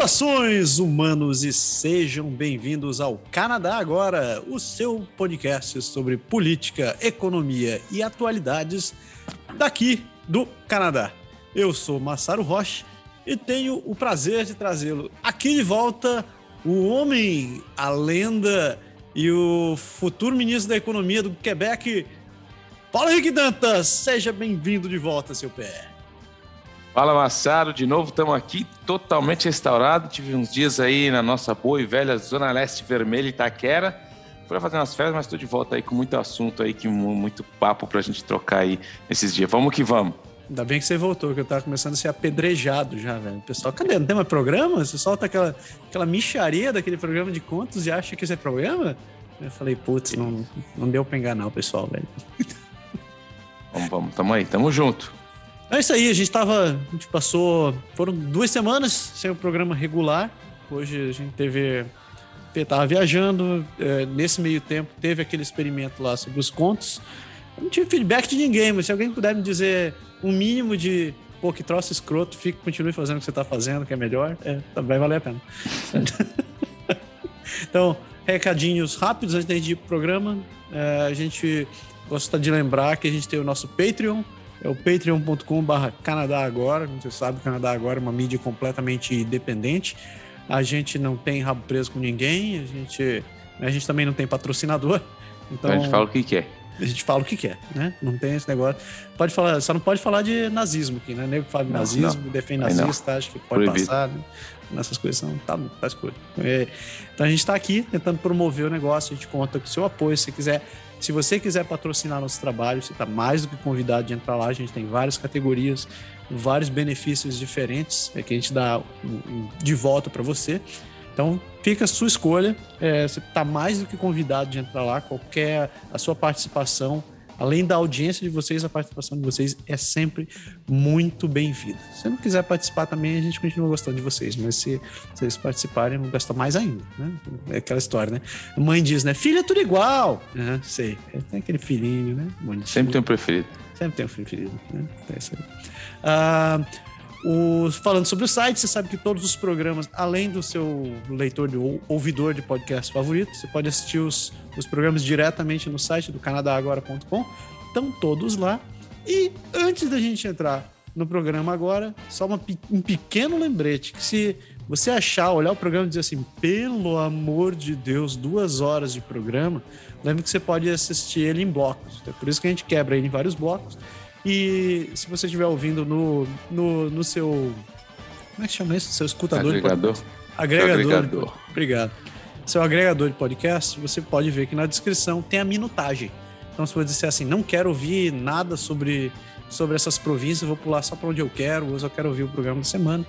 Saudações, humanos, e sejam bem-vindos ao Canadá Agora, o seu podcast sobre política, economia e atualidades daqui do Canadá. Eu sou Massaro Rocha e tenho o prazer de trazê-lo aqui de volta, o homem, a lenda e o futuro ministro da Economia do Quebec, Paulo Henrique Dantas. Seja bem-vindo de volta, seu pé. Fala Massaro, de novo estamos aqui totalmente restaurado. Tive uns dias aí na nossa boa e velha Zona Leste Vermelha Itaquera. Fui fazer umas férias, mas estou de volta aí com muito assunto aí, que muito papo para a gente trocar aí nesses dias. Vamos que vamos. Ainda bem que você voltou, que eu tava começando a ser apedrejado já, velho. O pessoal, cadê? Não tem mais programa? Você solta aquela, aquela micharia daquele programa de contos e acha que isso é programa? Eu falei, putz, não, não deu pra enganar o pessoal, velho. Vamos, vamos, tamo aí, tamo junto. É isso aí, a gente tava. A gente passou. Foram duas semanas sem o programa regular. Hoje a gente teve. Tava viajando. É, nesse meio tempo, teve aquele experimento lá sobre os contos. Eu não tive feedback de ninguém, mas se alguém puder me dizer um mínimo de. Pô, que troço escroto, fique, continue fazendo o que você tá fazendo, que é melhor, é, vai valer a pena. então, recadinhos rápidos antes de ir pro programa. É, a gente gosta de lembrar que a gente tem o nosso Patreon é o patreon.com.br Canadá Agora. Você sabe, Canadá Agora é uma mídia completamente independente. A gente não tem rabo preso com ninguém, a gente, a gente também não tem patrocinador. Então, a gente fala o que quer. A gente fala o que quer, né? Não tem esse negócio. Pode falar, só não pode falar de nazismo aqui, né? Nego fala de não, nazismo, não. defende nazista, acho que pode Proibido. passar, né? Nessas coisas não, tá, tá escuro. É, então a gente está aqui tentando promover o negócio, a gente conta com o seu apoio. Se quiser se você quiser patrocinar nosso trabalho, você está mais do que convidado de entrar lá. A gente tem várias categorias, vários benefícios diferentes é, que a gente dá de volta para você. Então, fica a sua escolha. É, você está mais do que convidado de entrar lá. Qualquer a sua participação além da audiência de vocês, a participação de vocês é sempre muito bem-vinda. Se não quiser participar também, a gente continua gostando de vocês, mas se, vocês participarem, gosta mais ainda, né? É aquela história, né? A mãe diz, né? Filha, é tudo igual. Uhum, sei. Tem aquele filhinho, né? Bonitinho. Sempre tem um preferido. Sempre tem um preferido, né? É isso aí. Ah, falando sobre o site, você sabe que todos os programas, além do seu leitor de, ou ouvidor de podcast favorito, você pode assistir os, os programas diretamente no site do canadagora.com. Estão todos lá. E antes da gente entrar no programa agora, só uma, um pequeno lembrete: que se você achar, olhar o programa e dizer assim, pelo amor de Deus, duas horas de programa, lembre que você pode assistir ele em blocos. É por isso que a gente quebra ele em vários blocos. E se você estiver ouvindo no, no, no seu. Como é que chama isso? Seu escutador agregador. de Agregador. agregador. Obrigado. Seu agregador de podcast, você pode ver que na descrição tem a minutagem. Então, se você disser assim, não quero ouvir nada sobre, sobre essas províncias, vou pular só para onde eu quero, ou eu quero ouvir o programa da semana,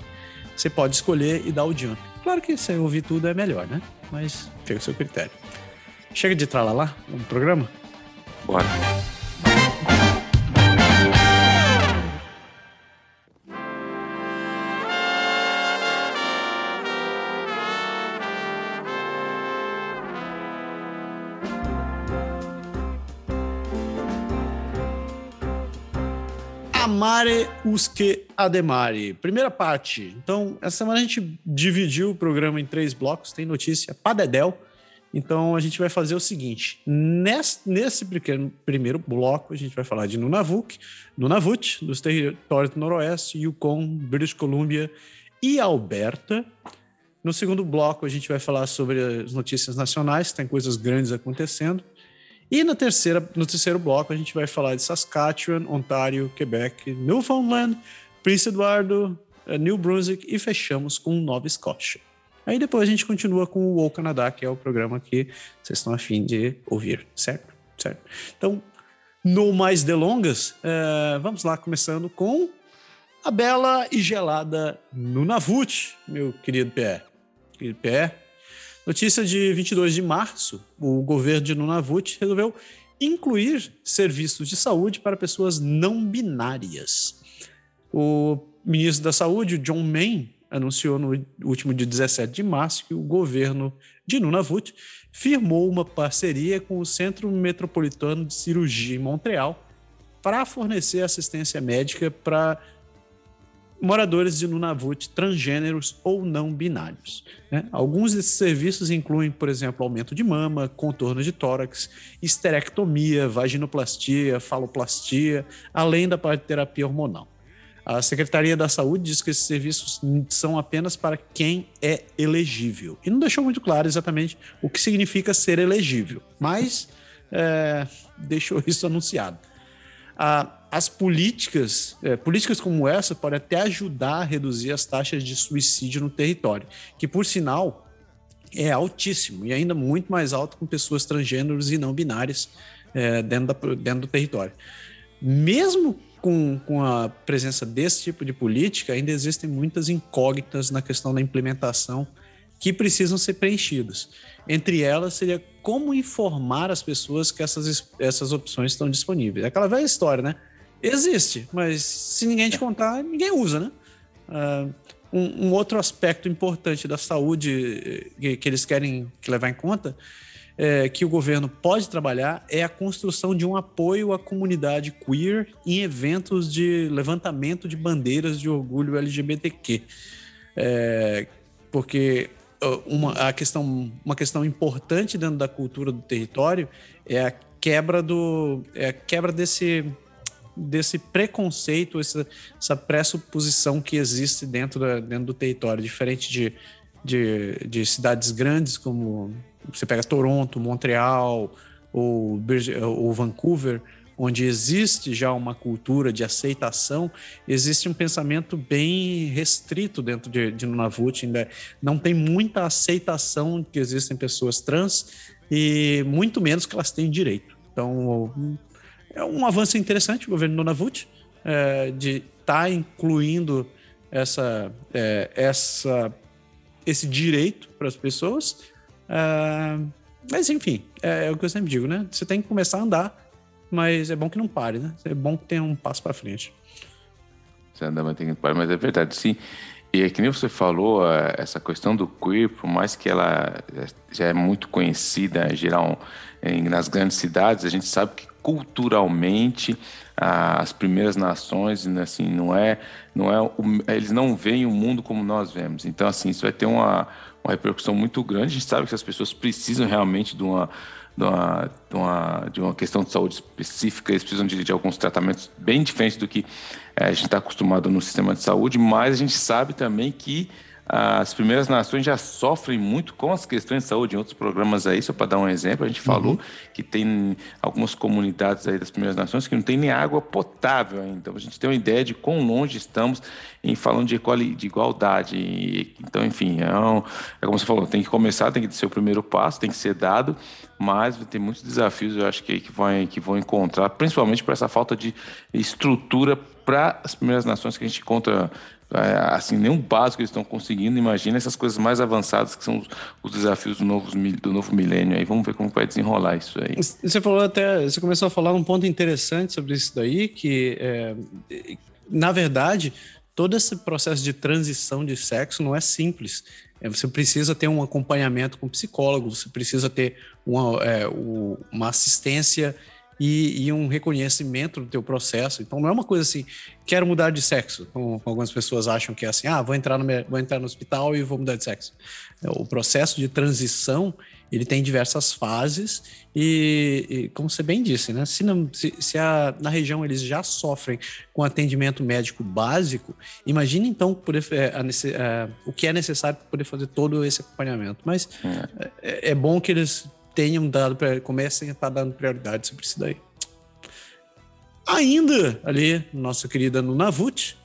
você pode escolher e dar o jump. Claro que se ouvir tudo é melhor, né? Mas fica o seu critério. Chega de tralalá no programa? Bora. Amare usque ademare. Primeira parte. Então, essa semana a gente dividiu o programa em três blocos. Tem notícia padedel. Então, a gente vai fazer o seguinte. Nesse, nesse pequeno, primeiro bloco, a gente vai falar de Nunavut, Nunavut, dos territórios do Noroeste, Yukon, British Columbia e Alberta. No segundo bloco, a gente vai falar sobre as notícias nacionais, tem coisas grandes acontecendo. E na terceira, no terceiro bloco a gente vai falar de Saskatchewan, Ontário, Quebec, Newfoundland, Prince Eduardo, eh, New Brunswick e fechamos com Nova Escócia. Aí depois a gente continua com o O Canadá, que é o programa que vocês estão afim de ouvir, certo? Certo. Então, no mais delongas, uh, vamos lá, começando com a bela e gelada Nunavut, meu querido Pé. Querido Pé, Notícia de 22 de março: o governo de Nunavut resolveu incluir serviços de saúde para pessoas não binárias. O ministro da Saúde, John Main, anunciou no último dia 17 de março que o governo de Nunavut firmou uma parceria com o Centro Metropolitano de Cirurgia em Montreal para fornecer assistência médica para moradores de Nunavut transgêneros ou não binários. Né? Alguns desses serviços incluem, por exemplo, aumento de mama, contorno de tórax, esterectomia, vaginoplastia, faloplastia, além da terapia hormonal. A Secretaria da Saúde diz que esses serviços são apenas para quem é elegível. E não deixou muito claro exatamente o que significa ser elegível, mas é, deixou isso anunciado. As políticas, é, políticas como essa podem até ajudar a reduzir as taxas de suicídio no território, que por sinal é altíssimo e ainda muito mais alto com pessoas transgêneros e não binárias é, dentro, da, dentro do território. Mesmo com, com a presença desse tipo de política, ainda existem muitas incógnitas na questão da implementação que precisam ser preenchidas. Entre elas, seria como informar as pessoas que essas, essas opções estão disponíveis. Aquela velha história, né? Existe, mas se ninguém te contar, ninguém usa, né? Uh, um, um, outro aspecto importante da saúde eh, que, que eles querem levar em conta é, que o governo pode trabalhar é a construção de um apoio à comunidade queer em eventos de levantamento de bandeiras de orgulho LGBTQ. É, porque uma, a questão, uma questão importante dentro da cultura do território é a quebra do é a quebra desse desse preconceito, essa, essa pressuposição que existe dentro, da, dentro do território, diferente de, de, de cidades grandes como você pega Toronto, Montreal ou, ou Vancouver, onde existe já uma cultura de aceitação, existe um pensamento bem restrito dentro de, de Nunavut, ainda não tem muita aceitação que existem pessoas trans e muito menos que elas têm direito. Então, é um avanço interessante o governo Nunavut é, de estar tá incluindo essa, é, essa, esse direito para as pessoas Uh, mas enfim, é, é, o que eu sempre digo, né? Você tem que começar a andar, mas é bom que não pare, né? É bom que tenha um passo para frente. Você anda, mas tem que parar, mas é verdade, sim. E é que nem você falou, é, essa questão do queer, por mais que ela já é muito conhecida geral em, nas grandes cidades, a gente sabe que culturalmente as primeiras nações assim não é não é eles não veem o mundo como nós vemos então assim isso vai ter uma uma repercussão muito grande. A gente sabe que as pessoas precisam realmente de uma, de uma, de uma, de uma questão de saúde específica, eles precisam de, de alguns tratamentos bem diferentes do que é, a gente está acostumado no sistema de saúde, mas a gente sabe também que as primeiras nações já sofrem muito com as questões de saúde. Em outros programas aí, só para dar um exemplo, a gente falou uhum. que tem algumas comunidades aí das primeiras nações que não tem nem água potável ainda. Então, a gente tem uma ideia de quão longe estamos em falando de, de igualdade. Então, enfim, é, um, é como você falou, tem que começar, tem que ser o primeiro passo, tem que ser dado, mas ter muitos desafios, eu acho que, que, vão, que vão encontrar, principalmente por essa falta de estrutura para as primeiras nações que a gente encontra assim, nem um básico eles estão conseguindo. Imagina essas coisas mais avançadas que são os desafios do novo, do novo milênio. Aí vamos ver como vai desenrolar isso aí. Você falou até, você começou a falar um ponto interessante sobre isso daí, que é, na verdade todo esse processo de transição de sexo não é simples. É, você precisa ter um acompanhamento com psicólogo, você precisa ter uma, é, uma assistência e, e, um reconhecimento do teu processo. Então não é uma coisa assim, quero mudar de sexo, como algumas pessoas acham que é assim, ah, vou entrar no, vou entrar no hospital e vou mudar de sexo. O processo de transição ele tem diversas fases e, e como você bem disse, né? Se, não, se, se a, na região eles já sofrem com atendimento médico básico, imagine então poder, é, a, a, a, o que é necessário para poder fazer todo esse acompanhamento. Mas é, é, é bom que eles tenham dado, comecem a estar tá dando prioridade sobre isso daí. Ainda ali, nossa querida Nunavut,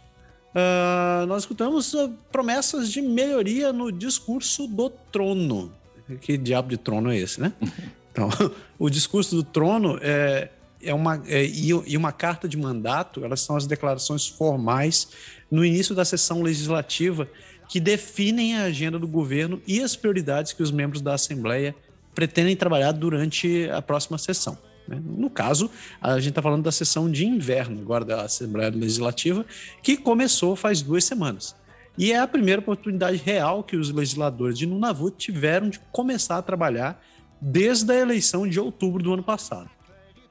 uh, nós escutamos uh, promessas de melhoria no discurso do trono. Que diabo de trono é esse, né? Então, o discurso do trono é, é uma, é, e uma carta de mandato, elas são as declarações formais no início da sessão legislativa que definem a agenda do governo e as prioridades que os membros da Assembleia pretendem trabalhar durante a próxima sessão. Né? No caso, a gente está falando da sessão de inverno agora da Assembleia Legislativa, que começou faz duas semanas. E é a primeira oportunidade real que os legisladores de Nunavut tiveram de começar a trabalhar desde a eleição de outubro do ano passado.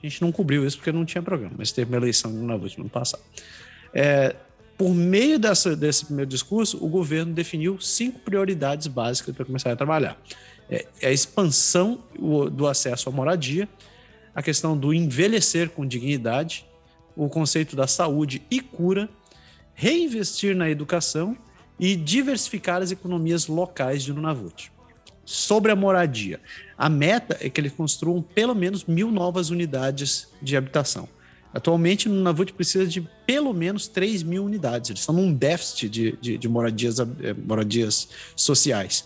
A gente não cobriu isso porque não tinha programa, mas teve uma eleição em Nunavut no ano passado. É, por meio dessa, desse primeiro discurso, o governo definiu cinco prioridades básicas para começar a trabalhar. É, é a expansão do acesso à moradia, a questão do envelhecer com dignidade, o conceito da saúde e cura, reinvestir na educação e diversificar as economias locais de Nunavut. Sobre a moradia, a meta é que eles construam pelo menos mil novas unidades de habitação. Atualmente, Nunavut precisa de pelo menos 3 mil unidades. Eles estão num déficit de, de, de moradias, eh, moradias sociais.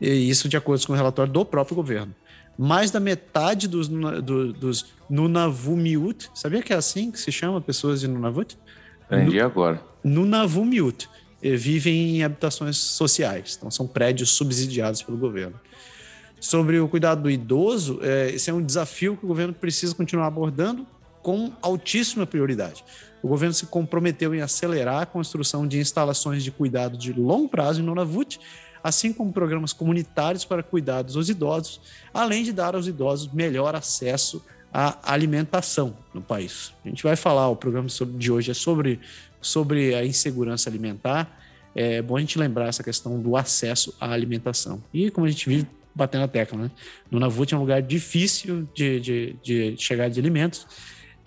E isso de acordo com o relatório do próprio governo. Mais da metade dos, do, dos Nunavumiut, sabia que é assim que se chama pessoas de Nunavut? Aprendi agora. Nunavumiut eh, vivem em habitações sociais, então são prédios subsidiados pelo governo. Sobre o cuidado do idoso, é, esse é um desafio que o governo precisa continuar abordando com altíssima prioridade. O governo se comprometeu em acelerar a construção de instalações de cuidado de longo prazo em Nunavut, assim como programas comunitários para cuidados aos idosos, além de dar aos idosos melhor acesso à alimentação no país. A gente vai falar, o programa de hoje é sobre, sobre a insegurança alimentar. É bom a gente lembrar essa questão do acesso à alimentação. E como a gente vive batendo a tecla, né? Nunavut é um lugar difícil de, de, de chegar de alimentos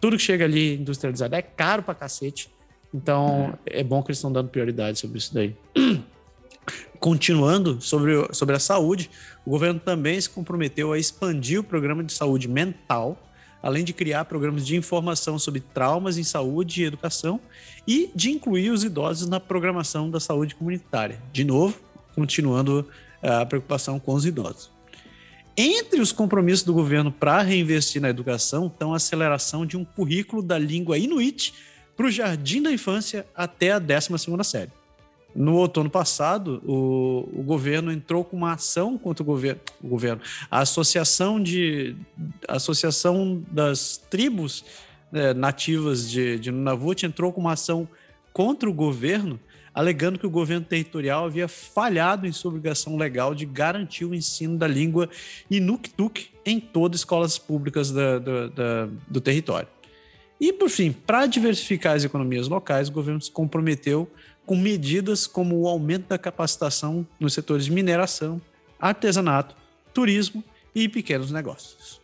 tudo que chega ali industrializado é caro pra cacete. Então, é bom que eles estão dando prioridade sobre isso daí. Continuando sobre, sobre a saúde, o governo também se comprometeu a expandir o programa de saúde mental, além de criar programas de informação sobre traumas em saúde e educação e de incluir os idosos na programação da saúde comunitária. De novo, continuando a preocupação com os idosos. Entre os compromissos do governo para reinvestir na educação estão a aceleração de um currículo da língua inuit para o jardim da infância até a 12 série. No outono passado, o, o, governo entrou com uma ação contra o governo, o governo a associação de a associação das tribos né, nativas de, de Nunavut entrou com uma ação contra o governo alegando que o governo territorial havia falhado em sua obrigação legal de garantir o ensino da língua Inuktuk em todas as escolas públicas da, da, da, do território. E, por fim, para diversificar as economias locais, o governo se comprometeu com medidas como o aumento da capacitação nos setores de mineração, artesanato, turismo e pequenos negócios.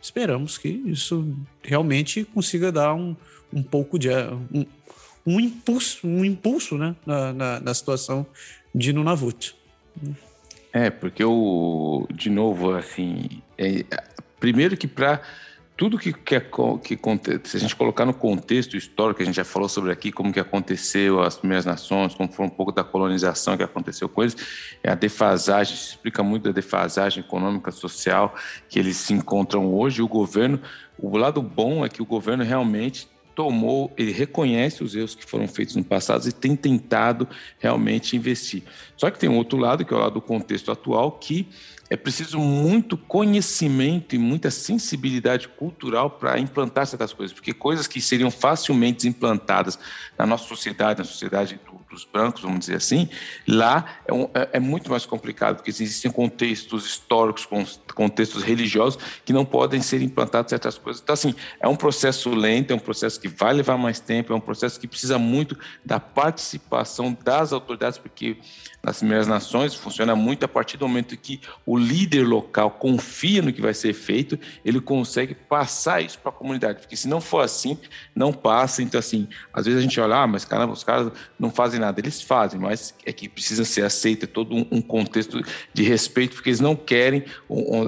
Esperamos que isso realmente consiga dar um, um pouco de um, um impulso, um impulso né, na, na, na situação de Nunavut. É, porque o, de novo, assim, é, primeiro que para tudo que, que, que, se a gente colocar no contexto histórico, a gente já falou sobre aqui, como que aconteceu as primeiras nações, como foi um pouco da colonização que aconteceu com eles, é a defasagem, explica muito da defasagem econômica, social que eles se encontram hoje, o governo, o lado bom é que o governo realmente tomou, ele reconhece os erros que foram feitos no passado e tem tentado realmente investir. Só que tem um outro lado, que é o lado do contexto atual, que é preciso muito conhecimento e muita sensibilidade cultural para implantar certas coisas, porque coisas que seriam facilmente implantadas na nossa sociedade, na sociedade do, dos brancos, vamos dizer assim, lá é, um, é, é, muito mais complicado, porque existem contextos históricos, contextos religiosos que não podem ser implantados certas coisas. Então, assim, é um processo lento, é um processo que vai levar mais tempo, é um processo que precisa muito da participação das autoridades, porque nas primeiras nações funciona muito a partir do momento que o líder local confia no que vai ser feito, ele consegue passar isso para a comunidade, porque se não for assim, não passa. Então, assim, às vezes a gente olha, ah, mas caramba, os caras não fazem nada. Eles fazem, mas é que precisa ser aceito é todo um, contexto de respeito, porque eles não querem.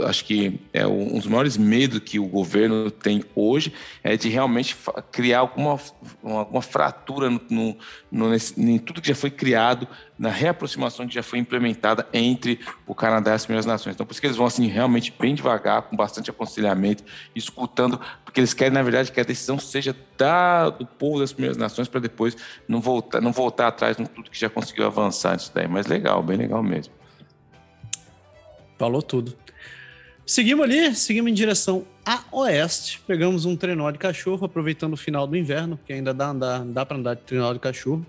Acho que é um dos maiores medos que o governo tem hoje é de realmente criar alguma, alguma fratura no, no nesse, em tudo que já foi criado na reaproximação que já foi implementada entre o Canadá e as primeiras nações. Então, por isso que eles vão assim realmente bem devagar, com bastante aconselhamento, escutando, porque eles querem, na verdade, que a decisão seja da, do povo das primeiras nações para depois não voltar, não voltar atrás no tudo que já conseguiu avançar antes daí. Mas legal, bem legal mesmo. Falou tudo. Seguimos ali, seguimos em direção a oeste, pegamos um trenó de cachorro, aproveitando o final do inverno, que ainda dá, dá, dá para andar de trenó de cachorro.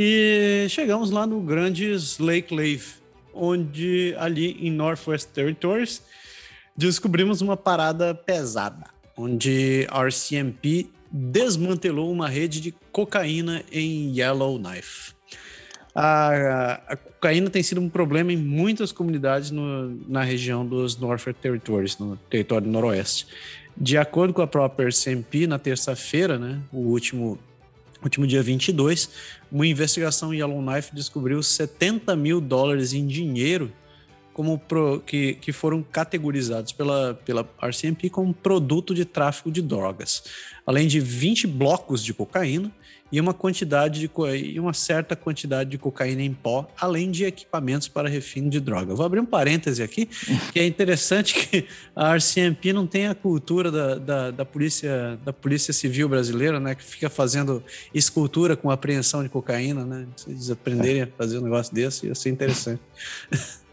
E chegamos lá no Grandes Lake Lave, onde ali em Northwest Territories descobrimos uma parada pesada, onde RCMP desmantelou uma rede de cocaína em Yellowknife. A, a, cocaína tem sido um problema em muitas comunidades no, na região dos Northwest Territories, no território noroeste. De acordo com a própria RCMP, na terça-feira, né, o último, último dia 22, uma investigação Yellowknife descobriu 70 mil dólares em dinheiro como pro, que, que foram categorizados pela, pela RCMP como produto de tráfico de drogas, além de 20 blocos de cocaína e uma quantidade de e uma certa quantidade de cocaína em pó, além de equipamentos para refino de droga. Vou abrir um parêntese aqui, que é interessante que a RCMP não tem a cultura da, da, da, polícia da polícia civil brasileira, né, que fica fazendo escultura com apreensão de cocaína, né? Se eles aprenderem a fazer um negócio desse, ia ser interessante.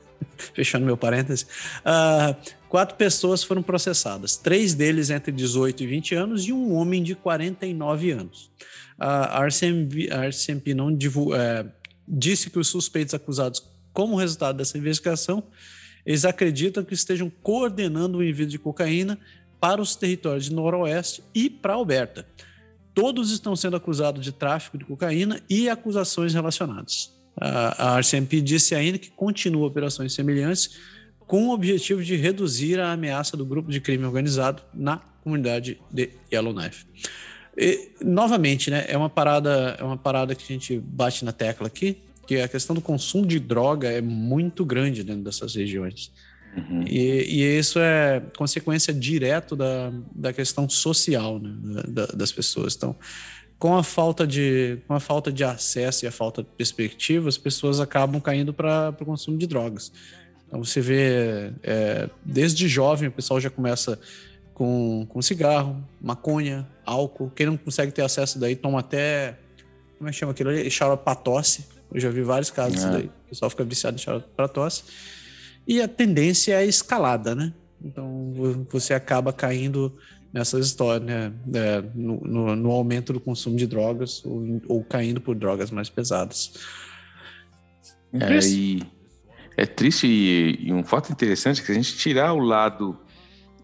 Fechando meu parêntese. Uh, quatro pessoas foram processadas, três deles entre 18 e 20 anos e um homem de 49 anos a RCMP, a RCMP não é, disse que os suspeitos acusados, como resultado dessa investigação, eles acreditam que estejam coordenando o envio de cocaína para os territórios de Noroeste e para Alberta. Todos estão sendo acusados de tráfico de cocaína e acusações relacionadas. A RCMP disse ainda que continua operações semelhantes com o objetivo de reduzir a ameaça do grupo de crime organizado na comunidade de Yellowknife. E, novamente, né, é uma parada, é uma parada que a gente bate na tecla aqui, que a questão do consumo de droga é muito grande dentro dessas regiões. Uhum. E, e, isso é consequência direta da, da questão social né, da, das pessoas. Então, com a falta de com a falta de acesso e a falta de perspectiva, as pessoas acabam caindo para o consumo de drogas. Então você vê é, desde jovem o pessoal já começa com, com cigarro, maconha, álcool. Quem não consegue ter acesso daí toma até. Como é que chama aquilo ali? Xarope para tosse. Eu já vi vários casos é. daí. O pessoal fica viciado em xarope para tosse. E a tendência é a escalada, né? Então você acaba caindo nessas histórias, né? É, no, no, no, aumento do consumo de drogas ou, ou caindo por drogas mais pesadas. É, e é triste e, e um fato interessante é que a gente tirar o lado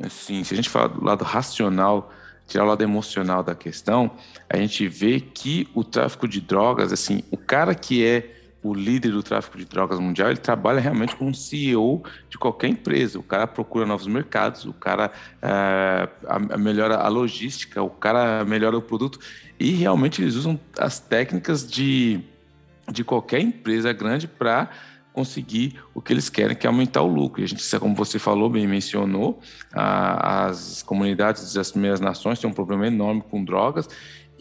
assim, se a gente falar do lado racional, tirar o lado emocional da questão, a gente vê que o tráfico de drogas, assim, o cara que é o líder do tráfico de drogas mundial, ele trabalha realmente como CEO de qualquer empresa. O cara procura novos mercados, o cara uh, melhora a logística, o cara melhora o produto. E realmente eles usam as técnicas de, de qualquer empresa grande para conseguir o que eles querem, que é aumentar o lucro. E a gente, como você falou, bem mencionou, a, as comunidades das primeiras nações têm um problema enorme com drogas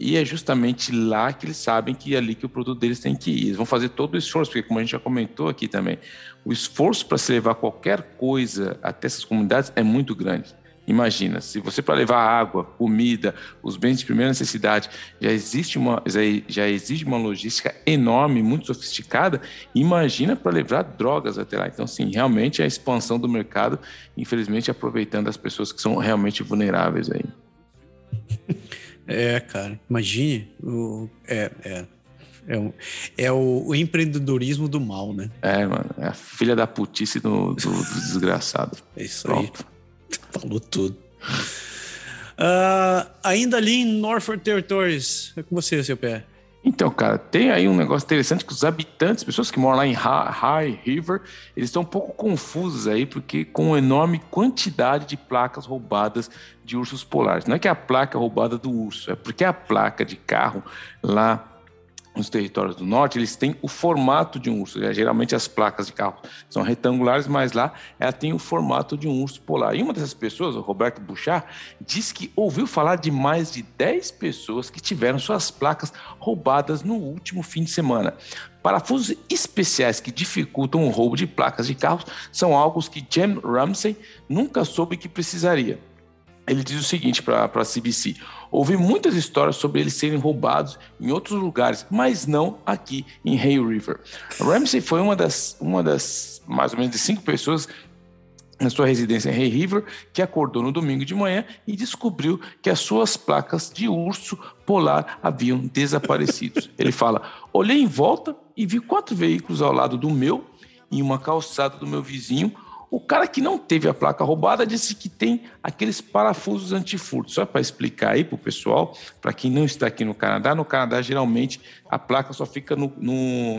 e é justamente lá que eles sabem que é ali que o produto deles tem que ir. Eles vão fazer todo o esforço, porque como a gente já comentou aqui também, o esforço para se levar qualquer coisa até essas comunidades é muito grande. Imagina, se você para levar água, comida, os bens de primeira necessidade, já existe uma já exige uma logística enorme, muito sofisticada, imagina para levar drogas até lá. Então, sim, realmente é a expansão do mercado, infelizmente aproveitando as pessoas que são realmente vulneráveis aí. É, cara, imagine o é, é. É, o, é o, o, empreendedorismo do mal, né? É, mano. É a filha da putice do, do, do desgraçado. É isso Pronto. aí. Falou tudo. Uh, ainda ali em Norfolk Territories, é com você, seu pé. Então, cara, tem aí um negócio interessante que os habitantes, pessoas que moram lá em High River, eles estão um pouco confusos aí, porque com uma enorme quantidade de placas roubadas de ursos polares. Não é que é a placa roubada do urso, é porque a placa de carro lá nos territórios do norte, eles têm o formato de um urso. Né? Geralmente as placas de carro são retangulares, mas lá ela tem o formato de um urso polar. E uma dessas pessoas, o Roberto Bouchard, diz que ouviu falar de mais de 10 pessoas que tiveram suas placas roubadas no último fim de semana. Parafusos especiais que dificultam o roubo de placas de carros são algo que Jim Ramsey nunca soube que precisaria ele diz o seguinte para a CBC: Ouvi muitas histórias sobre eles serem roubados em outros lugares, mas não aqui em Hay River. Ramsey foi uma das, uma das mais ou menos de cinco pessoas na sua residência em Hay River, que acordou no domingo de manhã e descobriu que as suas placas de urso polar haviam desaparecido. Ele fala: olhei em volta e vi quatro veículos ao lado do meu, em uma calçada do meu vizinho, o cara que não teve a placa roubada disse que tem aqueles parafusos antifurto. Só para explicar aí para o pessoal, para quem não está aqui no Canadá, no Canadá geralmente a placa só fica no, no,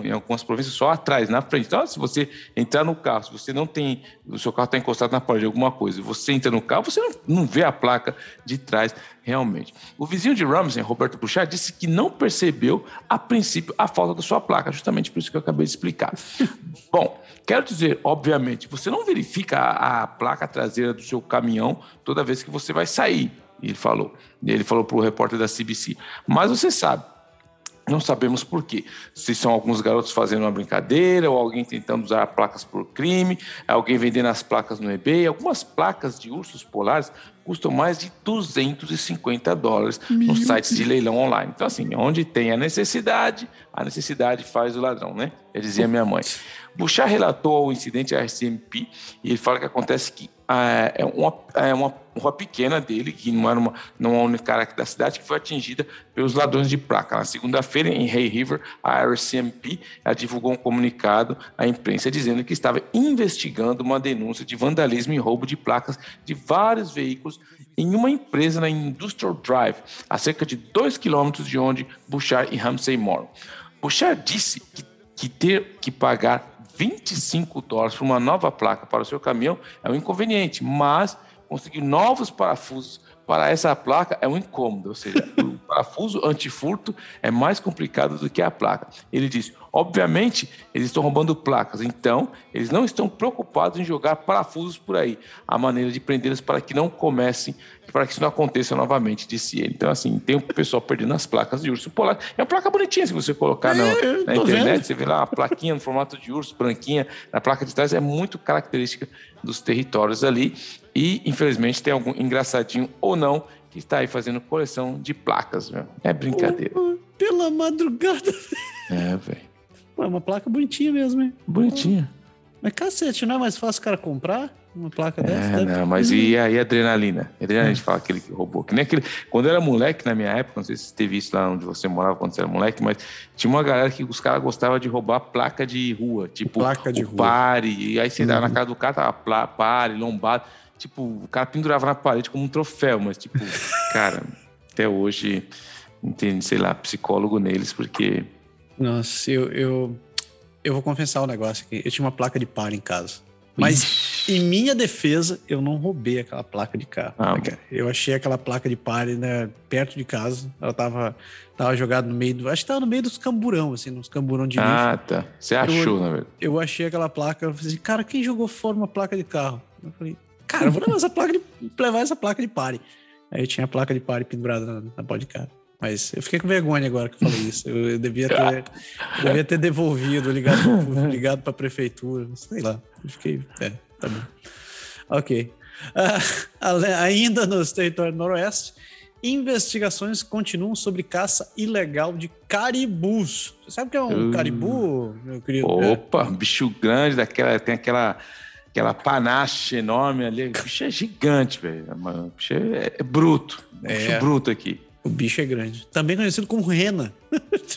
em algumas províncias só atrás, na frente. Então, se você entrar no carro, se você não tem, o seu carro está encostado na parede, alguma coisa, você entra no carro, você não, não vê a placa de trás realmente. O vizinho de Ramsey, Roberto Bouchard, disse que não percebeu a princípio a falta da sua placa, justamente por isso que eu acabei de explicar. Bom, quero dizer, obviamente, você não verifica a, a placa traseira do seu caminhão toda vez que você vai sair. Ele falou. Ele falou para o repórter da CBC. Mas você sabe, não sabemos por quê. Se são alguns garotos fazendo uma brincadeira, ou alguém tentando usar placas por crime, alguém vendendo as placas no eBay. Algumas placas de ursos polares custam mais de 250 dólares Meu nos sites de leilão online. Então, assim, onde tem a necessidade, a necessidade faz o ladrão, né? Eu dizia minha mãe. Bouchard relatou o incidente à RCMP e ele fala que acontece que é uma, é uma rua pequena dele, que não era uma, não a única área da cidade, que foi atingida pelos ladrões de placa. Na segunda-feira, em Hay River, a RCMP divulgou um comunicado à imprensa dizendo que estava investigando uma denúncia de vandalismo e roubo de placas de vários veículos em uma empresa na Industrial Drive, a cerca de dois quilômetros de onde Bouchard e Ramsey moram. Bouchard disse que, que ter que pagar 25 dólares por uma nova placa para o seu caminhão é um inconveniente, mas conseguir novos parafusos para essa placa é um incômodo, ou seja, parafuso antifurto é mais complicado do que a placa. Ele diz: obviamente, eles estão roubando placas, então eles não estão preocupados em jogar parafusos por aí. A maneira de prendê-los para que não comecem, para que isso não aconteça novamente, disse ele. Então, assim, tem o pessoal perdendo as placas de urso polar. É uma placa bonitinha, se você colocar na, é, na internet, vendo. você vê lá a plaquinha no formato de urso, branquinha, na placa de trás, é muito característica dos territórios ali. E, infelizmente, tem algum engraçadinho ou não que está aí fazendo coleção de placas, velho. É brincadeira. Oh, pela madrugada. É, velho. É uma placa bonitinha mesmo, hein? Bonitinha. Mas cacete, não é mais fácil o cara comprar uma placa é, dessa? Não, mas e aí a adrenalina? Adrenalina, a gente fala aquele que roubou. Que nem aquele. Quando eu era moleque, na minha época, não sei se você teve isso lá onde você morava quando você era moleque, mas tinha uma galera que os caras gostavam de roubar placa de rua. Tipo, placa de o rua. pare. E aí você uhum. na casa do cara, tava pare, lombado. Tipo, o cara pendurava na parede como um troféu, mas, tipo, cara, até hoje, entende, sei lá, psicólogo neles, porque. Nossa, eu, eu, eu vou confessar um negócio aqui. Eu tinha uma placa de par em casa. Mas Ixi. em minha defesa, eu não roubei aquela placa de carro. Ah, eu achei aquela placa de pare né, perto de casa. Ela tava, tava jogada no meio do. Acho que tava no meio dos camburão, assim, nos camburão de lixo. Ah, tá. Você achou, eu, na verdade. Eu achei aquela placa. Eu falei, cara, quem jogou fora uma placa de carro? Eu falei, cara, vou levar essa placa de, levar essa placa de pare. Aí tinha a placa de pare pendurada na, na pó de carro. Mas eu fiquei com vergonha agora que eu falei isso. Eu, eu devia, ter, eu devia ter devolvido, ligado, ligado para a prefeitura, sei lá. Eu fiquei. É, tá bom. Ok. Uh, ainda nos territórios noroeste, investigações continuam sobre caça ilegal de caribus. Você sabe o que é um uh, caribu, meu querido? Opa, bicho grande, daquela, tem aquela aquela panache enorme ali. O bicho é gigante, velho. O bicho é, é bruto. É. Bicho bruto aqui. O bicho é grande. Também conhecido como rena.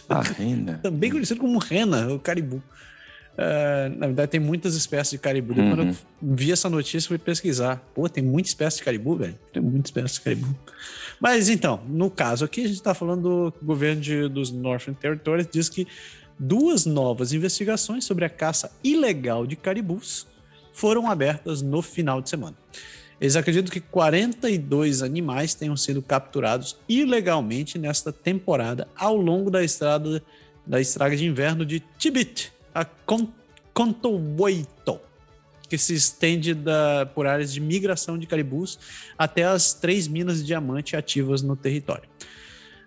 A rena. Também conhecido como rena, o caribu. Uh, na verdade, tem muitas espécies de caribu. Uhum. Quando eu vi essa notícia, fui pesquisar. Pô, tem muita espécie de caribu, velho. Tem muita espécie de caribu. Mas então, no caso aqui, a gente está falando do governo de, dos Northern Territories, diz que duas novas investigações sobre a caça ilegal de caribus foram abertas no final de semana. Eles acreditam que 42 animais tenham sido capturados ilegalmente nesta temporada ao longo da estrada da estrada de inverno de Tibet a Contouito, que se estende da, por áreas de migração de caribus até as três minas de diamante ativas no território.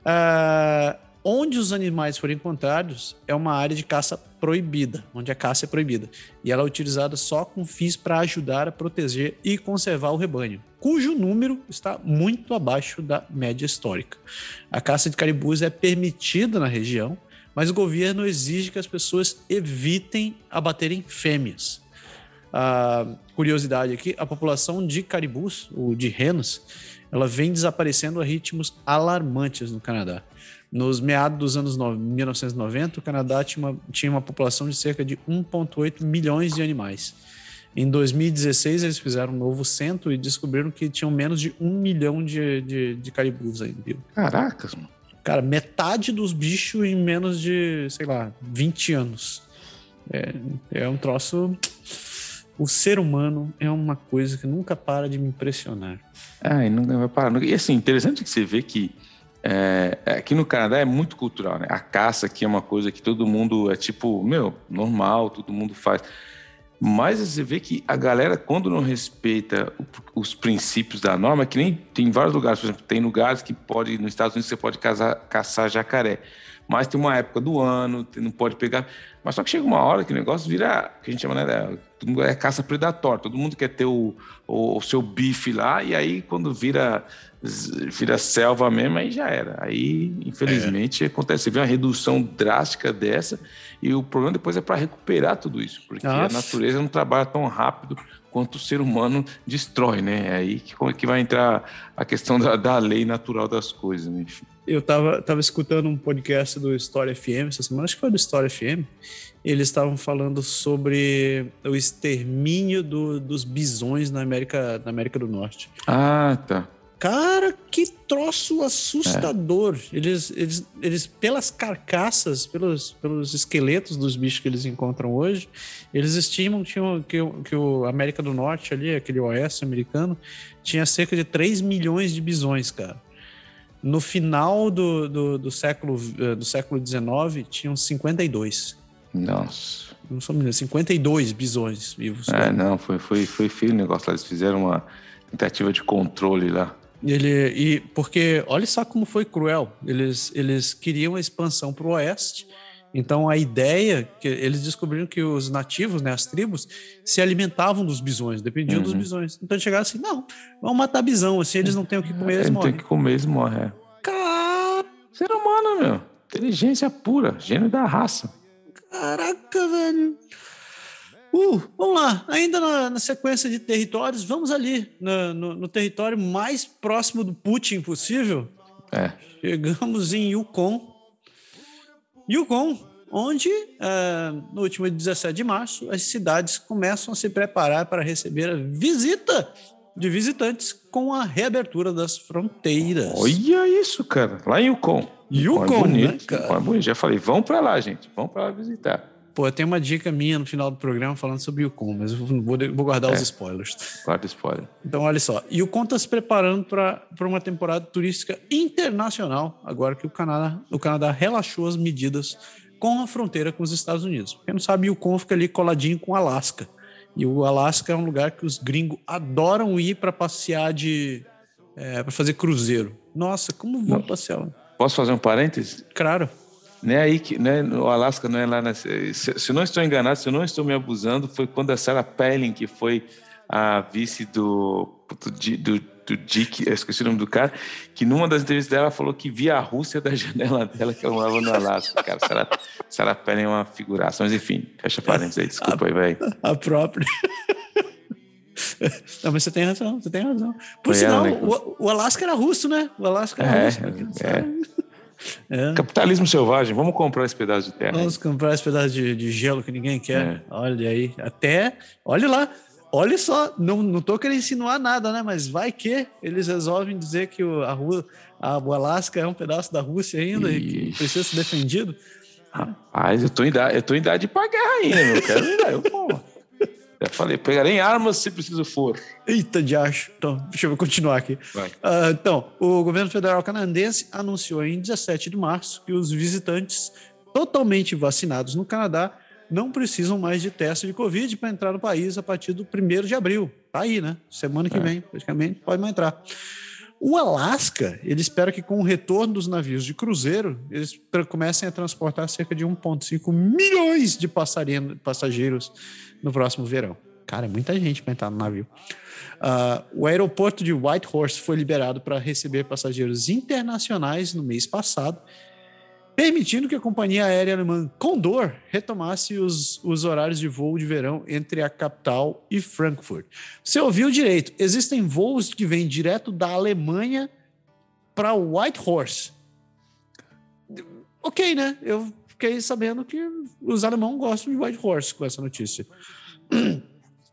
Uh, onde os animais foram encontrados é uma área de caça proibida, onde a caça é proibida. E ela é utilizada só com fins para ajudar a proteger e conservar o rebanho, cujo número está muito abaixo da média histórica. A caça de caribus é permitida na região, mas o governo exige que as pessoas evitem abaterem fêmeas. curiosidade aqui, a população de caribus, ou de renos, ela vem desaparecendo a ritmos alarmantes no Canadá. Nos meados dos anos 1990, o Canadá tinha uma, tinha uma população de cerca de 1,8 milhões de animais. Em 2016, eles fizeram um novo centro e descobriram que tinham menos de um milhão de, de, de caribus ainda. Viu? Caracas, mano. Cara, metade dos bichos em menos de, sei lá, 20 anos. É, é um troço. O ser humano é uma coisa que nunca para de me impressionar. Ah, e nunca vai parar. E assim, interessante que você vê que é, aqui no Canadá é muito cultural, né? A caça aqui é uma coisa que todo mundo é tipo, meu, normal, todo mundo faz. Mas você vê que a galera, quando não respeita os princípios da norma, que nem tem vários lugares, por exemplo, tem lugares que pode, nos Estados Unidos, você pode caçar, caçar jacaré. Mas tem uma época do ano, não pode pegar. Mas só que chega uma hora que o negócio vira, que a gente chama, né? É caça predatória. Todo mundo quer ter o, o, o seu bife lá, e aí quando vira vira selva mesmo, aí já era. Aí, infelizmente, é. acontece. Você vê uma redução drástica dessa, e o problema depois é para recuperar tudo isso, porque Nossa. a natureza não trabalha tão rápido quanto o ser humano destrói, né? É aí que, que vai entrar a questão da, da lei natural das coisas, né? enfim. Eu estava tava escutando um podcast do História FM essa semana, acho que foi do História FM. Eles estavam falando sobre o extermínio do, dos bisões na América, na América do Norte. Ah, tá. Cara, que troço assustador. É. Eles, eles, eles, pelas carcaças, pelos, pelos esqueletos dos bichos que eles encontram hoje, eles estimam que, que, que o América do Norte ali, aquele oeste americano, tinha cerca de 3 milhões de bisões, cara. No final do, do, do século, eh, do século XIX, tinham 52. Nossa. Não sou menino, 52 bisões vivos. É, não, foi, foi, foi feio o negócio lá. Eles fizeram uma tentativa de controle lá. Ele, e porque olha só como foi cruel. Eles, eles queriam a expansão para o oeste. Então a ideia que eles descobriram que os nativos, né, as tribos, se alimentavam dos bisões, dependiam uhum. dos bisões. Então chegaram assim, não, vamos matar bisão, assim eles não têm o que comer, eles é, morrem. Tem que comer, eles morrem. É. Cara, ser humano, meu, inteligência pura, gênio da raça. Caraca, velho. Uh, vamos lá, ainda na, na, sequência de territórios, vamos ali no, no, no, território mais próximo do Putin possível. É. Chegamos em Yukon. Yukon, onde uh, no último 17 de março as cidades começam a se preparar para receber a visita de visitantes com a reabertura das fronteiras. Olha isso, cara, lá em Yukon. Yukon, é bonito, né, cara? É bonito. Já falei, vão para lá, gente, vão para lá visitar. Pô, tem uma dica minha no final do programa falando sobre o Yukon, mas eu vou, vou guardar é, os spoilers. Guarda spoiler. Então, olha só. Yukon está se preparando para uma temporada turística internacional, agora que o Canadá, o Canadá relaxou as medidas com a fronteira com os Estados Unidos. Quem não sabe, o Yukon fica ali coladinho com o Alasca. E o Alasca é um lugar que os gringos adoram ir para passear de. É, para fazer cruzeiro. Nossa, como vão passear? Posso fazer um parêntese? Claro. Né, aí que, né, o Alasca não é lá. Na, se, se não estou enganado, se eu não estou me abusando, foi quando a Sarah Palin, que foi a vice do, do, do, do Dick, esqueci o nome do cara, que numa das entrevistas dela falou que via a Rússia da janela dela, que ela morava no Alasca. Cara, Sarah, Sarah Palin é uma figuração, mas enfim, fecha parênteses aí, desculpa a, aí, velho. A própria. Não, mas você tem razão, você tem razão. Por foi sinal, ela, né? o, o Alasca era russo, né? O Alasca era é, russo. É. É. Capitalismo selvagem, vamos comprar esse pedaço de terra. Vamos aí. comprar esse pedaço de, de gelo que ninguém quer. É. Olha aí, até, olha lá, olha só, não, não tô querendo insinuar nada, né? Mas vai que eles resolvem dizer que o, a, rua, a, o Alasca é um pedaço da Rússia ainda Ixi. e que precisa ser defendido. Rapaz, eu tô em idade, eu tô em idade pra guerra ainda, meu. Quero, eu, pô. Já falei, pegarei armas se preciso for. Eita, de acho. Então, deixa eu continuar aqui. Uh, então, o governo federal canadense anunciou em 17 de março que os visitantes totalmente vacinados no Canadá não precisam mais de teste de Covid para entrar no país a partir do 1 de abril. Tá aí, né? Semana que é. vem, praticamente, pode mais entrar. O Alasca, ele espera que com o retorno dos navios de cruzeiro, eles comecem a transportar cerca de 1,5 milhões de passageiros no próximo verão. Cara, é muita gente para entrar no navio. Uh, o aeroporto de Whitehorse foi liberado para receber passageiros internacionais no mês passado. permitindo que a companhia aérea alemã Condor retomasse os, os horários de voo de verão entre a capital e Frankfurt. Você ouviu direito? Existem voos que vêm direto da Alemanha para Whitehorse. Ok, né? Eu fiquei sabendo que os alemães gostam de Whitehorse com essa notícia.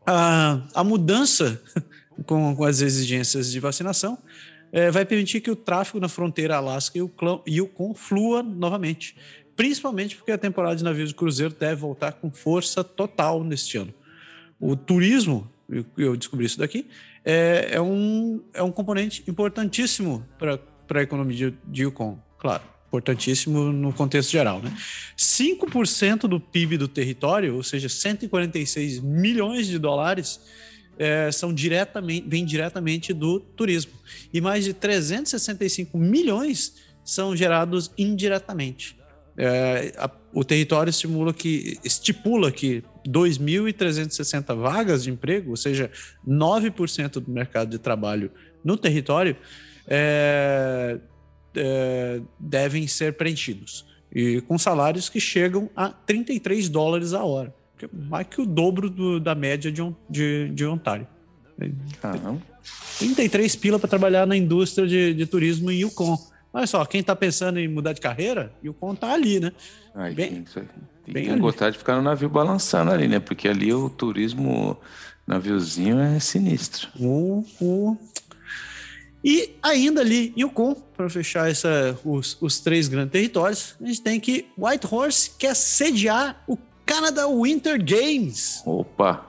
A, a mudança com, com as exigências de vacinação é, vai permitir que o tráfego na fronteira Alasca e o Yukon flua novamente, principalmente porque a temporada de navios de cruzeiro deve voltar com força total neste ano. O turismo, eu descobri isso daqui, é, é um, é um componente importantíssimo para a economia de, de Yukon, claro importantíssimo no contexto geral, né? 5% do PIB do território, ou seja, 146 milhões de dólares, é, são diretamente, vêm diretamente do turismo. E mais de 365 milhões são gerados indiretamente. É, a, o território estimula que, estipula que 2.360 vagas de emprego, ou seja, 9% do mercado de trabalho no território, é, é, devem ser preenchidos. E com salários que chegam a 33 dólares a hora que é mais que o dobro do, da média de, de, de Ontário. Caramba. 33 pila para trabalhar na indústria de, de turismo em Yukon. Olha só, quem está pensando em mudar de carreira, Yukon está ali, né? Ai, bem, tem, tem, bem tem gostar de ficar no navio balançando ali, né? Porque ali o turismo naviozinho é sinistro. Uh, uh. E ainda ali, Yukon, para fechar essa, os, os três grandes territórios, a gente tem que Whitehorse quer sediar o Canada Winter Games. Opa!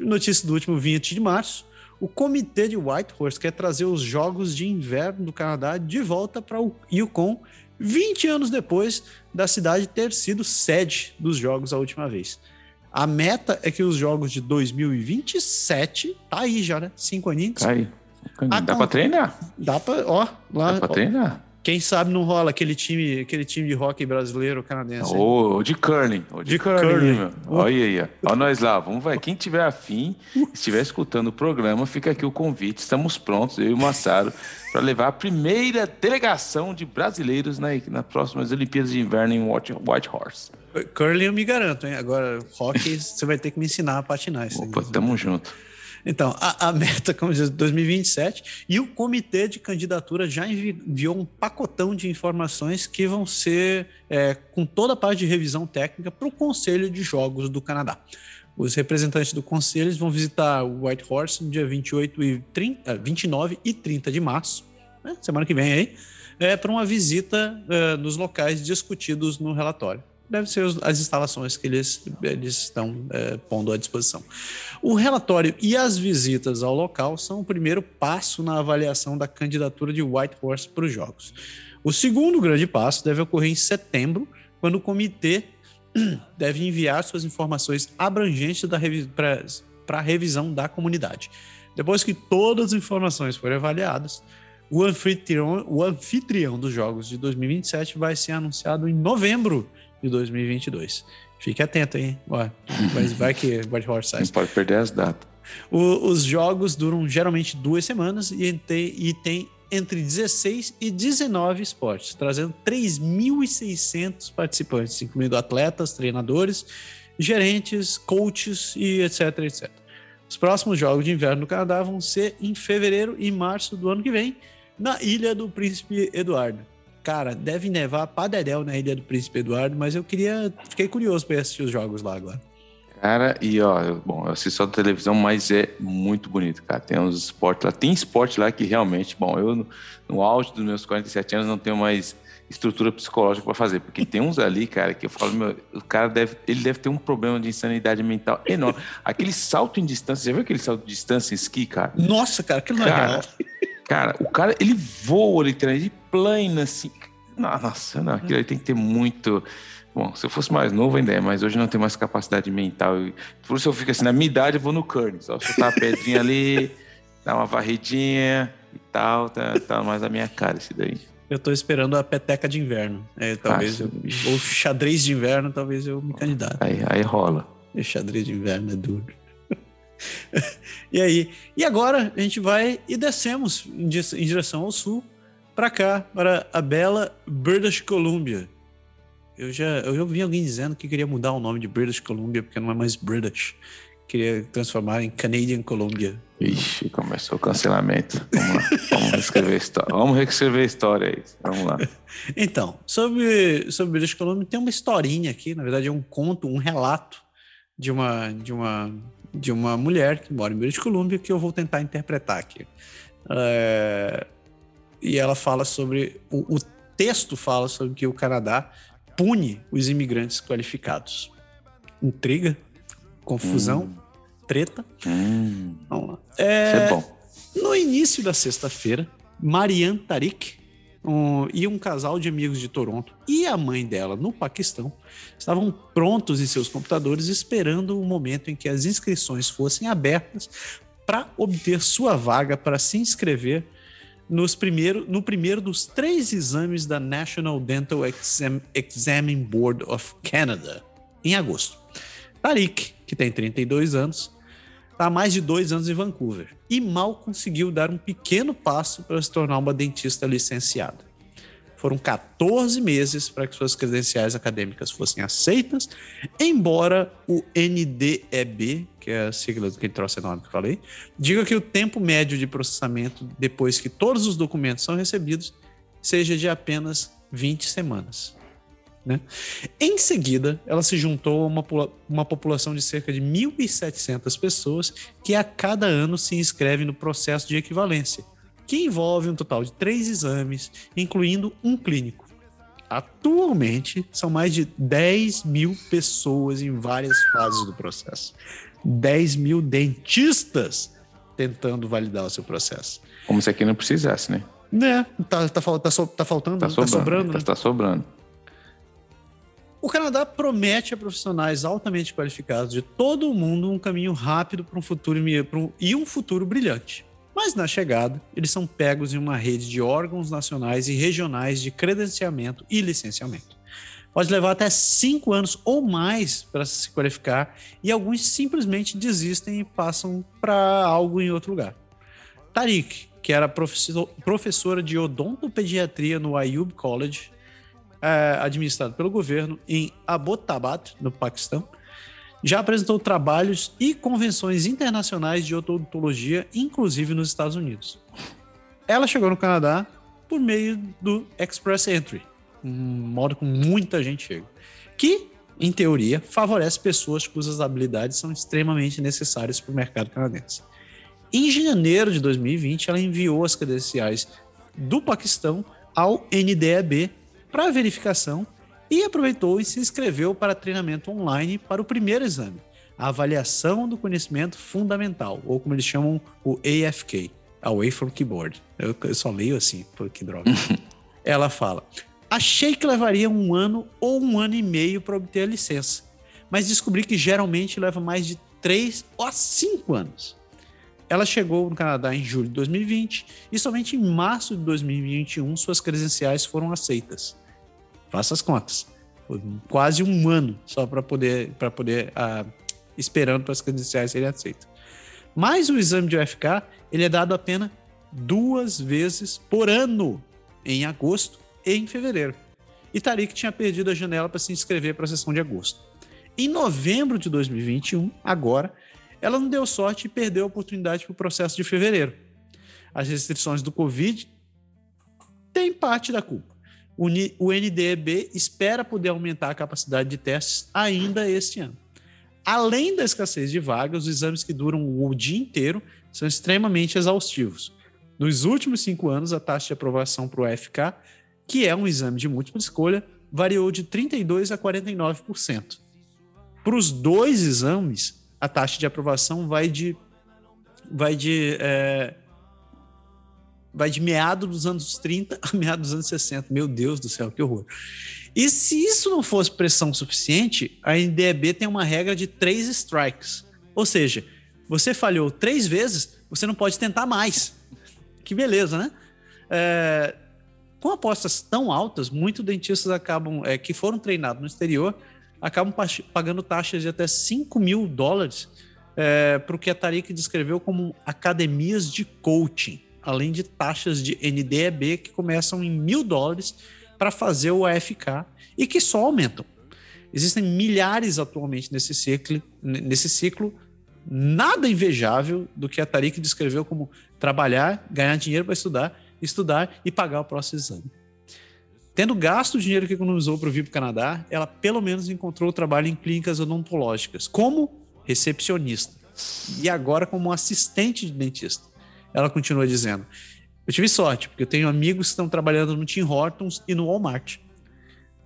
Notícia do último 20 de março. O comitê de Whitehorse quer trazer os Jogos de Inverno do Canadá de volta para o Yukon 20 anos depois da cidade ter sido sede dos Jogos a última vez. A meta é que os Jogos de 2027, tá aí já, né? Cinco aninhos. Tá aí. Dá para treinar? Dá para, ó, lá. Dá para treinar. Quem sabe não rola aquele time, aquele time de hockey brasileiro canadense. Ou de curling. Ou de, de curling. curling. Olha aí, ó. Olha nós lá. Vamos ver. Quem tiver afim, estiver escutando o programa, fica aqui o convite. Estamos prontos, eu e o Massaro, para levar a primeira delegação de brasileiros na, nas próximas Olimpíadas de Inverno em White Horse. Curling eu me garanto, hein? Agora, hockey, você vai ter que me ensinar a patinar. Opa, tamo junto. Então, a, a meta, como diz, 2027, e o comitê de candidatura já enviou um pacotão de informações que vão ser é, com toda a parte de revisão técnica para o Conselho de Jogos do Canadá. Os representantes do conselho vão visitar o White Horse no dia 28 e 30, 29 e 30 de março, né, semana que vem aí, é, para uma visita é, nos locais discutidos no relatório deve ser as instalações que eles, eles estão é, pondo à disposição. O relatório e as visitas ao local são o primeiro passo na avaliação da candidatura de Whitehorse para os Jogos. O segundo grande passo deve ocorrer em setembro, quando o comitê deve enviar suas informações abrangentes para a revisão da comunidade. Depois que todas as informações forem avaliadas, o anfitrião, o anfitrião dos Jogos de 2027 vai ser anunciado em novembro de 2022. Fique atento, hein? Mas vai que White Horse sai. Não pode perder as datas. O, os jogos duram geralmente duas semanas e tem, e tem entre 16 e 19 esportes, trazendo 3.600 participantes, incluindo atletas, treinadores, gerentes, coaches e etc, etc. Os próximos Jogos de Inverno no Canadá vão ser em fevereiro e março do ano que vem, na Ilha do Príncipe Eduardo. Cara, deve nevar pra dedéu na Ilha do Príncipe Eduardo, mas eu queria. Fiquei curioso para assistir os jogos lá agora. Cara, e ó, eu, bom, eu assisto só televisão, mas é muito bonito, cara. Tem uns esportes lá, tem esporte lá que realmente, bom, eu no, no auge dos meus 47 anos não tenho mais estrutura psicológica para fazer, porque tem uns ali, cara, que eu falo, meu, o cara deve, ele deve ter um problema de insanidade mental enorme. Aquele salto em distância, já viu aquele salto de distância em esqui, cara? Nossa, cara, aquilo não é real. Cara, o cara, ele voa literalmente, ele plana assim. Nossa, não, aquilo aí tem que ter muito. Bom, se eu fosse mais novo ainda é, mas hoje não tenho mais capacidade mental. Por isso eu fico assim, na minha idade eu vou no curling, só chutar a pedrinha ali, dar uma varridinha e tal, tá, tá mais a minha cara esse daí. Eu tô esperando a peteca de inverno. É, talvez ah, eu, ou xadrez de inverno, talvez eu me candidate. Aí, aí rola. E xadrez de inverno é duro. e aí? E agora a gente vai e descemos em direção ao sul para cá, para a bela British Columbia. Eu já, eu já ouvi alguém dizendo que queria mudar o nome de British Columbia porque não é mais British. Queria transformar em Canadian Columbia. Ixi, começou o cancelamento. Vamos lá, vamos reescrever a história. Vamos reescrever a história aí. Vamos lá. Então, sobre, sobre British Columbia, tem uma historinha aqui, na verdade é um conto, um relato de uma, de uma, de uma mulher que mora em British Columbia que eu vou tentar interpretar aqui. É, e ela fala sobre. O, o texto fala sobre que o Canadá pune os imigrantes qualificados. Intriga, confusão, hum. treta. Hum. Vamos lá. É, Isso é bom. No início da sexta-feira, Marianne Tarik um, e um casal de amigos de Toronto e a mãe dela no Paquistão estavam prontos em seus computadores esperando o momento em que as inscrições fossem abertas para obter sua vaga para se inscrever nos primeiro, no primeiro dos três exames da National Dental Exam, Examining Board of Canada, em agosto. Tarik, que tem 32 anos, está há mais de dois anos em Vancouver e mal conseguiu dar um pequeno passo para se tornar uma dentista licenciada. Foram 14 meses para que suas credenciais acadêmicas fossem aceitas, embora o NDEB, que é a sigla do que trouxe nome que eu falei, diga que o tempo médio de processamento depois que todos os documentos são recebidos seja de apenas 20 semanas. Né? Em seguida, ela se juntou a uma, uma população de cerca de 1.700 pessoas que a cada ano se inscrevem no processo de equivalência, que envolve um total de três exames, incluindo um clínico. Atualmente, são mais de 10 mil pessoas em várias fases do processo. 10 mil dentistas tentando validar o seu processo. Como se aqui não precisasse, né? Né? Tá, tá, tá, tá faltando, tá, sobrando, tá sobrando. Tá, né? tá sobrando. O Canadá promete a profissionais altamente qualificados de todo o mundo um caminho rápido para um futuro e um futuro brilhante. Mas na chegada, eles são pegos em uma rede de órgãos nacionais e regionais de credenciamento e licenciamento. Pode levar até cinco anos ou mais para se qualificar e alguns simplesmente desistem e passam para algo em outro lugar. Tarik, que era professor, professora de odontopediatria no Ayub College, é, administrado pelo governo em Abbottabad, no Paquistão, já apresentou trabalhos e convenções internacionais de odontologia, inclusive nos Estados Unidos. Ela chegou no Canadá por meio do Express Entry, um modo como muita gente chega, que, em teoria, favorece pessoas cujas habilidades são extremamente necessárias para o mercado canadense. Em janeiro de 2020, ela enviou as credenciais do Paquistão ao NDEB para verificação e aproveitou e se inscreveu para treinamento online para o primeiro exame, a avaliação do conhecimento fundamental, ou como eles chamam o AFK, Away from Keyboard. Eu, eu só leio assim, porque droga. Ela fala: Achei que levaria um ano ou um ano e meio para obter a licença, mas descobri que geralmente leva mais de três ou cinco anos. Ela chegou no Canadá em julho de 2020 e somente em março de 2021 suas credenciais foram aceitas. Faça as contas. Quase um ano só para poder, para poder uh, esperando para as credenciais serem aceitas. Mas o exame de UFK ele é dado apenas duas vezes por ano, em agosto e em fevereiro. E Tarik tinha perdido a janela para se inscrever para a sessão de agosto. Em novembro de 2021, agora, ela não deu sorte e perdeu a oportunidade para o processo de fevereiro. As restrições do Covid têm parte da culpa o NDEB espera poder aumentar a capacidade de testes ainda este ano. Além da escassez de vagas, os exames que duram o dia inteiro são extremamente exaustivos. Nos últimos cinco anos, a taxa de aprovação para o AFK, que é um exame de múltipla escolha, variou de 32% a 49%. Para os dois exames, a taxa de aprovação vai de, vai de é, vai de meado dos anos 30 a meado dos anos 60. Meu Deus do céu, que horror. E se isso não fosse pressão suficiente, a NDEB tem uma regra de três strikes. Ou seja, você falhou três vezes, você não pode tentar mais. Que beleza, né? É, com apostas tão altas, muitos dentistas acabam, é, que foram treinados no exterior, acabam pagando taxas de até 5 mil dólares é, para o que a Tariq descreveu como academias de coaching além de taxas de NDEB que começam em mil dólares para fazer o AFK e que só aumentam. Existem milhares atualmente nesse ciclo, nesse ciclo nada invejável do que a Tariq descreveu como trabalhar, ganhar dinheiro para estudar, estudar e pagar o próximo exame. Tendo gasto o dinheiro que economizou para vir para o Canadá, ela pelo menos encontrou trabalho em clínicas odontológicas, como recepcionista e agora como assistente de dentista. Ela continua dizendo: Eu tive sorte, porque eu tenho amigos que estão trabalhando no Tim Hortons e no Walmart.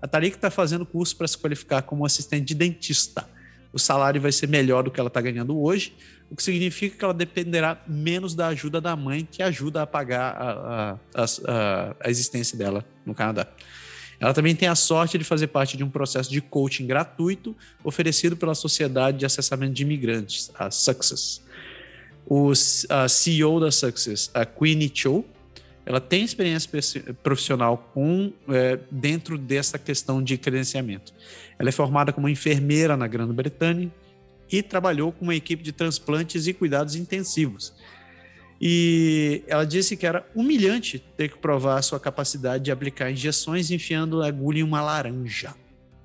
A Tariq está fazendo curso para se qualificar como assistente de dentista o salário vai ser melhor do que ela está ganhando hoje, o que significa que ela dependerá menos da ajuda da mãe, que ajuda a pagar a, a, a, a existência dela no Canadá. Ela também tem a sorte de fazer parte de um processo de coaching gratuito oferecido pela Sociedade de Acessamento de Imigrantes, a Success. O a CEO da Success, a Queenie Cho, ela tem experiência profissional com é, dentro dessa questão de credenciamento. Ela é formada como enfermeira na Grã-Bretanha e trabalhou com uma equipe de transplantes e cuidados intensivos. E ela disse que era humilhante ter que provar a sua capacidade de aplicar injeções enfiando agulha em uma laranja.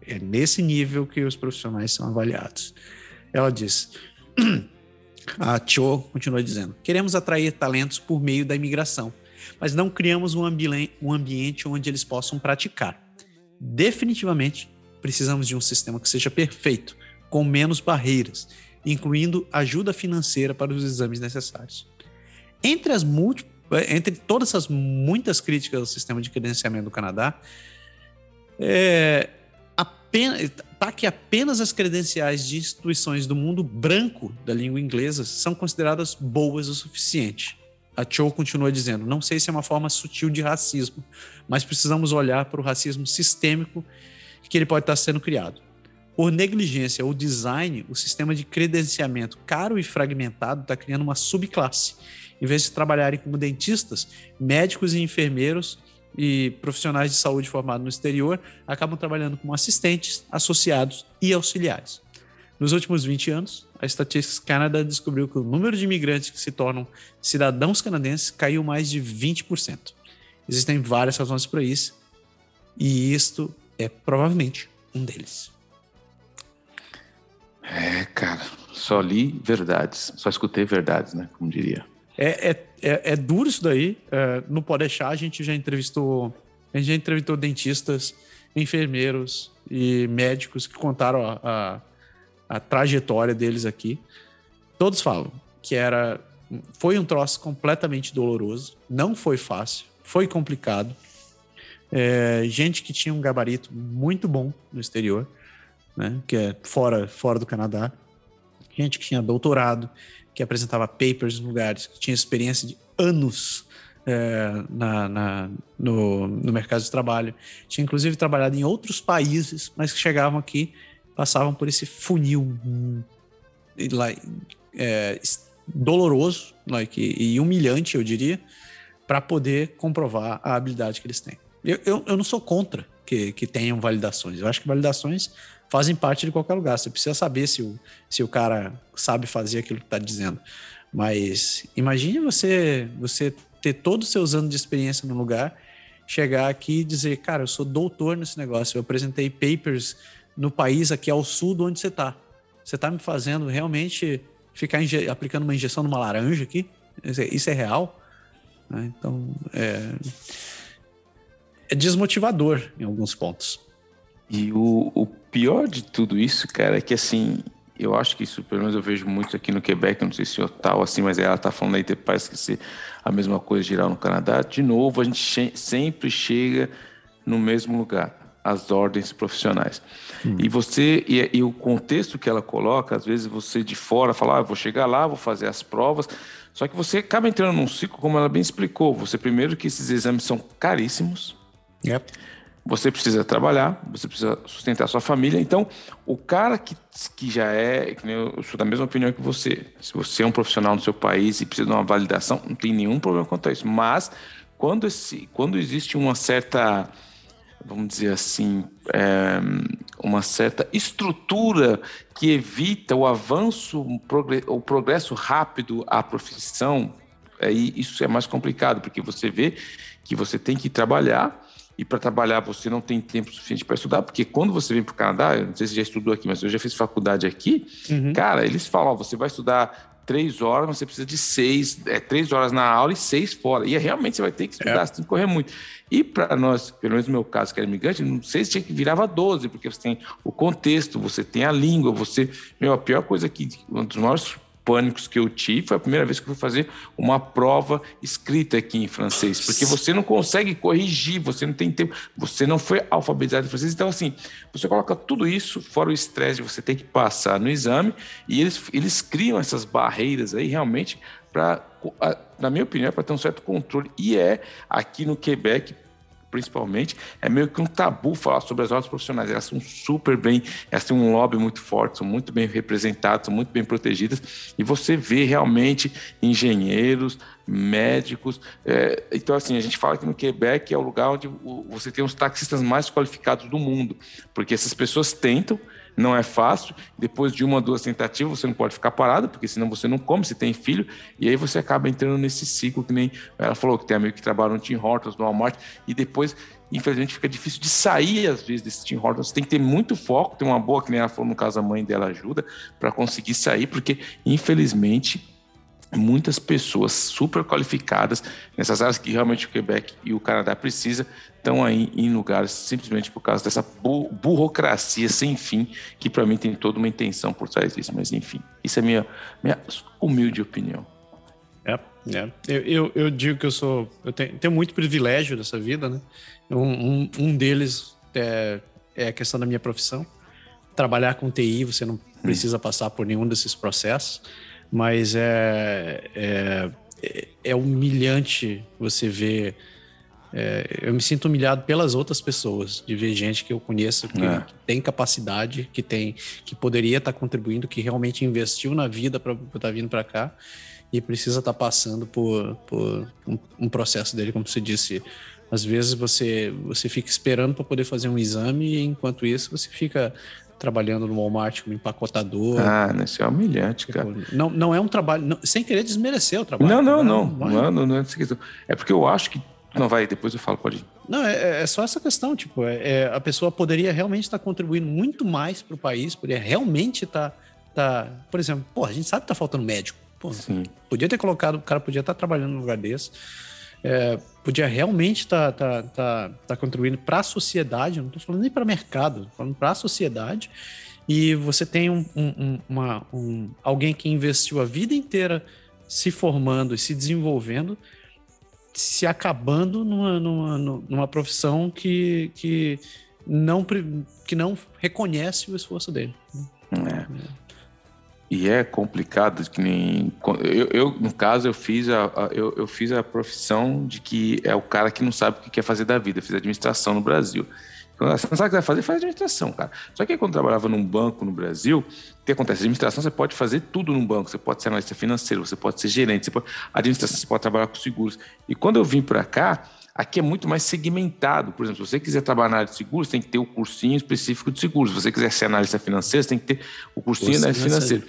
É nesse nível que os profissionais são avaliados. Ela disse: a Cho continua dizendo: queremos atrair talentos por meio da imigração mas não criamos um, um ambiente onde eles possam praticar. Definitivamente, precisamos de um sistema que seja perfeito, com menos barreiras, incluindo ajuda financeira para os exames necessários. Entre as entre todas as muitas críticas ao sistema de credenciamento do Canadá, é, apenas, tá que apenas as credenciais de instituições do mundo branco da língua inglesa são consideradas boas o suficiente. A Cho continua dizendo: não sei se é uma forma sutil de racismo, mas precisamos olhar para o racismo sistêmico que ele pode estar sendo criado. Por negligência ou design, o sistema de credenciamento caro e fragmentado está criando uma subclasse. Em vez de trabalharem como dentistas, médicos e enfermeiros e profissionais de saúde formados no exterior acabam trabalhando como assistentes, associados e auxiliares. Nos últimos 20 anos, a Statistics Canada descobriu que o número de imigrantes que se tornam cidadãos canadenses caiu mais de 20%. Existem várias razões para isso, e isto é provavelmente um deles. É, cara, só li verdades, só escutei verdades, né? Como diria. É, é, é, é duro isso daí. É, não pode deixar, a gente já entrevistou. A gente já entrevistou dentistas, enfermeiros e médicos que contaram a, a a trajetória deles aqui. Todos falam que era foi um troço completamente doloroso, não foi fácil, foi complicado. É, gente que tinha um gabarito muito bom no exterior, né, que é fora, fora do Canadá. Gente que tinha doutorado, que apresentava papers em lugares, que tinha experiência de anos é, na, na, no, no mercado de trabalho. Tinha inclusive trabalhado em outros países, mas que chegavam aqui passavam por esse funil like, é, doloroso like, e humilhante, eu diria, para poder comprovar a habilidade que eles têm. Eu, eu, eu não sou contra que, que tenham validações. Eu acho que validações fazem parte de qualquer lugar. Você precisa saber se o, se o cara sabe fazer aquilo que está dizendo. Mas imagine você, você ter todos os seus anos de experiência no lugar, chegar aqui e dizer, cara, eu sou doutor nesse negócio, eu apresentei papers no país aqui ao sul de onde você está. Você está me fazendo realmente ficar aplicando uma injeção numa laranja aqui? Isso é, é real? Né? Então, é, é, desmotivador em alguns pontos. E o, o, pior de tudo isso, cara, é que assim, eu acho que isso, pelo menos eu vejo muito aqui no Quebec, não sei se é tal assim, mas ela tá falando aí, parece que ser a mesma coisa geral no Canadá. De novo, a gente che sempre chega no mesmo lugar as ordens profissionais. Hum. E você e, e, o contexto que ela coloca, às vezes você de fora fala, ah, vou chegar lá, vou fazer as provas, só que você acaba entrando num ciclo, como ela bem explicou. Você primeiro que esses exames são caríssimos. Yep. Você precisa trabalhar, você precisa sustentar sua família. Então, o cara que, que já é, que eu sou da mesma opinião que você. Se você é um profissional no seu país e precisa de uma validação, não tem nenhum problema quanto a isso. Mas quando, esse, quando existe uma certa vamos dizer assim, é, uma certa estrutura que evita o avanço, o progresso rápido à profissão, aí isso é mais complicado, porque você vê que você tem que trabalhar e para trabalhar você não tem tempo suficiente para estudar, porque quando você vem para o Canadá, eu não sei se já estudou aqui, mas eu já fiz faculdade aqui, uhum. cara, eles falam, ó, você vai estudar três horas, mas você precisa de seis, é, três horas na aula e seis fora. E é, realmente você vai ter que estudar, é. você tem que correr muito. E para nós, pelo menos no meu caso, que era imigrante, não sei se tinha que virava 12, porque você tem o contexto, você tem a língua, você. Meu, a pior coisa que um dos maiores pânicos que eu tive foi a primeira vez que eu fui fazer uma prova escrita aqui em francês, porque você não consegue corrigir, você não tem tempo, você não foi alfabetizado em francês. Então, assim, você coloca tudo isso, fora o estresse de você ter que passar no exame, e eles, eles criam essas barreiras aí realmente para, na minha opinião, é para ter um certo controle. E é aqui no Quebec principalmente, é meio que um tabu falar sobre as ordens profissionais. Elas são super bem, elas têm um lobby muito forte, são muito bem representadas, são muito bem protegidas, e você vê realmente engenheiros, médicos. É, então, assim, a gente fala que no Quebec é o lugar onde você tem os taxistas mais qualificados do mundo, porque essas pessoas tentam, não é fácil. Depois de uma, duas tentativas, você não pode ficar parado, porque senão você não come, você tem filho, e aí você acaba entrando nesse ciclo que nem ela falou, que tem amigo que trabalha no Tim Hortons, no Walmart, e depois, infelizmente, fica difícil de sair, às vezes, desse Tim Hortons. Você tem que ter muito foco, ter uma boa, que nem ela falou, no caso, a mãe dela ajuda, para conseguir sair, porque, infelizmente, muitas pessoas super qualificadas nessas áreas que realmente o Quebec e o Canadá precisa estão aí em lugares simplesmente por causa dessa bu burocracia sem fim que para mim tem toda uma intenção por trás disso. Mas enfim isso é minha minha humilde opinião. É, é. Eu, eu, eu digo que eu sou eu tenho, tenho muito privilégio dessa vida né? Um, um, um deles é, é a questão da minha profissão. Trabalhar com TI você não hum. precisa passar por nenhum desses processos mas é, é, é humilhante você ver. É, eu me sinto humilhado pelas outras pessoas, de ver gente que eu conheço que, é. que tem capacidade, que tem, que poderia estar tá contribuindo, que realmente investiu na vida para estar tá vindo para cá e precisa estar tá passando por, por um, um, processo dele, como você disse. Às vezes você você fica esperando para poder fazer um exame e enquanto isso você fica trabalhando no Walmart como empacotador. Ah, isso é humilhante, tipo, cara. Não, não é um trabalho, não, sem querer desmerecer o trabalho. Não, não, não. Não, não, não, não é, é porque eu acho que. Não, vai, depois eu falo, pode ir. Não, é, é só essa questão, tipo, é, é, a pessoa poderia realmente estar contribuindo muito mais para o país, poderia realmente estar, tá, por exemplo, pô, a gente sabe que está faltando médico. Pô, Sim. Podia ter colocado, o cara podia estar trabalhando no lugar desse é, podia realmente estar tá, tá, tá, tá contribuindo para a sociedade, não estou falando nem para o mercado, estou falando para a sociedade, e você tem um, um, uma, um, alguém que investiu a vida inteira se formando e se desenvolvendo, se acabando numa, numa, numa profissão que, que, não, que não reconhece o esforço dele. É. E é complicado, que nem. Eu, eu no caso, eu fiz a, a, eu, eu fiz a profissão de que é o cara que não sabe o que quer fazer da vida. Eu fiz administração no Brasil. Quando você não sabe o que vai fazer, faz administração, cara. Só que quando eu trabalhava num banco no Brasil, o que acontece? Administração você pode fazer tudo num banco. Você pode ser analista financeiro, você pode ser gerente, você pode, administração você pode trabalhar com seguros. E quando eu vim para cá, Aqui é muito mais segmentado. Por exemplo, se você quiser trabalhar na área de seguros, tem que ter o cursinho específico de seguros. Se você quiser ser analista financeiro, tem que ter o cursinho de analista financeiro.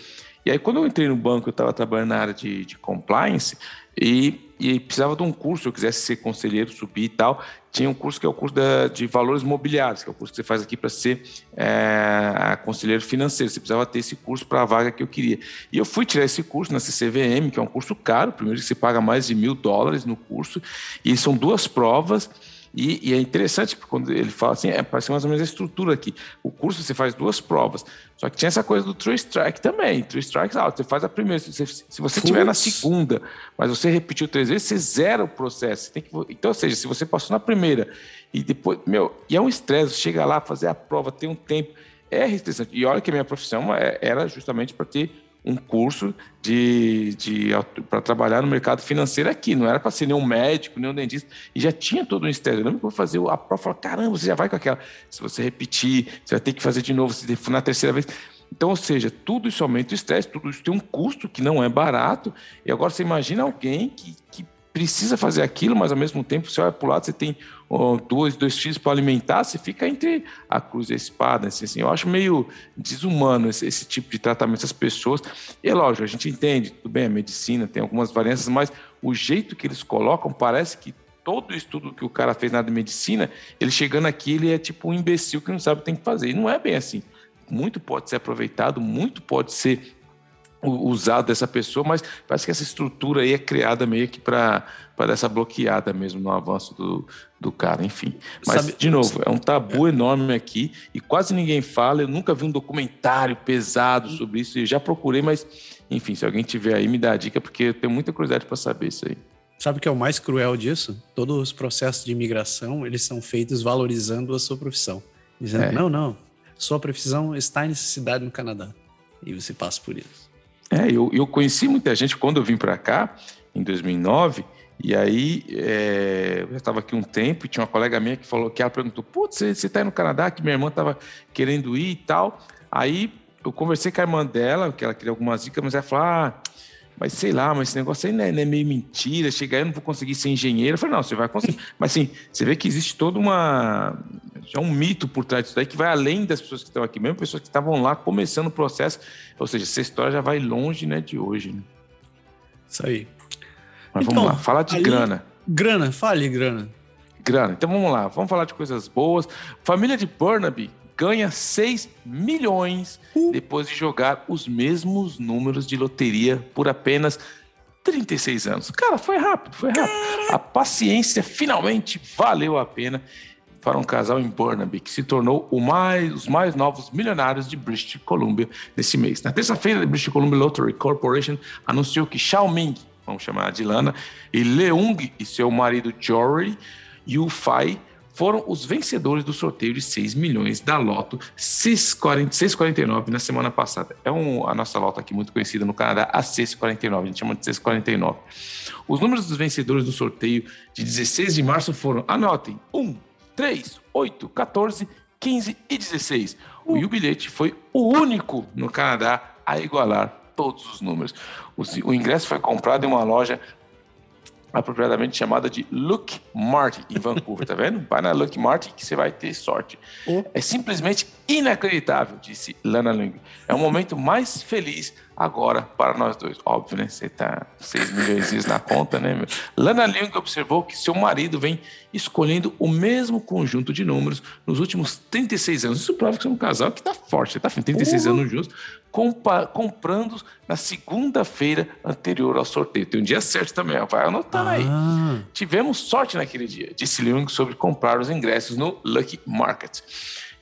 E aí, quando eu entrei no banco, eu estava trabalhando na área de, de compliance e, e, precisava de um curso, eu quisesse ser conselheiro, subir e tal. Tinha um curso que é o curso da, de valores imobiliários, que é o curso que você faz aqui para ser é, conselheiro financeiro. Você precisava ter esse curso para a vaga que eu queria. E eu fui tirar esse curso na CCVM, que é um curso caro. Primeiro, você paga mais de mil dólares no curso, e são duas provas. E, e, é interessante, porque quando ele fala assim, é, parece mais ou menos a estrutura aqui. O curso você faz duas provas. Só que tinha essa coisa do True Strike também. True Strike out. Você faz a primeira. Se você, se você tiver na segunda, mas você repetiu três vezes, você zera o processo. Que, então, ou seja, se você passou na primeira e depois. Meu, e é um estresse, chega lá, fazer a prova, tem um tempo. É estressante. E olha que a minha profissão é, era justamente para ter um curso de, de para trabalhar no mercado financeiro aqui. Não era para ser nenhum médico, nenhum dentista. E já tinha todo um estresse. Eu lembro que fazer a prova falar, caramba, você já vai com aquela. Se você repetir, você vai ter que fazer de novo, se for na terceira vez. Então, ou seja, tudo isso aumenta o estresse, tudo isso tem um custo que não é barato. E agora você imagina alguém que, que precisa fazer aquilo, mas ao mesmo tempo você olha para o lado, você tem dois, dois filhos para alimentar, você fica entre a cruz e a espada. Assim, assim. Eu acho meio desumano esse, esse, tipo de tratamento das pessoas. E é lógico, a gente entende, tudo bem, a medicina tem algumas varianças, mas o jeito que eles colocam parece que todo o estudo que o cara fez na medicina, ele chegando aqui, ele é tipo um imbecil que não sabe o que tem que fazer. E não é bem assim. Muito pode ser aproveitado, muito pode ser usado dessa pessoa, mas parece que essa estrutura aí é criada meio que para essa bloqueada mesmo no avanço do, do cara, enfim. Mas, Sabe, de novo, é um tabu enorme aqui e quase ninguém fala. Eu nunca vi um documentário pesado sobre isso. Eu já procurei, mas, enfim, se alguém tiver aí, me dá a dica, porque eu tenho muita curiosidade para saber isso aí. Sabe o que é o mais cruel disso? Todos os processos de imigração, eles são feitos valorizando a sua profissão. Dizendo, é. não, não, sua profissão está em necessidade no Canadá. E você passa por isso. É, eu, eu conheci muita gente quando eu vim para cá, em 2009, e aí é, eu estava aqui um tempo e tinha uma colega minha que falou que ela perguntou: Putz, você está aí no Canadá? Que minha irmã estava querendo ir e tal. Aí eu conversei com a irmã dela, que ela queria algumas dicas, mas ela falou: Ah, mas sei lá, mas esse negócio aí não é, não é meio mentira. Chegar aí eu não vou conseguir ser engenheiro. Eu falei: Não, você vai conseguir. mas assim, você vê que existe toda uma já um mito por trás disso daí que vai além das pessoas que estão aqui, mesmo pessoas que estavam lá começando o processo. Ou seja, essa história já vai longe né, de hoje. Né? Isso aí. Mas então, vamos lá, falar de ali, grana. Grana, fale grana. Grana. Então vamos lá, vamos falar de coisas boas. Família de Burnaby ganha 6 milhões uh. depois de jogar os mesmos números de loteria por apenas 36 anos. Cara, foi rápido, foi rápido. A paciência finalmente valeu a pena para um casal em Burnaby, que se tornou mais, os mais novos milionários de British Columbia nesse mês. Na terça-feira, a British Columbia Lottery Corporation anunciou que Xiao Ming, vamos chamar de Lana, e Leung e seu marido Jory Yu Fai foram os vencedores do sorteio de 6 milhões da Loto 649 na semana passada. É um, a nossa Loto aqui muito conhecida no Canadá, a 649, a gente chama de 649. Os números dos vencedores do sorteio de 16 de março foram, anotem, 1, 3, 8, 14, 15 e 16. O bilhete foi o único no Canadá a igualar todos os números. O, o ingresso foi comprado em uma loja apropriadamente chamada de Look Marty em Vancouver, tá vendo? Vai na Look Marty que você vai ter sorte. Oh. É simplesmente inacreditável, disse Lana Ling. É o momento mais feliz agora para nós dois. Óbvio, né? Você tá 6 milhões na conta, né? Meu? Lana Ling observou que seu marido vem escolhendo o mesmo conjunto de números nos últimos 36 anos. Isso prova que é um casal que tá forte, tá 36 anos juntos, comprando na segunda-feira anterior ao sorteio. Tem um dia certo também, vai anotando ah. aí. Tivemos sorte naquele dia, disse Leung sobre comprar os ingressos no Lucky Market.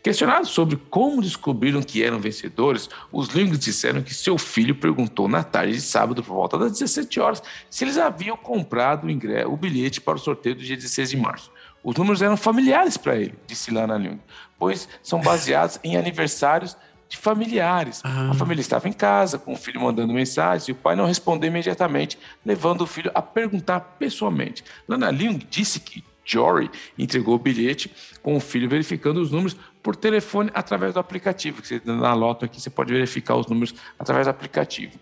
Questionados sobre como descobriram que eram vencedores, os Lings disseram que seu filho perguntou na tarde de sábado, por volta das 17 horas, se eles haviam comprado o bilhete para o sorteio do dia 16 de março. Os números eram familiares para ele, disse Lana Leung, pois são baseados em aniversários de familiares. Ah. A família estava em casa, com o filho mandando mensagens, e o pai não respondeu imediatamente, levando o filho a perguntar pessoalmente. Lana Leung disse que Jory entregou o bilhete com o filho verificando os números por telefone através do aplicativo. Que você, na Loto aqui você pode verificar os números através do aplicativo.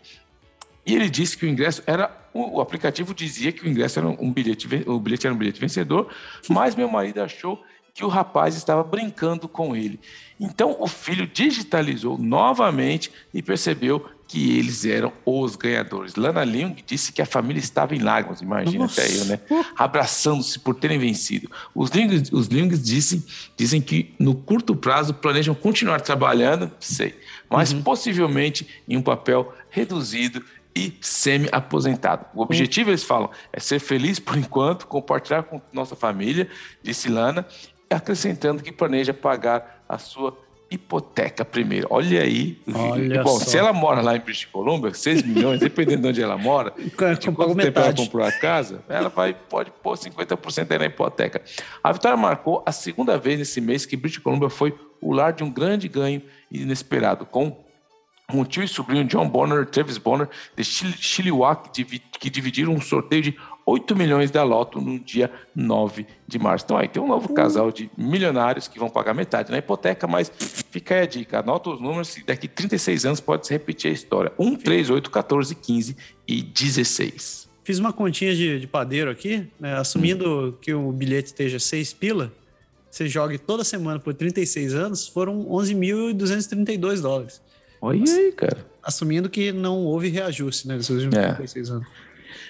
E ele disse que o ingresso era. O aplicativo dizia que o ingresso era um bilhete, o bilhete era um bilhete vencedor, mas meu marido achou que o rapaz estava brincando com ele. Então o filho digitalizou novamente e percebeu que eles eram os ganhadores. Lana Leung disse que a família estava em lágrimas, imagina Nossa. até eu, né? Abraçando-se por terem vencido. Os Leungs, os Leungs dizem, dizem que no curto prazo planejam continuar trabalhando, sei, mas uhum. possivelmente em um papel reduzido e semi-aposentado. O objetivo, eles falam, é ser feliz por enquanto, compartilhar com nossa família, disse Lana, acrescentando que planeja pagar a sua hipoteca primeiro. Olha aí. Olha Bom, só. se ela mora lá em British Columbia, 6 milhões, dependendo de onde ela mora, de quanto tempo ela comprou a casa, ela vai, pode pôr 50% aí na hipoteca. A vitória marcou a segunda vez nesse mês que British Columbia foi o lar de um grande ganho inesperado, com um tio e sobrinho John Bonner Travis Bonner de Chilliwack, que dividiram um sorteio de 8 milhões da Loto no dia 9 de março. Então aí tem um novo casal de milionários que vão pagar metade na hipoteca, mas fica aí a dica, anota os números e daqui 36 anos pode se repetir a história. 1, 3, 8, 14, 15 e 16. Fiz uma continha de, de padeiro aqui, né, assumindo hum. que o bilhete esteja 6 pila, você joga toda semana por 36 anos, foram 11.232 dólares. Olha aí, cara. Assumindo que não houve reajuste né, nesses últimos é. 36 anos.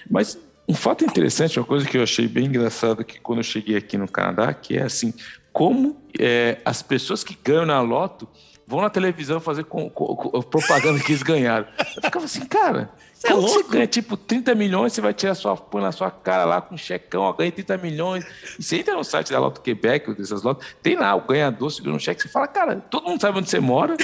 Mas Um fato interessante, uma coisa que eu achei bem engraçada que quando eu cheguei aqui no Canadá, que é assim, como é, as pessoas que ganham na loto vão na televisão fazer com, com, com, propaganda que eles ganharam. Eu ficava assim, cara, você, é você ganha tipo 30 milhões, você vai tirar sua, põe na sua cara lá com um checão, ó, ganha 30 milhões. E você entra no site da Loto Quebec, dessas lotas, tem lá o ganhador segurando um cheque, você fala, cara, todo mundo sabe onde você mora,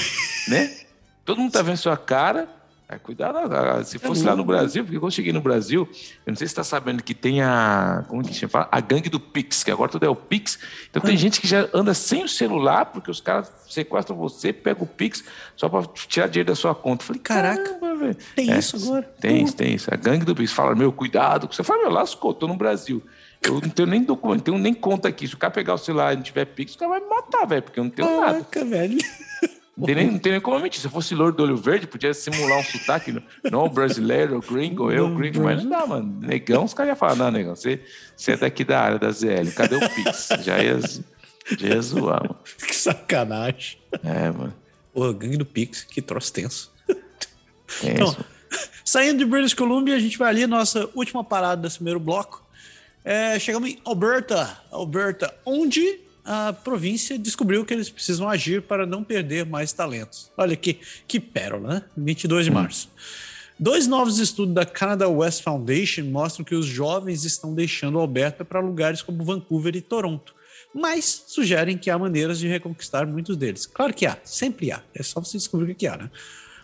né? Todo mundo tá vendo sua cara. É, cuidado, se fosse lá no Brasil, porque quando eu cheguei no Brasil, eu não sei se você está sabendo que tem a. Como que a gente fala? A gangue do Pix, que agora tudo é o Pix. Então tem gente que já anda sem o celular, porque os caras sequestram você, pegam o Pix só para tirar dinheiro da sua conta. Eu falei, caraca, velho. Tem é, isso agora? Tem isso, tem isso. A gangue do Pix. Fala, meu, cuidado. Você fala, meu, lascou, tô no Brasil. Eu não tenho nem documento, não tenho nem conta aqui. Se o cara pegar o celular e não tiver Pix, o cara vai me matar, velho, porque eu não tenho Caraca, nada. velho. Não tem, nem, não tem nem como mentir. Se eu fosse louro do olho verde, podia simular um sotaque. Não, brasileiro, gringo, eu, gringo. Mas não dá, mano. Negão, os caras iam falar, não, negão, você, você é daqui da área da ZL. Cadê o Pix? Já ia, já ia zoar, mano. Que sacanagem. É, mano. Pô, gangue do Pix, que troço tenso. tenso. Então, saindo de British Columbia, a gente vai ali, nossa última parada desse primeiro bloco. É, chegamos em Alberta, Alberta, onde a província descobriu que eles precisam agir para não perder mais talentos. Olha que, que pérola, né? 22 de março. Dois novos estudos da Canada West Foundation mostram que os jovens estão deixando Alberta para lugares como Vancouver e Toronto, mas sugerem que há maneiras de reconquistar muitos deles. Claro que há, sempre há, é só você descobrir o que há, né?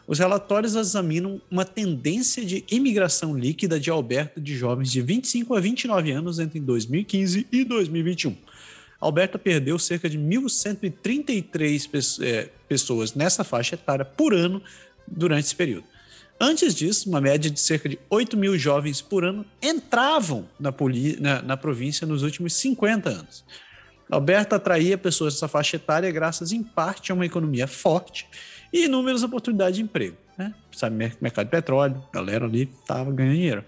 Os relatórios examinam uma tendência de imigração líquida de Alberta de jovens de 25 a 29 anos entre 2015 e 2021 Alberta perdeu cerca de 1.133 é, pessoas nessa faixa etária por ano durante esse período. Antes disso, uma média de cerca de 8 mil jovens por ano entravam na, na, na província nos últimos 50 anos. Alberta atraía pessoas dessa faixa etária graças, em parte, a uma economia forte e inúmeras oportunidades de emprego. Né? Sabe, mercado de petróleo, galera ali estava ganhando dinheiro.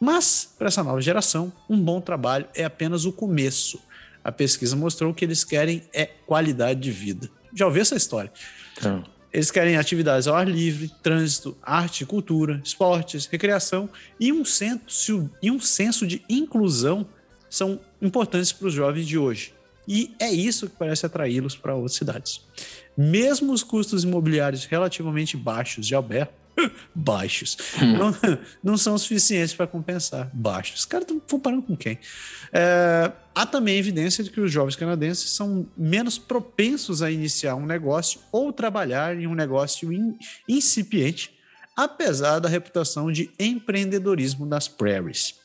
Mas, para essa nova geração, um bom trabalho é apenas o começo a pesquisa mostrou que eles querem é qualidade de vida. Já ouviu essa história? Eles querem atividades ao ar livre, trânsito, arte, cultura, esportes, recreação e um senso, e um senso de inclusão são importantes para os jovens de hoje. E é isso que parece atraí-los para outras cidades. Mesmo os custos imobiliários relativamente baixos de Alberto baixos. Hum. Não, não, são suficientes para compensar. Baixos. Os caras estão comparando com quem? É, há também evidência de que os jovens canadenses são menos propensos a iniciar um negócio ou trabalhar em um negócio in, incipiente, apesar da reputação de empreendedorismo das prairies.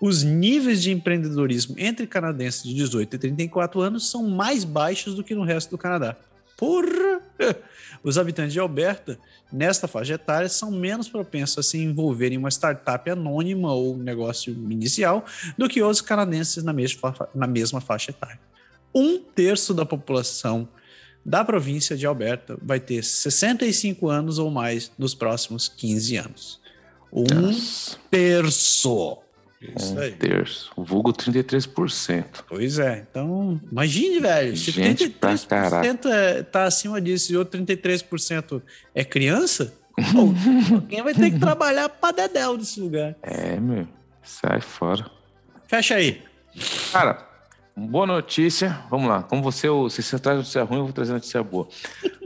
Os níveis de empreendedorismo entre canadenses de 18 e 34 anos são mais baixos do que no resto do Canadá. Porra! Os habitantes de Alberta, nesta faixa etária, são menos propensos a se envolver em uma startup anônima ou negócio inicial do que os canadenses na mesma, na mesma faixa etária. Um terço da população da província de Alberta vai ter 65 anos ou mais nos próximos 15 anos. Um Nossa. terço. Isso um aí. terço. O vulgo 33%. Pois é. Então, imagine, velho. Se Gente 33% é, tá acima disso e outro 33% é criança, quem vai ter que trabalhar pra dedéu nesse lugar. É, meu. Sai fora. Fecha aí. Cara, boa notícia. Vamos lá. Como você, se você traz notícia ruim, eu vou trazer notícia boa.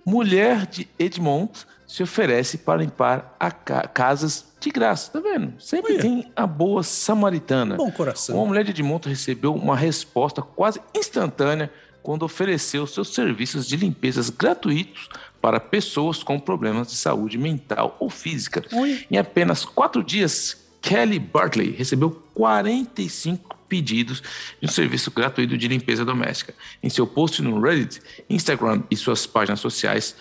Mulher de Edmond se oferece para limpar ca casas de graça, tá vendo? Sempre Olha. tem a boa samaritana. Bom coração. Uma mulher de Edmonton recebeu uma resposta quase instantânea quando ofereceu seus serviços de limpezas gratuitos para pessoas com problemas de saúde mental ou física. Em apenas quatro dias, Kelly Bartley recebeu 45 pedidos de um serviço gratuito de limpeza doméstica. Em seu post no Reddit, Instagram e suas páginas sociais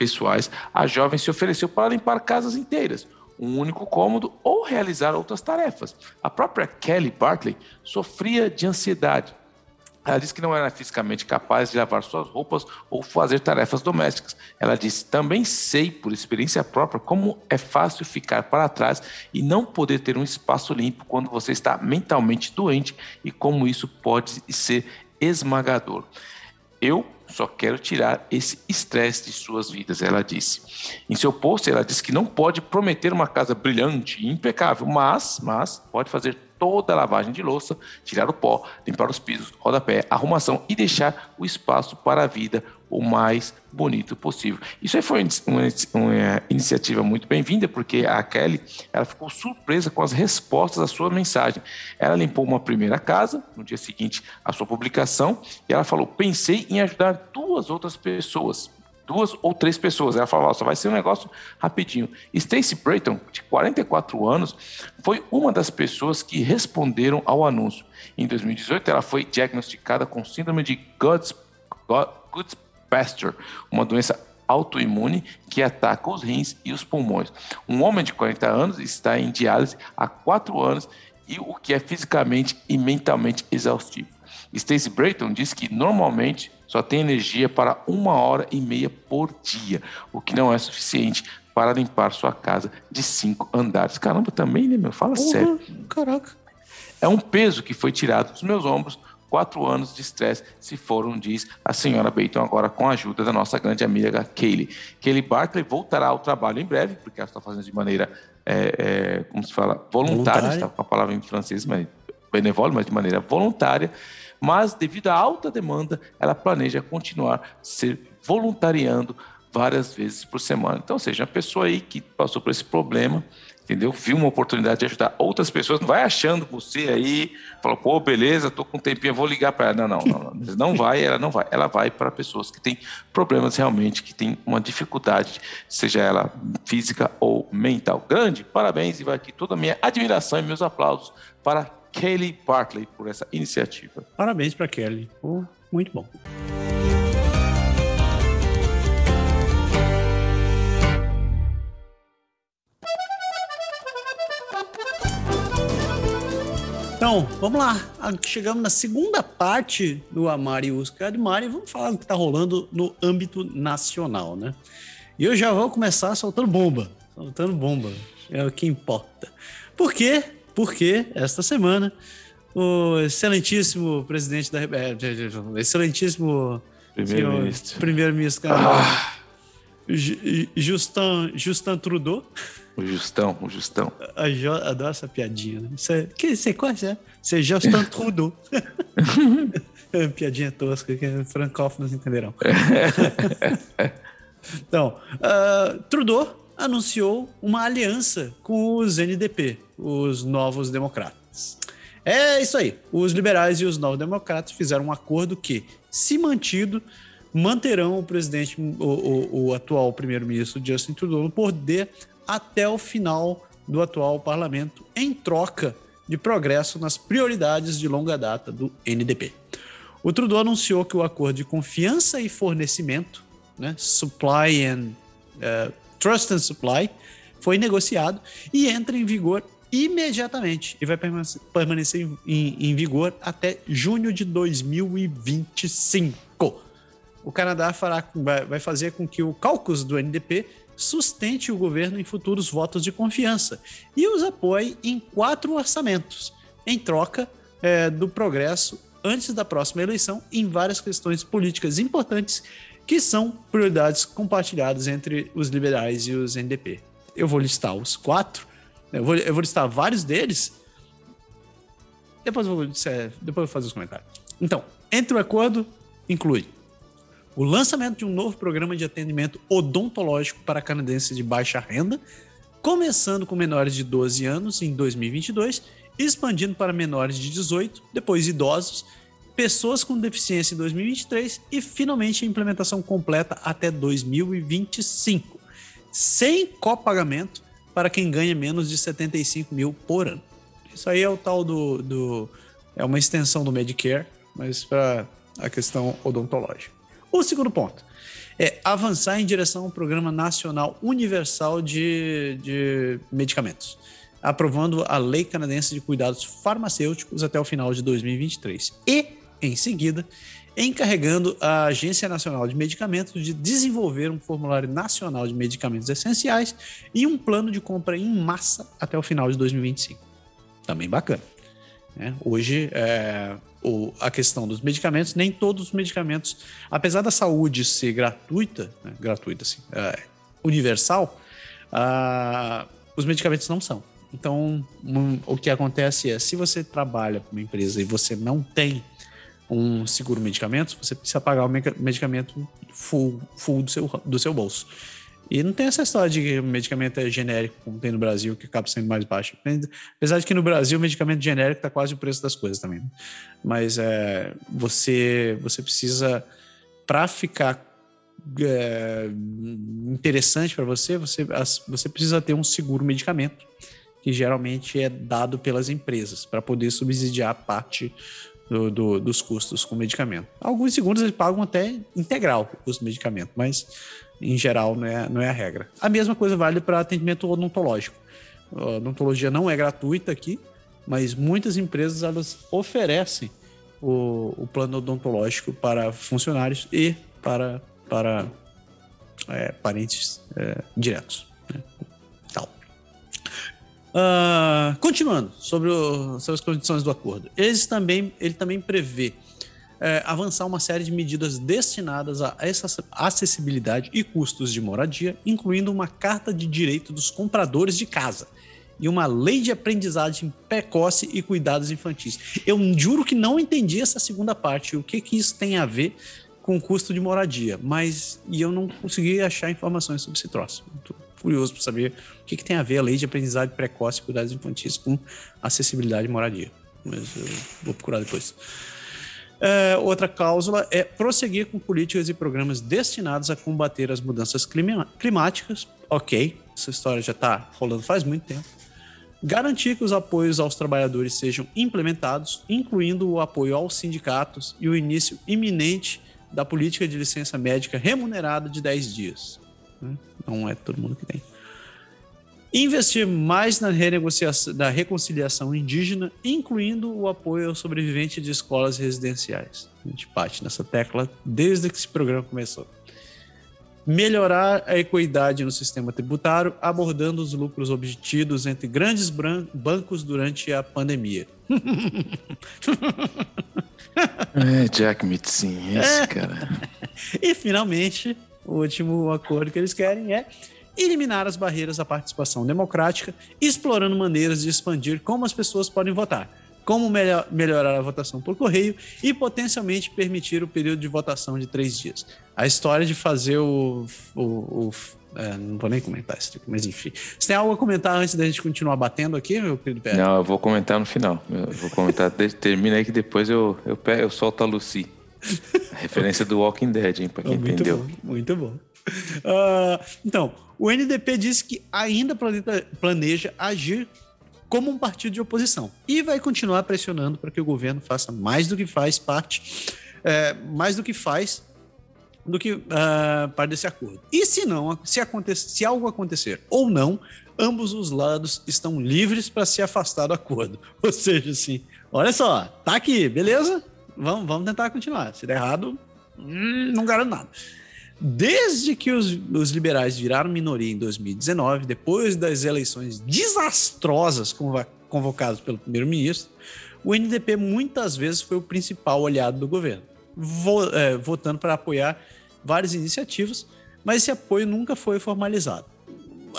pessoais, a jovem se ofereceu para limpar casas inteiras, um único cômodo ou realizar outras tarefas. A própria Kelly Bartley sofria de ansiedade. Ela disse que não era fisicamente capaz de lavar suas roupas ou fazer tarefas domésticas. Ela disse: também sei por experiência própria como é fácil ficar para trás e não poder ter um espaço limpo quando você está mentalmente doente e como isso pode ser esmagador. Eu só quero tirar esse estresse de suas vidas, ela disse. Em seu post, ela disse que não pode prometer uma casa brilhante e impecável, mas, mas pode fazer toda a lavagem de louça, tirar o pó, limpar os pisos, rodapé, arrumação e deixar o espaço para a vida o mais bonito possível. Isso aí foi uma, uma iniciativa muito bem-vinda, porque a Kelly ela ficou surpresa com as respostas à sua mensagem. Ela limpou uma primeira casa, no dia seguinte a sua publicação, e ela falou: pensei em ajudar duas outras pessoas duas ou três pessoas. Ela falava, só vai ser um negócio rapidinho. Stacey Brayton, de 44 anos, foi uma das pessoas que responderam ao anúncio. Em 2018, ela foi diagnosticada com síndrome de God's, God, Pasture, uma doença autoimune que ataca os rins e os pulmões. Um homem de 40 anos está em diálise há quatro anos e o que é fisicamente e mentalmente exaustivo. Stacey Brayton diz que normalmente só tem energia para uma hora e meia por dia, o que não é suficiente para limpar sua casa de cinco andares. Caramba, também, né, meu? Fala sério. Caraca. É um peso que foi tirado dos meus ombros. Quatro anos de estresse se foram, diz a senhora Beiton, agora com a ajuda da nossa grande amiga Kaylee. Kaylee Barkley voltará ao trabalho em breve, porque ela está fazendo de maneira, é, é, como se fala, voluntária, voluntária. está com a palavra em francês, mas benevolente, mas de maneira voluntária mas devido à alta demanda, ela planeja continuar ser voluntariando várias vezes por semana. Então, ou seja, a pessoa aí que passou por esse problema, entendeu? Viu uma oportunidade de ajudar outras pessoas, não vai achando você aí, falou, pô, beleza, tô com um tempinho, vou ligar para ela. Não, não, não, não, não vai, ela não vai. Ela vai para pessoas que têm problemas realmente, que têm uma dificuldade, seja ela física ou mental. Grande, parabéns e vai aqui toda a minha admiração e meus aplausos para Kelly Bartley por essa iniciativa. Parabéns para Kelly. Oh, muito bom. Então, vamos lá. Chegamos na segunda parte do Amar e Usca Admar e vamos falar do que está rolando no âmbito nacional, né? E eu já vou começar soltando bomba. Soltando bomba. É o que importa. Por quê? porque esta semana o excelentíssimo presidente da República, é, excelentíssimo primeiro-ministro, primeiro-ministro ah. Justin, Justin Trudeau. O Justão, o Justão. Eu adoro essa piadinha. Né? Você, que, você conhece, é? Você é Justin Trudeau. é piadinha tosca que francófonos entenderão. então, uh, Trudeau anunciou uma aliança com os NDP, os Novos Democratas. É isso aí. Os liberais e os Novos Democratas fizeram um acordo que, se mantido, manterão o presidente, o, o, o atual primeiro-ministro Justin Trudeau no poder até o final do atual parlamento, em troca de progresso nas prioridades de longa data do NDP. O Trudeau anunciou que o acordo de confiança e fornecimento, né, supply and uh, Trust and Supply, foi negociado e entra em vigor imediatamente e vai permanecer em, em, vigor até junho de 2025. O Canadá fará, vai fazer com que o caucus do NDP sustente o governo em futuros votos de confiança e os apoie em quatro orçamentos, em troca é, do progresso antes da próxima eleição em várias questões políticas importantes que são prioridades compartilhadas entre os liberais e os NDP. Eu vou listar os quatro, eu vou, eu vou listar vários deles, depois eu vou, depois eu vou fazer os comentários. Então, entre o acordo, inclui o lançamento de um novo programa de atendimento odontológico para canadenses de baixa renda, começando com menores de 12 anos em 2022, expandindo para menores de 18, depois idosos pessoas com deficiência em 2023 e finalmente a implementação completa até 2025, sem copagamento para quem ganha menos de 75 mil por ano. Isso aí é o tal do, do é uma extensão do Medicare, mas para a questão odontológica. O segundo ponto é avançar em direção ao Programa Nacional Universal de, de Medicamentos, aprovando a Lei Canadense de Cuidados Farmacêuticos até o final de 2023 e em seguida, encarregando a Agência Nacional de Medicamentos de desenvolver um formulário nacional de medicamentos essenciais e um plano de compra em massa até o final de 2025. Também bacana. Né? Hoje, é, o, a questão dos medicamentos, nem todos os medicamentos, apesar da saúde ser gratuita, né, gratuita assim, é, universal, os medicamentos não são. Então, um, o que acontece é, se você trabalha para uma empresa e você não tem um seguro medicamentos, você precisa pagar o medicamento full, full do, seu, do seu bolso. E não tem essa história de que o medicamento é genérico, como tem no Brasil, que acaba sendo mais baixo. Apesar de que no Brasil o medicamento genérico está quase o preço das coisas também. Né? Mas é, você, você precisa, para ficar é, interessante para você, você, você precisa ter um seguro medicamento, que geralmente é dado pelas empresas, para poder subsidiar parte do, do, dos custos com medicamento. Alguns seguros eles pagam até integral o custo do medicamento, mas em geral não é, não é a regra. A mesma coisa vale para atendimento odontológico. A odontologia não é gratuita aqui, mas muitas empresas elas oferecem o, o plano odontológico para funcionários e para, para é, parentes é, diretos. Né? Tal. Uh, continuando sobre, o, sobre as condições do acordo, eles também, ele também prevê é, avançar uma série de medidas destinadas a essa acessibilidade e custos de moradia, incluindo uma carta de direito dos compradores de casa e uma lei de aprendizagem precoce e cuidados infantis. Eu juro que não entendi essa segunda parte, o que, que isso tem a ver com o custo de moradia, mas e eu não consegui achar informações sobre esse troço. Estou curioso para saber o que, que tem a ver a lei de aprendizagem precoce e cuidados infantis com acessibilidade e moradia. Mas eu vou procurar depois. É, outra cláusula é prosseguir com políticas e programas destinados a combater as mudanças climáticas. Ok, essa história já está rolando faz muito tempo. Garantir que os apoios aos trabalhadores sejam implementados, incluindo o apoio aos sindicatos e o início iminente da política de licença médica remunerada de 10 dias. Né? Não é todo mundo que tem. Investir mais na renegociação, da reconciliação indígena, incluindo o apoio ao sobrevivente de escolas residenciais. A gente bate nessa tecla desde que esse programa começou. Melhorar a equidade no sistema tributário, abordando os lucros obtidos entre grandes bancos durante a pandemia. é, Jack Mitzin, esse cara. e finalmente, o último acordo que eles querem é eliminar as barreiras à participação democrática, explorando maneiras de expandir como as pessoas podem votar, como melhor, melhorar a votação por correio e potencialmente permitir o período de votação de três dias. A história de fazer o. o, o é, não vou nem comentar isso aqui, mas enfim. Você tem algo a comentar antes da gente continuar batendo aqui, meu querido Pedro? Não, eu vou comentar no final. Eu vou comentar, termina aí que depois eu, eu, eu solto a Lucy. A referência do Walking Dead, hein, pra quem oh, muito entendeu. Bom, muito bom. Uh, então, o NDP disse que ainda planeja agir como um partido de oposição e vai continuar pressionando para que o governo faça mais do que faz parte, é, mais do que faz do que uh, parte desse acordo. E se não, se, acontecer, se algo acontecer ou não, ambos os lados estão livres para se afastar do acordo. Ou seja, assim, olha só, tá aqui, beleza? Vamos, vamos tentar continuar. Se der errado, hum, não garanto nada. Desde que os, os, liberais viraram minoria em 2019, depois das eleições desastrosas convocadas pelo primeiro-ministro, o NDP muitas vezes foi o principal aliado do governo, vo, é, votando para apoiar várias iniciativas, mas esse apoio nunca foi formalizado.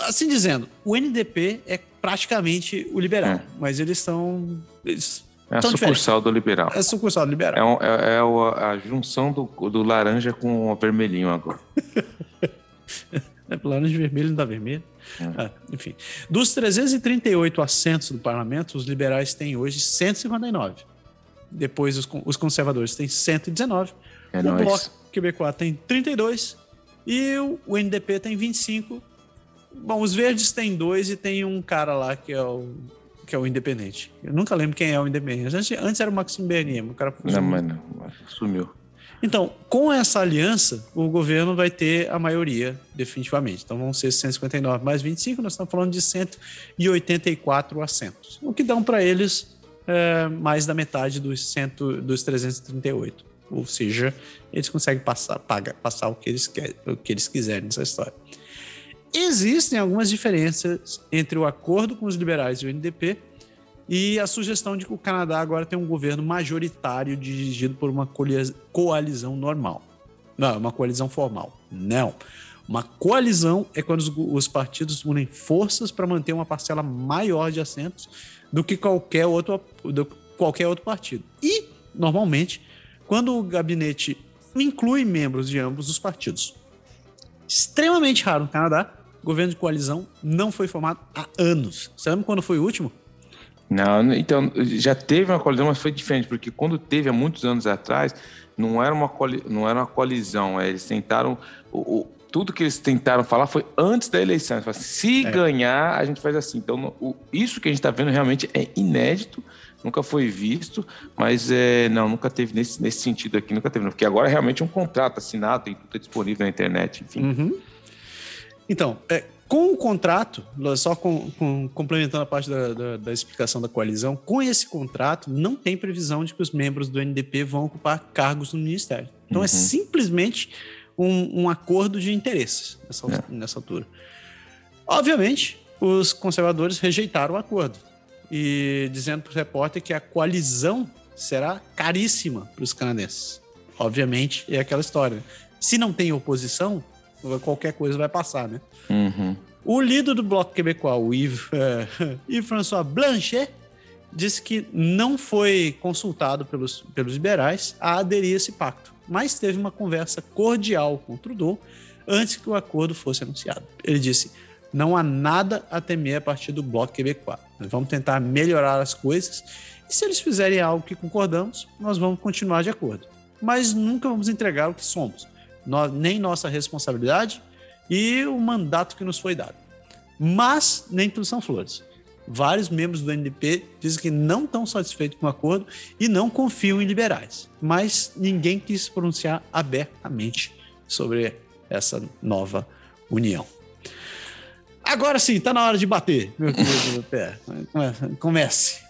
Assim dizendo, o NDP é praticamente o liberal, é. mas eles são. Eles é a sucursal do liberal. É a sucursal do liberal. É, um, é, é a junção do, do laranja com o vermelhinho agora. é laranja vermelho não dá vermelho. É. Ah, enfim. Dos 338 assentos do parlamento, os liberais têm hoje 159. Depois os, os conservadores têm 119. É o nóis. Bloco Quebecois tem 32. E o, o NDP tem 25. Bom, os verdes têm dois e tem um cara lá que é o que é o Independente. Eu nunca lembro quem é o Independente. Antes, antes era o Maxime Bernier, o cara Não, mas não, sumiu. Então, com essa aliança, o governo vai ter a maioria, definitivamente. Então, vão ser 159 mais 25, nós estamos falando de 184 assentos. O que dão para eles é, mais da metade dos, cento, dos 338. Ou seja, eles conseguem passar, passar o, que eles querem, o que eles quiserem nessa história. Existem algumas diferenças entre o acordo com os liberais e o NDP, e a sugestão de que o Canadá agora tem um governo majoritário dirigido por uma coalizão normal. Não, uma coalizão formal. Não. Uma coalizão é quando os, os partidos unem forças para manter uma parcela maior de assentos do que qualquer outro, do, qualquer outro partido. E, normalmente, quando o gabinete inclui membros de ambos os partidos. Extremamente raro no Canadá, governo de coalizão não foi formado há anos. Você lembra quando foi o último? Não, então já teve uma coalizão, mas foi diferente, porque quando teve há muitos anos atrás, não era uma, coli não era uma coalizão, é, eles tentaram. O, o, tudo que eles tentaram falar foi antes da eleição. Falaram, se é. ganhar, a gente faz assim. Então, o, isso que a gente está vendo realmente é inédito, nunca foi visto, mas é, não, nunca teve nesse, nesse sentido aqui, nunca teve, porque agora é realmente um contrato assinado, tem tudo disponível na internet, enfim. Uhum. Então, é, com o contrato, só com, com, complementando a parte da, da, da, explicação da coalizão, com esse contrato não tem previsão de que os membros do NDP vão ocupar cargos no ministério. Então é uhum. é simplesmente um, um, acordo de interesses nessa, é. nessa altura. Obviamente, os conservadores rejeitaram o acordo e dizendo para o repórter que a coalizão será caríssima para os canadenses. Obviamente, é aquela história. Se não tem oposição, qualquer coisa vai passar, né? Uhum. O líder do Bloco Quebecois, o Yves, uh, Yves François Blanchet, disse que não foi consultado pelos, pelos liberais a aderir a esse pacto, mas teve uma conversa cordial com o Trudeau antes que o acordo fosse anunciado. Ele disse: não há nada a temer a partir do Bloco Quebecois. Nós vamos tentar melhorar as coisas e se eles fizerem algo que concordamos, nós vamos continuar de acordo. Mas nunca vamos entregar o que somos nem nossa responsabilidade e o mandato que nos foi dado. Mas nem tudo são flores. Vários membros do NDP dizem que não estão satisfeitos com o acordo e não confiam em liberais. Mas ninguém quis se pronunciar abertamente sobre essa nova união. Agora sim, está na hora de bater, meu querido Pé. Comece.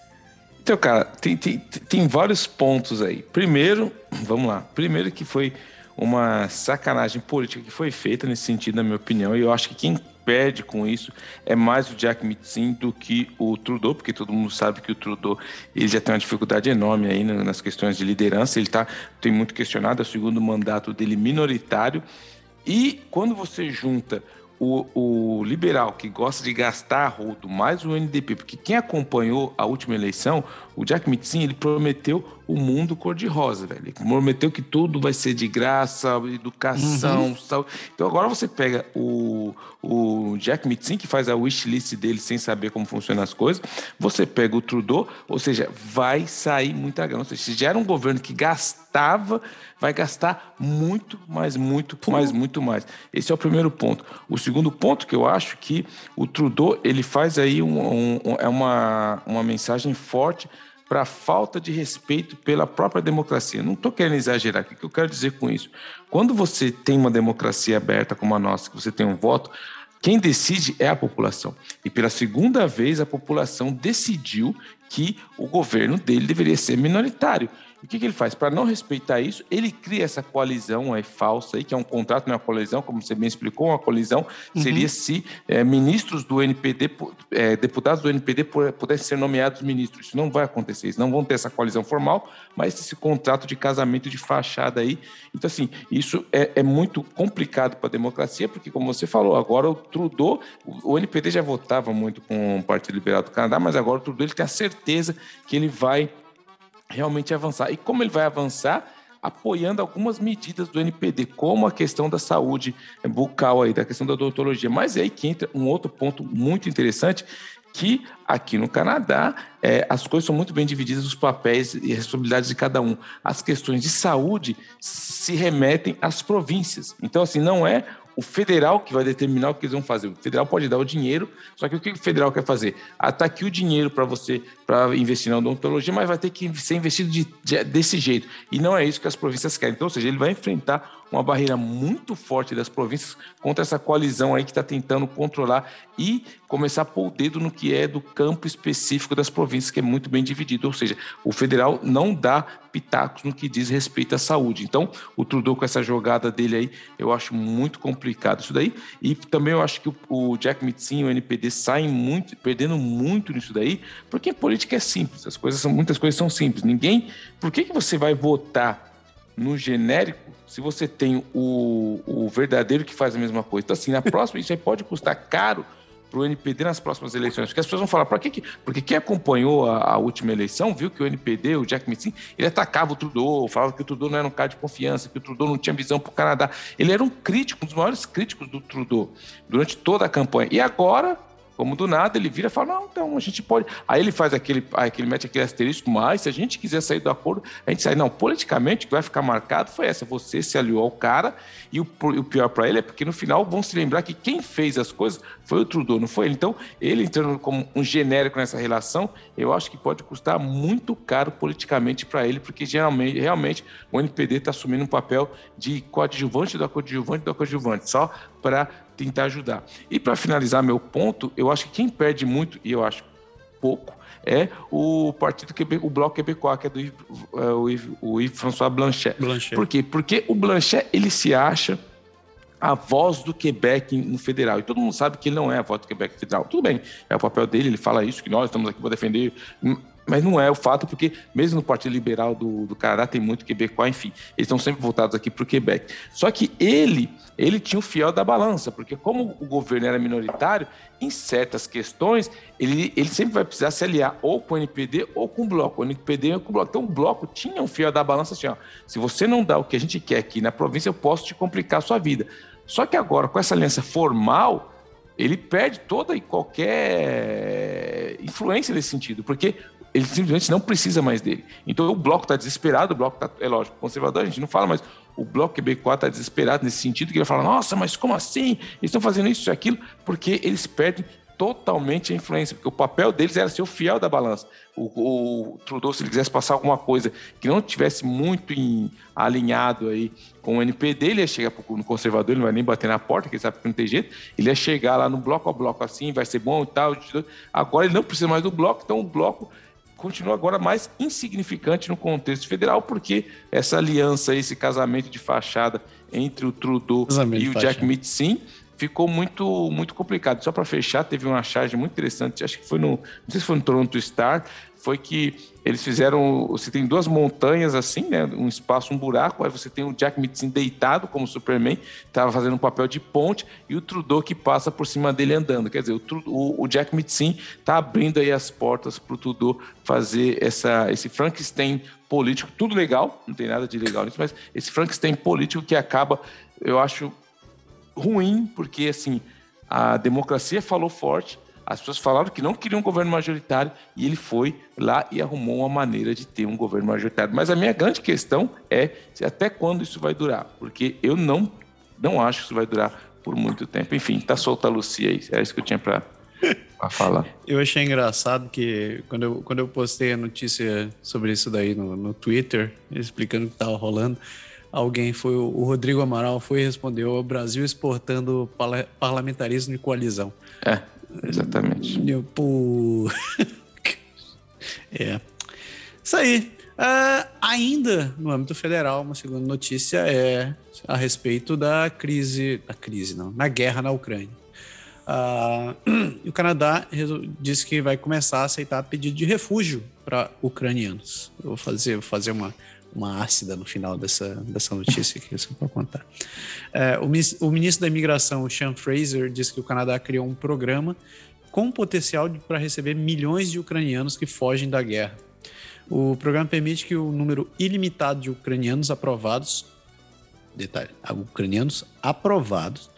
Então, cara, tem, tem, tem vários pontos aí. Primeiro, vamos lá. Primeiro que foi uma sacanagem política que foi feita nesse sentido, na minha opinião, e eu acho que quem perde com isso é mais o Jack Mitzin do que o Trudeau, porque todo mundo sabe que o Trudeau ele já tem uma dificuldade enorme aí nas questões de liderança, ele tá, tem muito questionado, é o segundo mandato dele minoritário, e quando você junta o, o, liberal que gosta de gastar rodo, mais o NDP, porque quem acompanhou a última eleição, o Jack Mitzin, ele prometeu o mundo cor-de-rosa, velho. Ele prometeu que tudo vai ser de graça, educação, uhum. saúde. Então agora você pega o, o Jack Mitzin, que faz a wishlist dele sem saber como funcionam as coisas, você pega o Trudeau, ou seja, vai sair muita grana. Ou seja, se já era um governo que gastava, vai gastar muito, mais muito, mais, muito mais. Esse é o primeiro ponto. O segundo ponto que eu acho que o Trudeau, ele faz aí um, um, é uma, uma mensagem forte para a falta de respeito pela própria democracia. Não estou querendo exagerar. O que eu quero dizer com isso? Quando você tem uma democracia aberta como a nossa, que você tem um voto, quem decide é a população. E pela segunda vez, a população decidiu que o governo dele deveria ser minoritário. O que, que ele faz? Para não respeitar isso, ele cria essa coalizão aí falsa, aí, que é um contrato, não é uma coalizão, como você bem explicou, uma coalizão uhum. seria se é, ministros do NPD, é, deputados do NPD pudessem ser nomeados ministros. Isso não vai acontecer, eles não vão ter essa coalizão formal, mas esse contrato de casamento de fachada aí. Então, assim, isso é, é muito complicado para a democracia, porque, como você falou, agora o Trudeau, o, o NPD já votava muito com o Partido Liberal do Canadá, mas agora o Trudeau ele tem a certeza que ele vai realmente avançar. E como ele vai avançar? Apoiando algumas medidas do NPD, como a questão da saúde bucal aí, da questão da odontologia. Mas é aí que entra um outro ponto muito interessante, que aqui no Canadá é, as coisas são muito bem divididas, os papéis e responsabilidades de cada um. As questões de saúde se remetem às províncias. Então, assim, não é o federal que vai determinar o que eles vão fazer. O federal pode dar o dinheiro, só que o que o federal quer fazer? Aqui o dinheiro para você para investir na odontologia, mas vai ter que ser investido de, de, desse jeito. E não é isso que as províncias querem. Então, ou seja, ele vai enfrentar uma barreira muito forte das províncias contra essa coalizão aí que está tentando controlar e começar a pôr o dedo no que é do campo específico das províncias que é muito bem dividido, ou seja, o federal não dá pitacos no que diz respeito à saúde. Então, o Trudeau com essa jogada dele aí, eu acho muito complicado isso daí. E também eu acho que o, Jack Mitzin e o NPD saem muito, perdendo muito nisso daí, porque política é simples, as coisas são muitas coisas são simples. Ninguém, por que que você vai votar no genérico se você tem o, o verdadeiro que faz a mesma coisa? Então, assim, na próxima isso aí pode custar caro para o NPD nas próximas eleições. Porque as pessoas vão falar, para que, porque quem acompanhou a, a, última eleição viu que o NPD, o Jack Mitzin, ele atacava o Trudeau, falava que o Trudeau não era um cara de confiança, que o Trudeau não tinha visão para o Canadá. Ele era um crítico, um dos maiores críticos do Trudeau durante toda a campanha. E agora como do nada ele vira e fala: não, então a gente pode. Aí ele faz aquele, aí ele mete aquele asterisco, mas se a gente quiser sair do acordo, a gente sai. Não, politicamente o que vai ficar marcado foi essa: você se aliou ao cara, e o, o pior para ele é porque no final vão se lembrar que quem fez as coisas foi o Trudeau, não foi ele. Então, ele entrando como um genérico nessa relação, eu acho que pode custar muito caro politicamente para ele, porque geralmente, realmente, o NPD está assumindo um papel de coadjuvante do coadjuvante do coadjuvante, só para tentar ajudar. E para finalizar meu ponto, eu acho que quem perde muito, e eu acho pouco, é o partido que o Bloco Quebecois, que é do Yves, é, o Yves, o Yves François Blanchet. Blanchet. Por quê? Porque o Blanchet, ele se acha a voz do Quebec no federal. E todo mundo sabe que ele não é a voz do Quebec federal. Tudo bem, é o papel dele, ele fala isso, que nós estamos aqui para defender mas não é o fato, porque mesmo no Partido Liberal do, do Canadá tem muito quebecois, enfim, eles estão sempre voltados aqui para o Quebec. Só que ele, ele tinha o fiel da balança, porque como o governo era minoritário, em certas questões, ele, ele sempre vai precisar se aliar ou com o NPD ou com o Bloco, o NPD ou com o Bloco. Então o Bloco tinha um fiel da balança assim, ó, se você não dá o que a gente quer aqui na província, eu posso te complicar a sua vida. Só que agora, com essa aliança formal, ele perde toda e qualquer influência nesse sentido, porque ele simplesmente não precisa mais dele. Então o bloco está desesperado, o bloco está, é lógico, conservador, a gente não fala, mas o bloco quebecois está desesperado nesse sentido, que ele fala, nossa, mas como assim? Eles estão fazendo isso e aquilo, porque eles perdem totalmente a influência, porque o papel deles era ser o fiel da balança. O, o Trudeau, se ele quisesse passar alguma coisa que não tivesse muito em, alinhado aí com o NPD, ele ia chegar no conservador, ele não vai nem bater na porta, que ele sabe que não tem jeito, ele ia chegar lá no bloco a bloco assim, vai ser bom e tal. Agora ele não precisa mais do bloco, então o bloco continua agora mais insignificante no contexto federal, porque essa aliança, esse casamento de fachada entre o Trudeau casamento e o Jack Mitzin ficou muito muito complicado. Só para fechar, teve uma charge muito interessante, acho que foi no, não sei se foi no Toronto Star, foi que eles fizeram. Você tem duas montanhas assim, né? Um espaço, um buraco. Aí você tem o Jack Mitzin deitado como Superman, estava fazendo um papel de ponte, e o Trudeau que passa por cima dele andando. Quer dizer, o, o, o Jack Mitzin está abrindo aí as portas para o Trudeau fazer essa, esse Frankenstein político. Tudo legal, não tem nada de legal nisso, mas esse Frankenstein político que acaba, eu acho ruim, porque assim a democracia falou forte as pessoas falaram que não queriam um governo majoritário e ele foi lá e arrumou uma maneira de ter um governo majoritário. Mas a minha grande questão é até quando isso vai durar, porque eu não, não acho que isso vai durar por muito tempo. Enfim, tá solta a Lucia aí. Era isso que eu tinha para falar. Eu achei engraçado que quando eu, quando eu postei a notícia sobre isso daí no, no Twitter, explicando o que estava rolando, alguém foi o Rodrigo Amaral foi e respondeu o Brasil exportando parlamentarismo e coalizão. É. Exatamente. Eu, pô... é. Isso aí. Uh, ainda no âmbito federal, uma segunda notícia é a respeito da crise, da crise não, na guerra na Ucrânia. Uh, o Canadá disse que vai começar a aceitar pedido de refúgio para ucranianos. Eu vou fazer, vou fazer uma, uma ácida no final dessa, dessa notícia aqui, só para contar. É, o, o, ministro da Imigração, Sean Fraser, disse que o Canadá criou um programa com potencial para receber milhões de ucranianos que fogem da guerra. O programa permite que o número ilimitado de ucranianos aprovados, detalhe, ucranianos aprovados,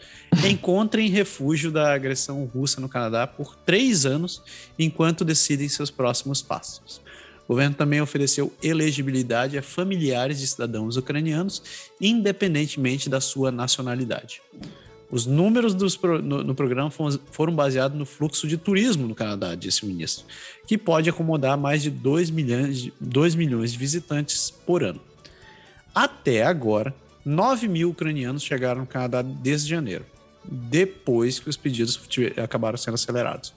encontrem refúgio da agressão russa no Canadá por três anos, enquanto decidem seus próximos passos. O governo também ofereceu elegibilidade a familiares de cidadãos ucranianos, independentemente da sua nacionalidade. Os números dos, no, no, programa foram baseados no fluxo de turismo no Canadá, disse o ministro, que pode acomodar mais de 2 milhões de, 2 milhões de visitantes por ano. Até agora, 9 mil ucranianos chegaram no Canadá desde janeiro, depois que os pedidos acabaram sendo acelerados.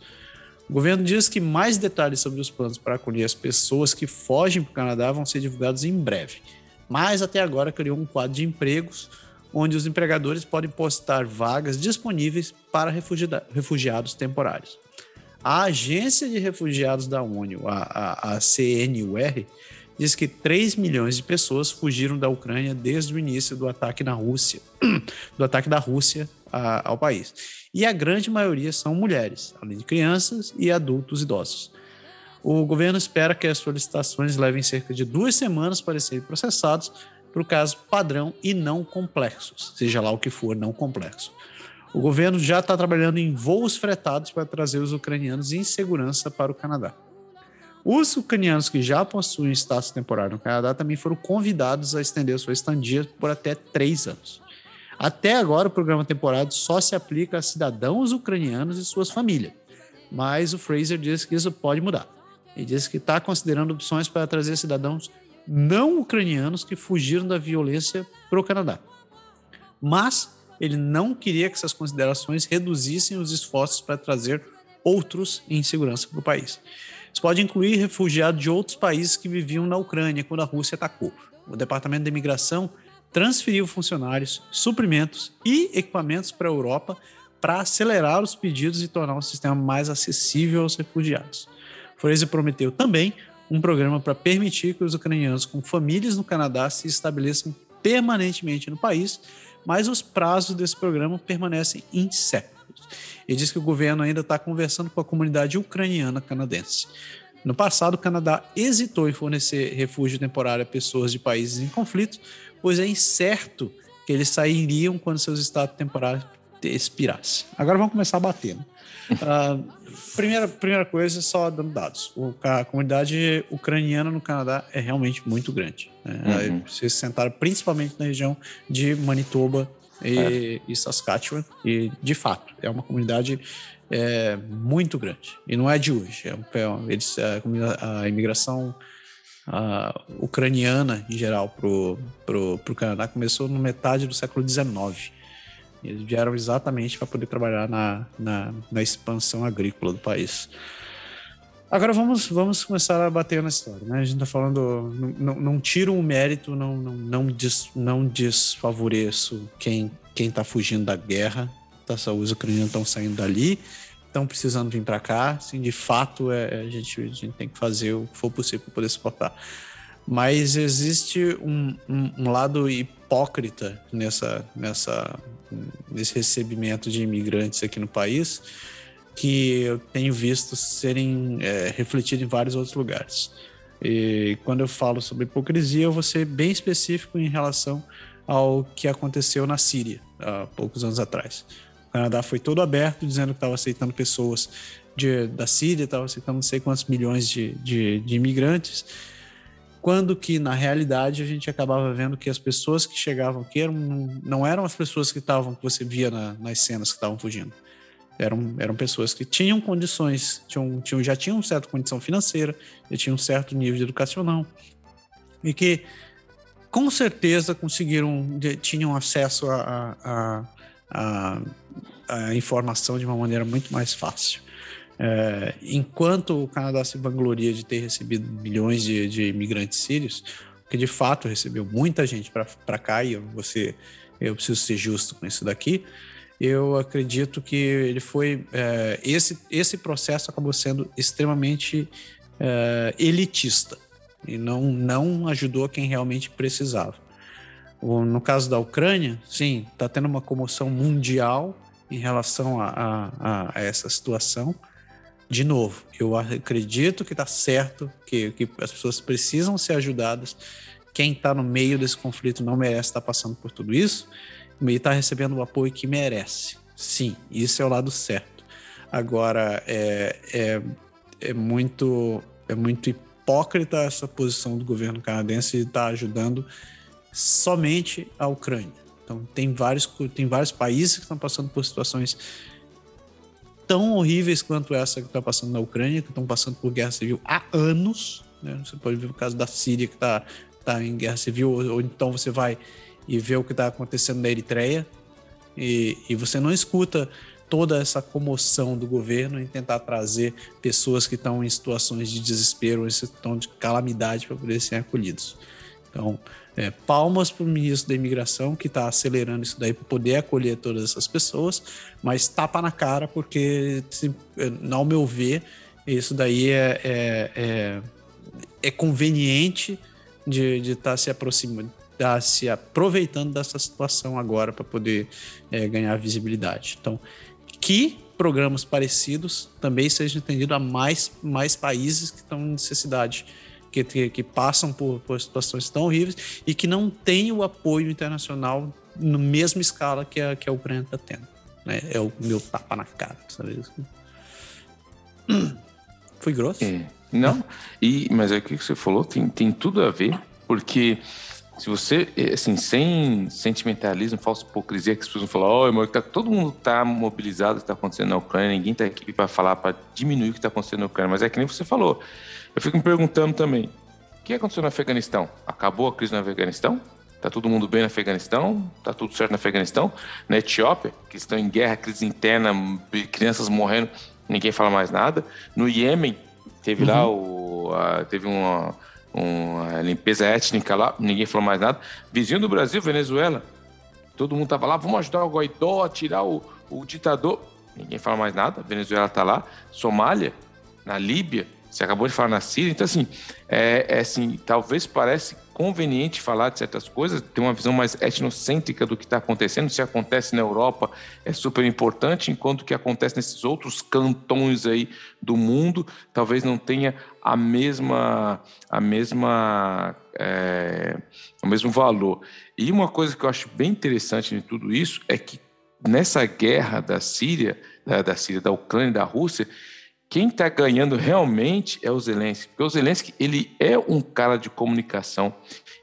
O governo diz que mais detalhes sobre os planos para acolher as pessoas que fogem para o Canadá vão ser divulgados em breve. Mas até agora criou um quadro de empregos onde os empregadores podem postar vagas disponíveis para refugiados temporários. A Agência de Refugiados da ONU, a, a, a CNUR, diz que 3 milhões de pessoas fugiram da Ucrânia desde o início do ataque na Rússia, do ataque da Rússia a, ao país. E a grande maioria são mulheres, além de crianças e adultos idosos. O governo espera que as solicitações levem cerca de duas semanas para serem processados para o caso padrão e não complexos, seja lá o que for não complexo. O governo já está trabalhando em voos fretados para trazer os ucranianos em segurança para o Canadá. Os ucranianos que já possuem status temporário no Canadá também foram convidados a estender sua estadia por até três anos. Até agora, o programa temporário só se aplica a cidadãos ucranianos e suas famílias, mas o Fraser diz que isso pode mudar. Ele diz que está considerando opções para trazer cidadãos não ucranianos que fugiram da violência para o Canadá. Mas ele não queria que essas considerações reduzissem os esforços para trazer outros em segurança para o país. Isso pode incluir refugiados de outros países que viviam na Ucrânia quando a Rússia atacou. O Departamento de Imigração transferiu funcionários, suprimentos e equipamentos para a Europa para acelerar os pedidos e tornar o sistema mais acessível aos refugiados. Fraser prometeu também um programa para permitir que os ucranianos com famílias no Canadá se estabeleçam permanentemente no país, mas os prazos desse programa permanecem incertos. Ele diz que o governo ainda está conversando com a comunidade ucraniana canadense. No passado, o Canadá hesitou em fornecer refúgio temporário a pessoas de países em conflito, pois é incerto que eles sairiam quando seus estados temporários expirassem. Agora vamos começar a bater. Né? Uh, primeira, primeira coisa, só dando dados. O, a comunidade ucraniana no Canadá é realmente muito grande. Né? Uhum. Vocês sentaram principalmente na região de Manitoba e, é. e Saskatchewan. E, de fato, é uma comunidade é, muito grande. E não é de hoje. É, é eles, a, a imigração a ucraniana em geral para o Canadá começou no metade do século XIX. Eles vieram exatamente para poder trabalhar na, na, na, expansão agrícola do país. Agora vamos, vamos começar a bater na história. Né? A gente está falando, não, não, tiro o mérito, não, não, não, des, não desfavoreço quem está fugindo da guerra. Tá? Os ucranianos estão saindo dali estão precisando vir para cá, assim, de fato é, a, gente, a gente tem que fazer o que for possível para poder suportar. Mas existe um, um, um, lado hipócrita nessa, nessa, nesse recebimento de imigrantes aqui no país que eu tenho visto serem é, refletido em vários outros lugares. E quando eu falo sobre hipocrisia, eu vou ser bem específico em relação ao que aconteceu na Síria há poucos anos atrás. O Canadá foi todo aberto, dizendo que estava aceitando pessoas de, da Síria, estava aceitando não sei quantos milhões de, de, de imigrantes, quando que, na realidade, a gente acabava vendo que as pessoas que chegavam aqui eram, não eram as pessoas que estavam, que você via na, nas cenas que estavam fugindo. Eram, eram pessoas que tinham condições, tinham, tinham, já tinham certa condição financeira, já tinham um certo nível educacional, e que com certeza conseguiram, tinham acesso a, a, a, a informação de uma maneira muito mais fácil. É, enquanto o Canadá se vangloria de ter recebido milhões de, de imigrantes sírios, que de fato recebeu muita gente para cá, e você, eu preciso ser justo com isso daqui, eu acredito que ele foi. É, esse, esse processo acabou sendo extremamente é, elitista e não, não ajudou quem realmente precisava. No caso da Ucrânia, sim, está tendo uma comoção mundial em relação a, a, a, essa situação. De novo, eu acredito que está certo, que, que as pessoas precisam ser ajudadas. Quem está no meio desse conflito não merece estar tá passando por tudo isso, e está recebendo o apoio que merece. Sim, isso é o lado certo. Agora, é, é, é muito, é muito hipócrita essa posição do governo canadense de estar tá ajudando somente a Ucrânia. Então, tem vários, tem vários países que estão passando por situações tão horríveis quanto essa que está passando na Ucrânia, que estão passando por guerra civil há anos. Né? Você pode ver o caso da Síria, que está tá em guerra civil, ou, ou, então você vai e vê o que está acontecendo na Eritreia, e, e você não escuta toda essa comoção do governo em tentar trazer pessoas que estão em situações de desespero, em situação de calamidade para poder serem acolhidos. Então, é, palmas para o ministro da Imigração, que está acelerando isso daí para poder acolher todas essas pessoas, mas tapa na cara, porque, ao meu ver, isso daí é, é, é, é conveniente de estar tá se aproximando, tá se aproveitando dessa situação agora para poder é, ganhar visibilidade. Então, que programas parecidos também sejam entendidos a mais, mais países que estão em necessidade, que, que, que passam por, por, situações tão horríveis e que não têm o apoio internacional na mesma escala que a, que a Ucrânia está tendo. Né? É o meu tapa na cara, sabe? Foi grosso? É. Não, e, mas é o que você falou tem, tem tudo a ver, porque se você, é, assim, sem sentimentalismo, falsa hipocrisia, que as pessoas vão falar, oh, tá, todo mundo está mobilizado o que está acontecendo na Ucrânia, ninguém está aqui para falar, para diminuir o que está acontecendo na Ucrânia, mas é que nem você falou. Eu fico me perguntando também, o que aconteceu no Afeganistão? Acabou a crise no Afeganistão? Tá todo mundo bem no Afeganistão? Tá tudo certo no Afeganistão? Na Etiópia, que estão em guerra, crise interna, crianças morrendo, ninguém fala mais nada. No Iêmen, teve uhum. lá o... A, teve uma uma limpeza étnica lá, ninguém falou mais nada. Vizinho do Brasil, Venezuela, todo mundo tava lá, vamos ajudar o Guaidó a tirar o, o ditador. Ninguém fala mais nada, Venezuela tá lá. Somália, na Líbia, você acabou de falar na Síria. Então, assim, é, é assim, talvez parece conveniente falar de certas coisas, ter uma visão mais etnocêntrica do que está acontecendo. Se acontece na Europa, é super importante, enquanto que acontece nesses outros cantões aí do mundo, talvez não tenha a mesma, a mesma, é, o mesmo valor. E uma coisa que eu acho bem interessante em tudo isso é que nessa guerra da Síria, da, da Síria, da Ucrânia, da Rússia, quem está ganhando realmente é o Zelensky, porque o Zelensky ele é um cara de comunicação,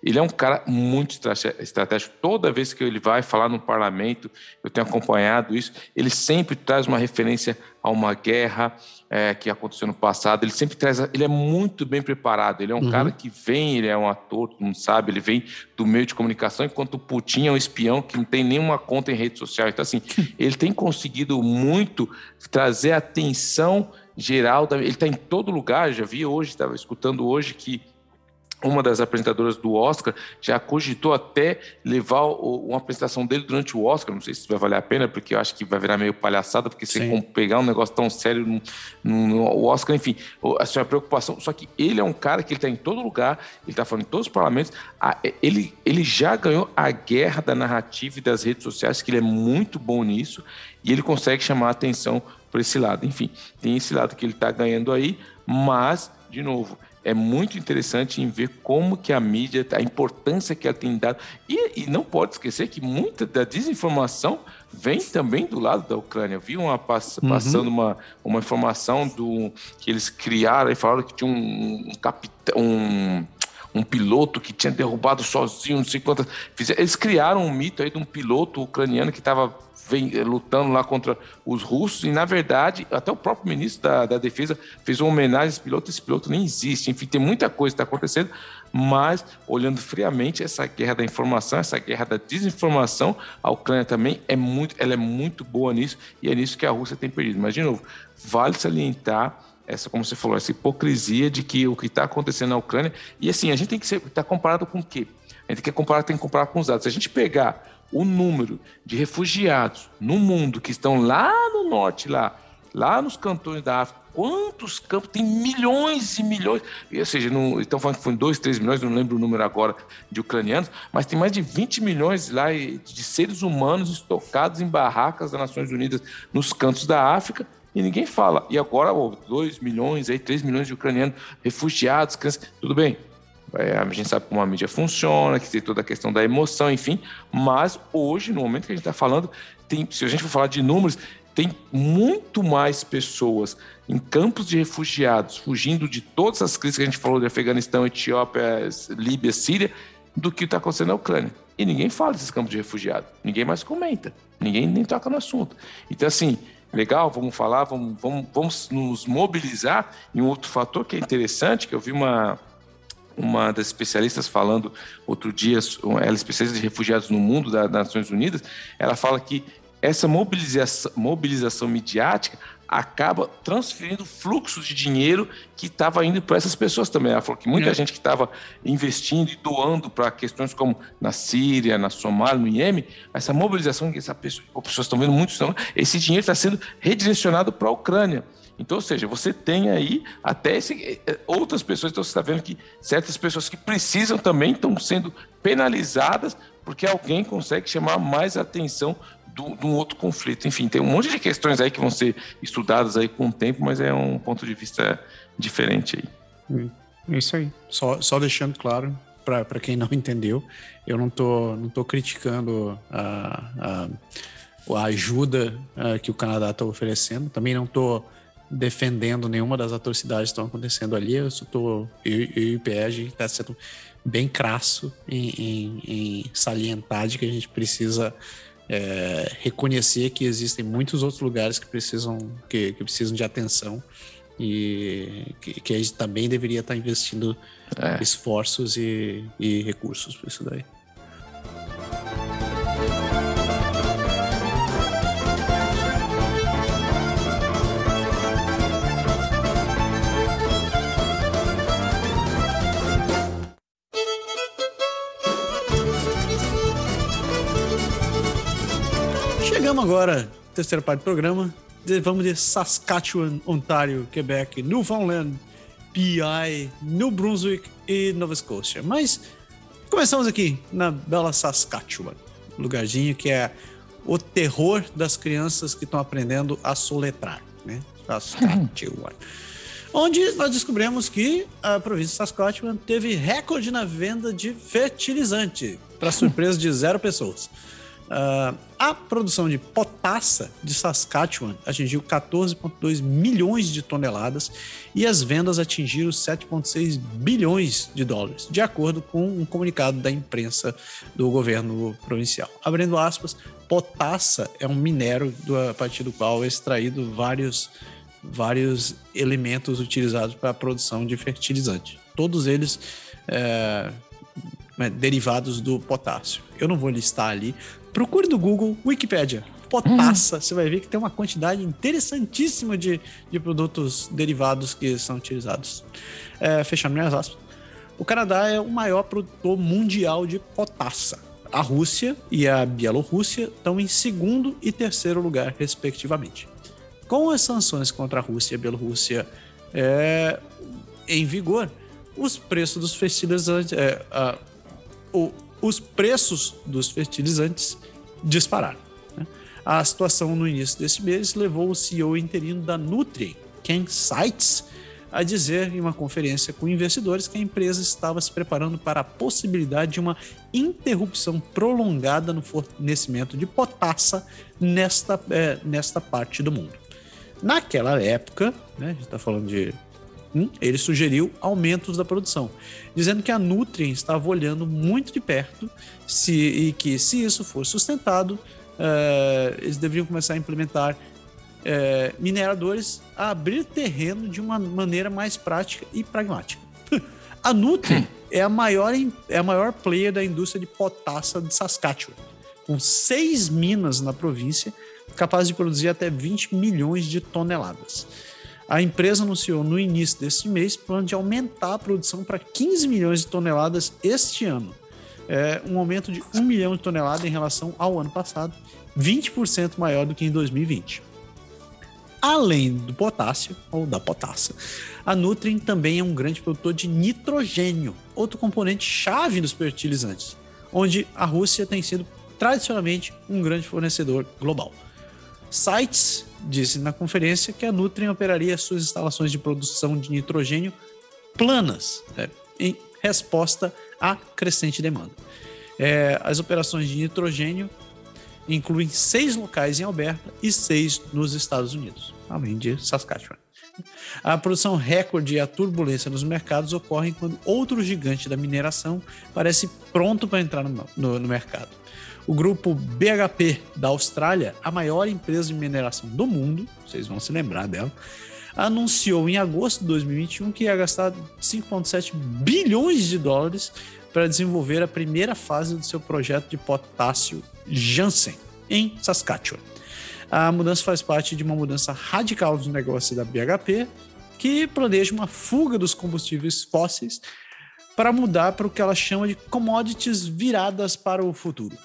ele é um cara muito estratégico. Toda vez que ele vai falar no parlamento, eu tenho acompanhado isso, ele sempre traz uma referência a uma guerra é, que aconteceu no passado. Ele sempre traz, ele é muito bem preparado. Ele é um uhum. cara que vem, ele é um ator, mundo sabe, ele vem do meio de comunicação, enquanto o Putin é um espião que não tem nenhuma conta em rede social. Então, assim, ele tem conseguido muito trazer atenção geral, ele está em todo lugar. Já vi hoje, estava escutando hoje que uma das apresentadoras do Oscar já cogitou até levar o, uma apresentação dele durante o Oscar. Não sei se vai valer a pena, porque eu acho que vai virar meio palhaçada, porque você pegar um negócio tão sério no, no, no Oscar, enfim, a sua preocupação. Só que ele é um cara que ele está em todo lugar, ele está falando em todos os parlamentos. A, ele, ele já ganhou a guerra da narrativa e das redes sociais, que ele é muito bom nisso, e ele consegue chamar a atenção por esse lado. Enfim, tem esse lado que ele está ganhando aí, mas, de novo, é muito interessante em ver como que a mídia, a importância que ela tem dado. E, e, não pode esquecer que muita da desinformação vem também do lado da Ucrânia. Vi uma pass uhum. passando uma, uma informação do que eles criaram e falaram que tinha um, um capitão, um, um piloto que tinha derrubado sozinho, não sei quantas. Eles criaram um mito aí de um piloto ucraniano que estava vem eh, lutando lá contra os russos, e na verdade, até o próprio ministro da, da Defesa fez uma homenagem a esse piloto, esse piloto nem existe. Enfim, tem muita coisa que está acontecendo, mas olhando friamente essa guerra da informação, essa guerra da desinformação, a Ucrânia também é muito, ela é muito boa nisso, e é nisso que a Rússia tem perdido. Mas, de novo, vale salientar essa, como você falou, essa hipocrisia de que o que está acontecendo na Ucrânia, e assim, a gente tem que estar tá comparado com o quê? A gente tem que comparar, tem que comparar com os dados. Se a gente pegar o número de refugiados no mundo que estão lá no norte, lá, lá nos cantões da África, quantos campos, tem milhões e milhões, ou seja, não, estão falando que foi 2, 3 milhões, não lembro o número agora de ucranianos, mas tem mais de 20 milhões lá de seres humanos estocados em barracas das Nações Unidas nos cantos da África, e ninguém fala. E agora, 2 milhões, aí, 3 milhões de ucranianos, refugiados, crianças, tudo bem, é, a gente sabe como a mídia funciona, que tem toda a questão da emoção, enfim. Mas hoje, no momento que a gente está falando, tem, se a gente for falar de números, tem muito mais pessoas em campos de refugiados, fugindo de todas as crises que a gente falou de Afeganistão, Etiópia, Líbia, Síria, do que está acontecendo na Ucrânia. E ninguém fala desses campos de refugiados, ninguém mais comenta, ninguém nem toca no assunto. Então, assim, legal, vamos falar, vamos, vamos, vamos nos mobilizar. E um outro fator que é interessante, que eu vi uma, uma das especialistas falando outro dia, ela é especialista de refugiados no mundo das Nações Unidas, ela fala que essa mobilização, mobilização midiática acaba transferindo fluxos de dinheiro que estava indo para essas pessoas também. Ela falou que muita é. gente que estava investindo e doando para questões como na Síria, na Somália, no Iêmen, essa mobilização que essa pessoa, as pessoas estão vendo muito, esse dinheiro está sendo redirecionado para a Ucrânia. Então, ou seja, você tem aí até esse, eh, outras pessoas, então você está vendo que certas pessoas que precisam também estão sendo penalizadas porque alguém consegue chamar mais atenção de um outro conflito. Enfim, tem um monte de questões aí que vão ser estudadas aí com o tempo, mas é um ponto de vista diferente aí. É isso aí. Só, só deixando claro, para quem não entendeu, eu não tô, não tô criticando a, a, a ajuda a, que o Canadá está oferecendo, também não tô defendendo nenhuma das atrocidades que estão acontecendo ali, eu tô, eu, eu e o IPE, está sendo bem crasso em, em, em salientar de que a gente precisa é, reconhecer que existem muitos outros lugares que precisam, que, que precisam de atenção e que, que, a gente também deveria estar investindo é. esforços e, e recursos para isso daí. Agora, terceira parte do programa. Vamos de Saskatchewan, Ontário, Quebec, Newfoundland, PI, New Brunswick e Nova Scotia. Mas começamos aqui na bela Saskatchewan, lugarzinho que é o terror das crianças que estão aprendendo a soletrar, né? Saskatchewan. onde nós descobrimos que a província de Saskatchewan teve recorde na venda de fertilizante, para surpresa de zero pessoas. Uh, a produção de potassa de Saskatchewan atingiu 14,2 milhões de toneladas e as vendas atingiram 7,6 bilhões de dólares, de acordo com um comunicado da imprensa do governo provincial. Abrindo aspas, potassa é um minério do, a partir do qual é extraído vários, vários elementos utilizados para a produção de fertilizante. Todos eles é, derivados do potássio. Eu não vou listar ali, Procure no Google Wikipedia. Potassa, hum. você vai ver que tem uma quantidade interessantíssima de, de produtos derivados que são utilizados. É, fechando minhas aspas. O Canadá é o maior produtor mundial de potassa. A Rússia e a Bielorrússia estão em segundo e terceiro lugar, respectivamente. Com as sanções contra a Rússia e a Bielorrússia é, em vigor, os preços dos fertilizantes, é, a, o, os preços dos fertilizantes dispararam. Né? A situação no início desse mês levou o CEO interino da Nutrien, Ken Seitz, a dizer em uma conferência com investidores que a empresa estava se preparando para a possibilidade de uma interrupção prolongada no fornecimento de potassa nesta, é, nesta parte do mundo. Naquela época, né, a gente está falando de ele sugeriu aumentos da produção, dizendo que a Nutrien estava olhando muito de perto se, e que, se isso for sustentado, uh, eles deveriam começar a implementar uh, mineradores a abrir terreno de uma maneira mais prática e pragmática. a Nutrien é a, maior, é a maior player da indústria de potassa de Saskatchewan, com seis minas na província, capazes de produzir até 20 milhões de toneladas. A empresa anunciou no início deste mês plano de aumentar a produção para 15 milhões de toneladas este ano. É um aumento de 1 milhão de toneladas em relação ao ano passado, 20% maior do que em 2020. Além do potássio, ou da potassa, a Nutrien também é um grande produtor de nitrogênio, outro componente chave dos fertilizantes, onde a Rússia tem sido tradicionalmente um grande fornecedor global. Sites disse na conferência que a Nutrien operaria suas instalações de produção de nitrogênio planas, né, em resposta à crescente demanda. É, as operações de nitrogênio incluem seis locais em Alberta e seis nos Estados Unidos, além de Saskatchewan. A produção recorde e a turbulência nos mercados ocorrem quando outro gigante da mineração parece pronto para entrar no, no, no mercado. O grupo BHP da Austrália, a maior empresa de mineração do mundo, vocês vão se lembrar dela, anunciou em agosto de 2021 que ia gastar 5,7 bilhões de dólares para desenvolver a primeira fase do seu projeto de potássio Janssen. em Saskatchewan. A mudança faz parte de uma mudança radical do negócio da BHP, que planeja uma fuga dos combustíveis fósseis para mudar para o que ela chama de commodities viradas para o futuro.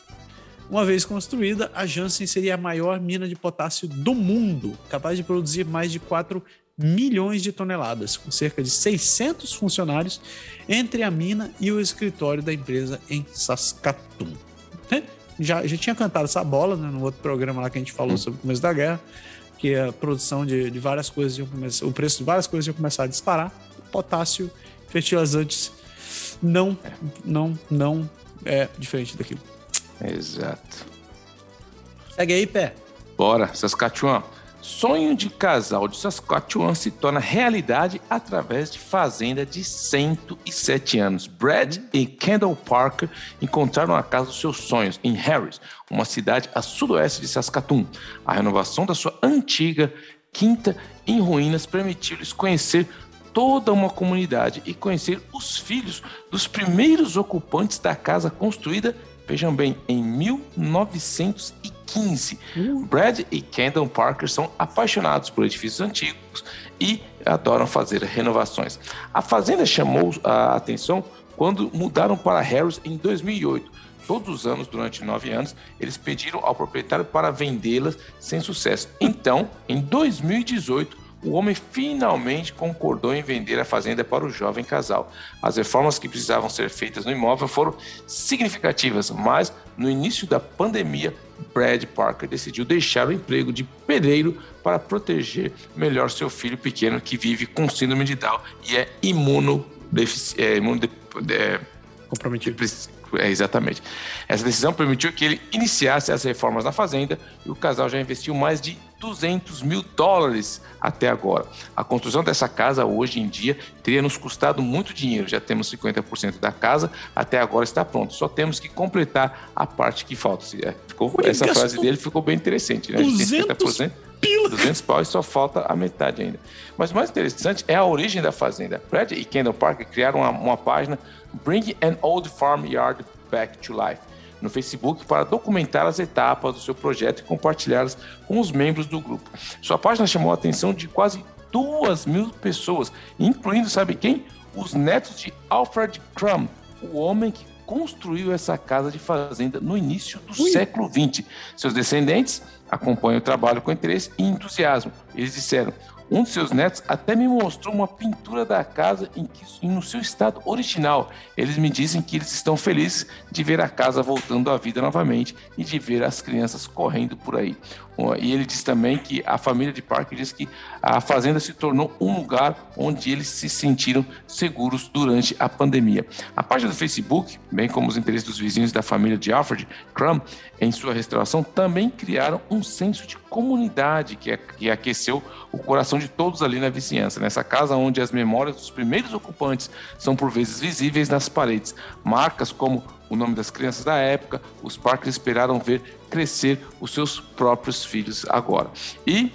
Uma vez construída, a Janssen seria a maior mina de potássio do mundo, capaz de produzir mais de 4 milhões de toneladas, com cerca de 600 funcionários entre a mina e o escritório da empresa em Saskatoon. É, já, já tinha cantado essa bola né, no outro programa lá que a gente falou sobre o começo da guerra, que a produção de, de várias coisas ia começar, o preço de várias coisas ia começar a disparar. Potássio, fertilizantes, não, não, não é diferente daquilo. Exato. Segue aí, pé. Bora, Saskatchewan. Sonho de casal de Saskatchewan se torna realidade através de fazenda de 107 anos. Brad e Kendall Parker encontraram a casa dos seus sonhos em Harris, uma cidade a sudoeste de Saskatoon. A renovação da sua antiga quinta em ruínas permitiu-lhes conhecer toda uma comunidade e conhecer os filhos dos primeiros ocupantes da casa construída, vejam bem, em 1915. 15. Uh. Brad e Kendall Parker são apaixonados por edifícios antigos e adoram fazer renovações. A fazenda chamou a atenção quando mudaram para Harris em 2008. Todos os anos, durante nove anos, eles pediram ao proprietário para vendê-las sem sucesso. Então, em 2018, o homem finalmente concordou em vender a fazenda para o jovem casal. As reformas que precisavam ser feitas no imóvel foram significativas, mas no início da pandemia, Brad Parker decidiu deixar o emprego de pedreiro para proteger melhor seu filho pequeno que vive com síndrome de Down e é imunodeficiente. É, imuno é, comprometido. É, exatamente. Essa decisão permitiu que ele iniciasse as reformas na fazenda e o casal já investiu mais de 200 mil dólares até agora. A construção dessa casa hoje em dia teria nos custado muito dinheiro. Já temos 50% da casa, até agora está pronto. Só temos que completar a parte que falta. É, ficou, essa frase dele ficou bem interessante, né? 200 Pila. 200 pau e só falta a metade ainda. Mas o mais interessante é a origem da fazenda. Brad e Kendall Parker criaram uma, uma página Bring an Old Farm Yard Back to Life no Facebook para documentar as etapas do seu projeto e compartilhá-las com os membros do grupo. Sua página chamou a atenção de quase duas mil pessoas, incluindo, sabe quem? Os netos de Alfred Crum, o homem que construiu essa casa de fazenda no início do Ui. século XX. Seus descendentes acompanham o trabalho com interesse e entusiasmo. Eles disseram: um de seus netos até me mostrou uma pintura da casa em que, no seu estado original. Eles me dizem que eles estão felizes de ver a casa voltando à vida novamente e de ver as crianças correndo por aí. E ele diz também que a família de Parker diz que a fazenda se tornou um lugar onde eles se sentiram seguros durante a pandemia. A página do Facebook, bem como os interesses dos vizinhos da família de Alfred Crum em sua restauração, também criaram um senso de comunidade que, que aqueceu o coração de todos ali na vizinhança. Nessa casa onde as memórias dos primeiros ocupantes são por vezes visíveis nas paredes, marcas como o nome das crianças da época, os Parkers esperaram ver crescer os seus próprios filhos agora. E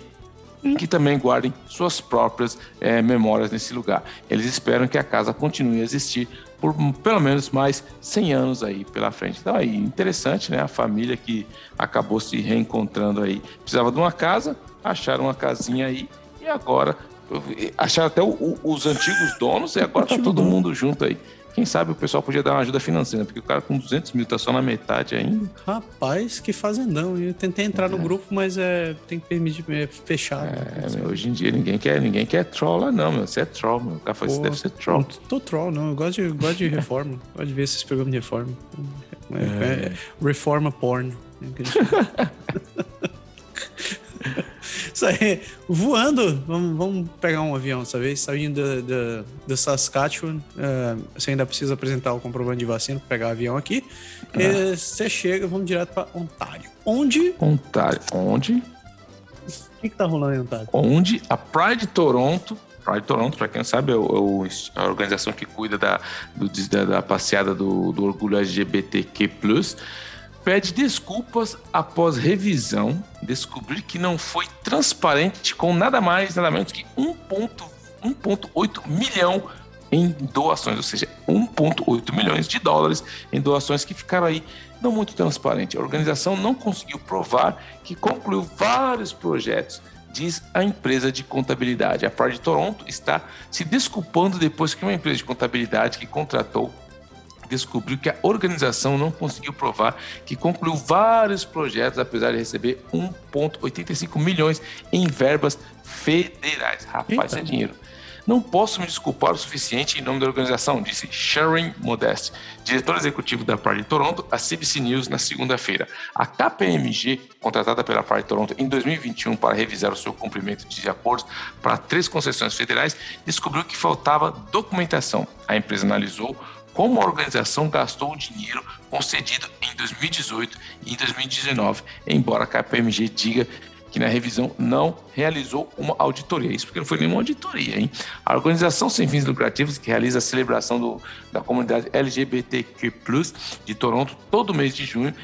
que também guardem suas próprias é, memórias nesse lugar. Eles esperam que a casa continue a existir por pelo menos mais 100 anos aí pela frente. Então aí, interessante, né? A família que acabou se reencontrando aí. Precisava de uma casa, acharam uma casinha aí e agora acharam até o, os antigos donos e agora tá todo mundo junto aí. Quem sabe o pessoal podia dar uma ajuda financeira, porque o cara com 200 mil tá só na metade ainda. Rapaz, que fazendão. Eu tentei entrar é. no grupo, mas é, tem que permitir é, fechado. É, meu, hoje em dia ninguém quer, ninguém quer troll lá, não, meu. Você é troll, meu. O cara falou, você deve ser troll. Não tô troll, não. Eu gosto de, gosto de reforma. gosto de ver esses programas de reforma. É, é. reforma porn. Aí, voando, vamos, vamos pegar um avião dessa vez, saindo do Saskatchewan. Uh, você ainda precisa apresentar o comprovante de vacina para pegar o avião aqui. Ah. Você chega, vamos direto para Ontário. Onde? Ontário. Onde? O que, que tá rolando em Ontário? Onde a Pride Toronto Pride Toronto, para quem não sabe, é, o, é a organização que cuida da, do, da, da passeada do, do orgulho LGBTQ+, pede desculpas após revisão descobrir que não foi transparente com nada mais, nada menos que 1,8 milhão em doações, ou seja, 1,8 milhões de dólares em doações que ficaram aí não muito transparente. A organização não conseguiu provar que concluiu vários projetos diz a empresa de contabilidade. A Pride de Toronto está se desculpando depois que uma empresa de contabilidade que contratou descobriu que a organização não conseguiu provar que concluiu vários projetos, apesar de receber 1,85 milhões em verbas federais. Rapaz, Eita. é dinheiro. Não posso me desculpar o suficiente em nome da organização, disse Sharon Modeste, diretor executivo da Pride Toronto, à CBC News na segunda-feira. A KPMG, contratada pela Pride Toronto em 2021 para revisar o seu cumprimento de acordos para três concessões federais, descobriu que faltava documentação. A empresa analisou como a organização gastou o dinheiro concedido em 2018 e em 2019, embora a KPMG diga que na revisão não realizou uma auditoria. Isso porque não foi nenhuma auditoria, hein? A organização sem fins lucrativos que realiza a celebração do, da comunidade LGBTQ+, de Toronto todo mês de junho,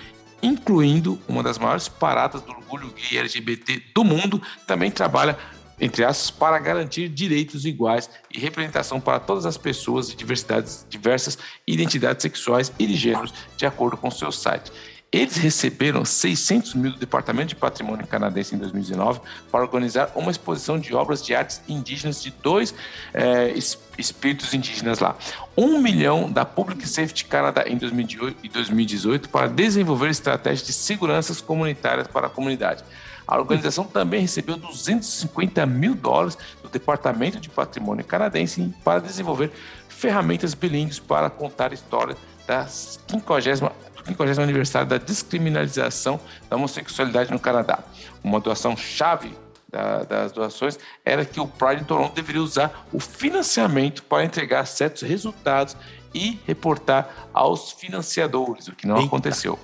incluindo uma das maiores paradas do orgulho gay LGBT do mundo, também trabalha entre aspas, para garantir direitos iguais e representação para todas as pessoas de diversidades diversas identidades sexuais e de gêneros, de acordo com seu site. Eles receberam 600 mil do Departamento de Patrimônio Canadense em 2019 para organizar uma exposição de obras de artes indígenas de dois é, espíritos indígenas lá. Um milhão da Public Safety Canada em 2018 para desenvolver estratégias de seguranças comunitárias para a comunidade. A organização também recebeu 250 mil dólares do Departamento de Patrimônio Canadense para desenvolver ferramentas bilíngues para contar histórias das 50 50 aniversário da descriminalização da homossexualidade no Canadá. Uma doação chave da, das doações era que o Pride em Toronto deveria usar o financiamento para entregar certos resultados e reportar aos financiadores, o que não Eita. aconteceu.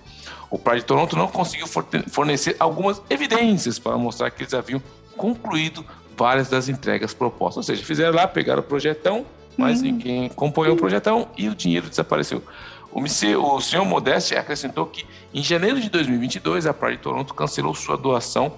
O Pride de Toronto não conseguiu fornecer algumas evidências para mostrar que eles haviam concluído várias das entregas propostas. Ou seja, fizeram lá, pegaram o projetão, mas hum. ninguém acompanhou o projetão e o dinheiro desapareceu. O, senhor Modeste acrescentou que em janeiro de 2022 a Pride Toronto cancelou sua doação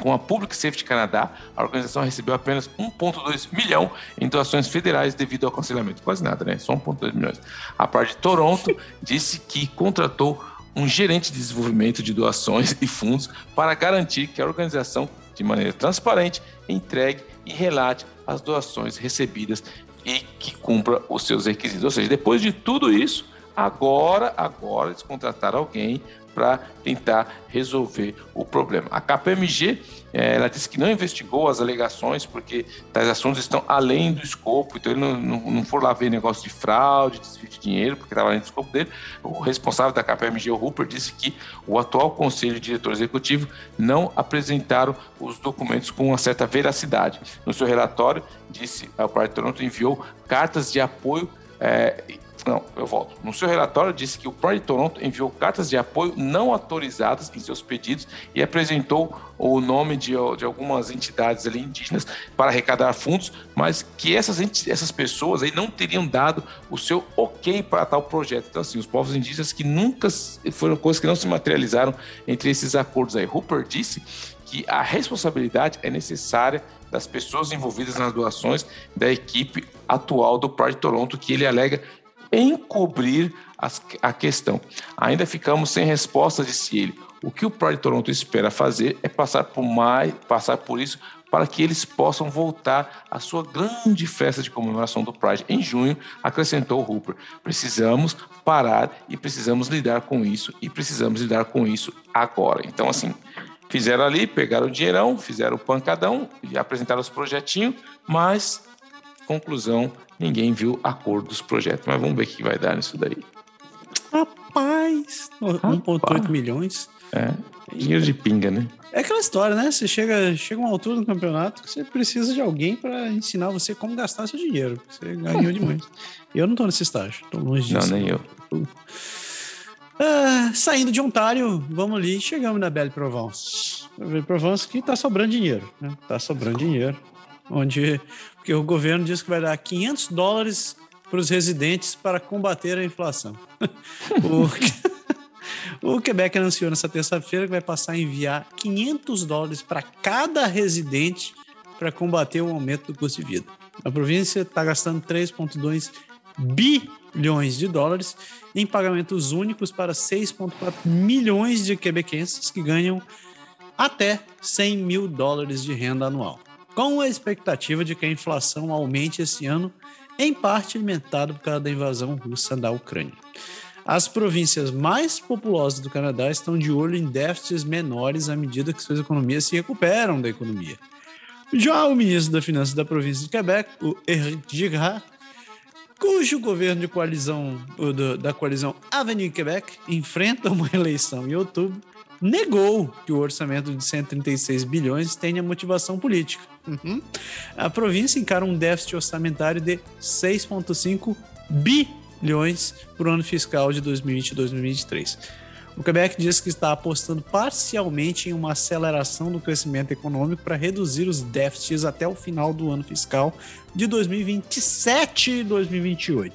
com a Public Safety Canadá, a organização recebeu apenas 1,2 milhão em doações federais devido ao cancelamento. Quase nada, né? Só 1,2 milhões. A Pride Toronto disse que contratou um gerente de desenvolvimento de doações e fundos para garantir que a organização, de maneira transparente, entregue e relate as doações recebidas e que cumpra os seus requisitos. Ou seja, depois de tudo isso, Agora, agora eles contrataram alguém para tentar resolver o problema. A KPMG ela disse que não investigou as alegações porque tais assuntos estão além do escopo, então ele não, não, não for lá ver negócio de fraude, desvio de dinheiro, porque estava além do escopo dele. O responsável da KPMG, o Rupert, disse que o atual conselho de diretor executivo não apresentaram os documentos com uma certa veracidade. No seu relatório, disse a Pride Toronto enviou cartas de apoio é, não, eu volto. No seu relatório, disse que o Pride Toronto enviou cartas de apoio não autorizadas em seus pedidos e apresentou o nome de, de algumas entidades ali indígenas para arrecadar fundos, mas que essas, essas pessoas aí não teriam dado o seu ok para tal projeto. Então, assim, os povos indígenas que nunca foram coisas que não se materializaram entre esses acordos aí. Hooper disse que a responsabilidade é necessária das pessoas envolvidas nas doações da equipe atual do Pride Toronto, que ele alega encobrir as, a questão. Ainda ficamos sem resposta, disse ele. O que o Pride Toronto espera fazer é passar por mais, passar por isso para que eles possam voltar à sua grande festa de comemoração do Pride em junho, acrescentou Hooper. Precisamos parar e precisamos lidar com isso e precisamos lidar com isso agora. Então, assim, fizeram ali, pegaram o dinheirão, fizeram o pancadão e apresentaram os projetinhos, mas conclusão ninguém viu a cor dos projetos. Mas vamos ver o que vai dar nisso daí. Rapaz, 1,8 milhões. É, dinheiro de pinga, né? É aquela história, né? Você chega, chega uma altura no campeonato que você precisa de alguém para ensinar você como gastar seu dinheiro. Você ganhou demais. eu não tô nesse estágio, tô longe disso. Não, nem eu. Ah, saindo de Ontário, vamos ali, chegamos na Belle Provence. Belle Provence que tá sobrando dinheiro, né? Tá sobrando dinheiro. Onde porque o governo diz que vai dar 500 dólares para os residentes para combater a inflação. o, o Quebec anunciou nessa terça-feira que vai passar a enviar 500 dólares para cada residente para combater o aumento do custo de vida. A província está gastando 3,2 bilhões de dólares em pagamentos únicos para 6,4 milhões de quebequenses que ganham até 100 mil dólares de renda anual, com a expectativa de que a inflação aumente esse ano, em parte alimentado por causa da invasão russa da Ucrânia. As províncias mais populosas do Canadá estão de olho em déficits menores à medida que suas economias se recuperam da economia. Já o ministro da Finanças da província de Quebec, o Éric Girard, cujo governo de coalizão da coalizão Avenue Quebec enfrenta uma eleição em outubro, negou que o orçamento de 136 bilhões tenha motivação política. Uhum. A província encara um déficit orçamentário de 6,5 bilhões para o ano fiscal de 2020 e 2023. O Quebec diz que está apostando parcialmente em uma aceleração do crescimento econômico para reduzir os déficits até o final do ano fiscal de 2027 e 2028,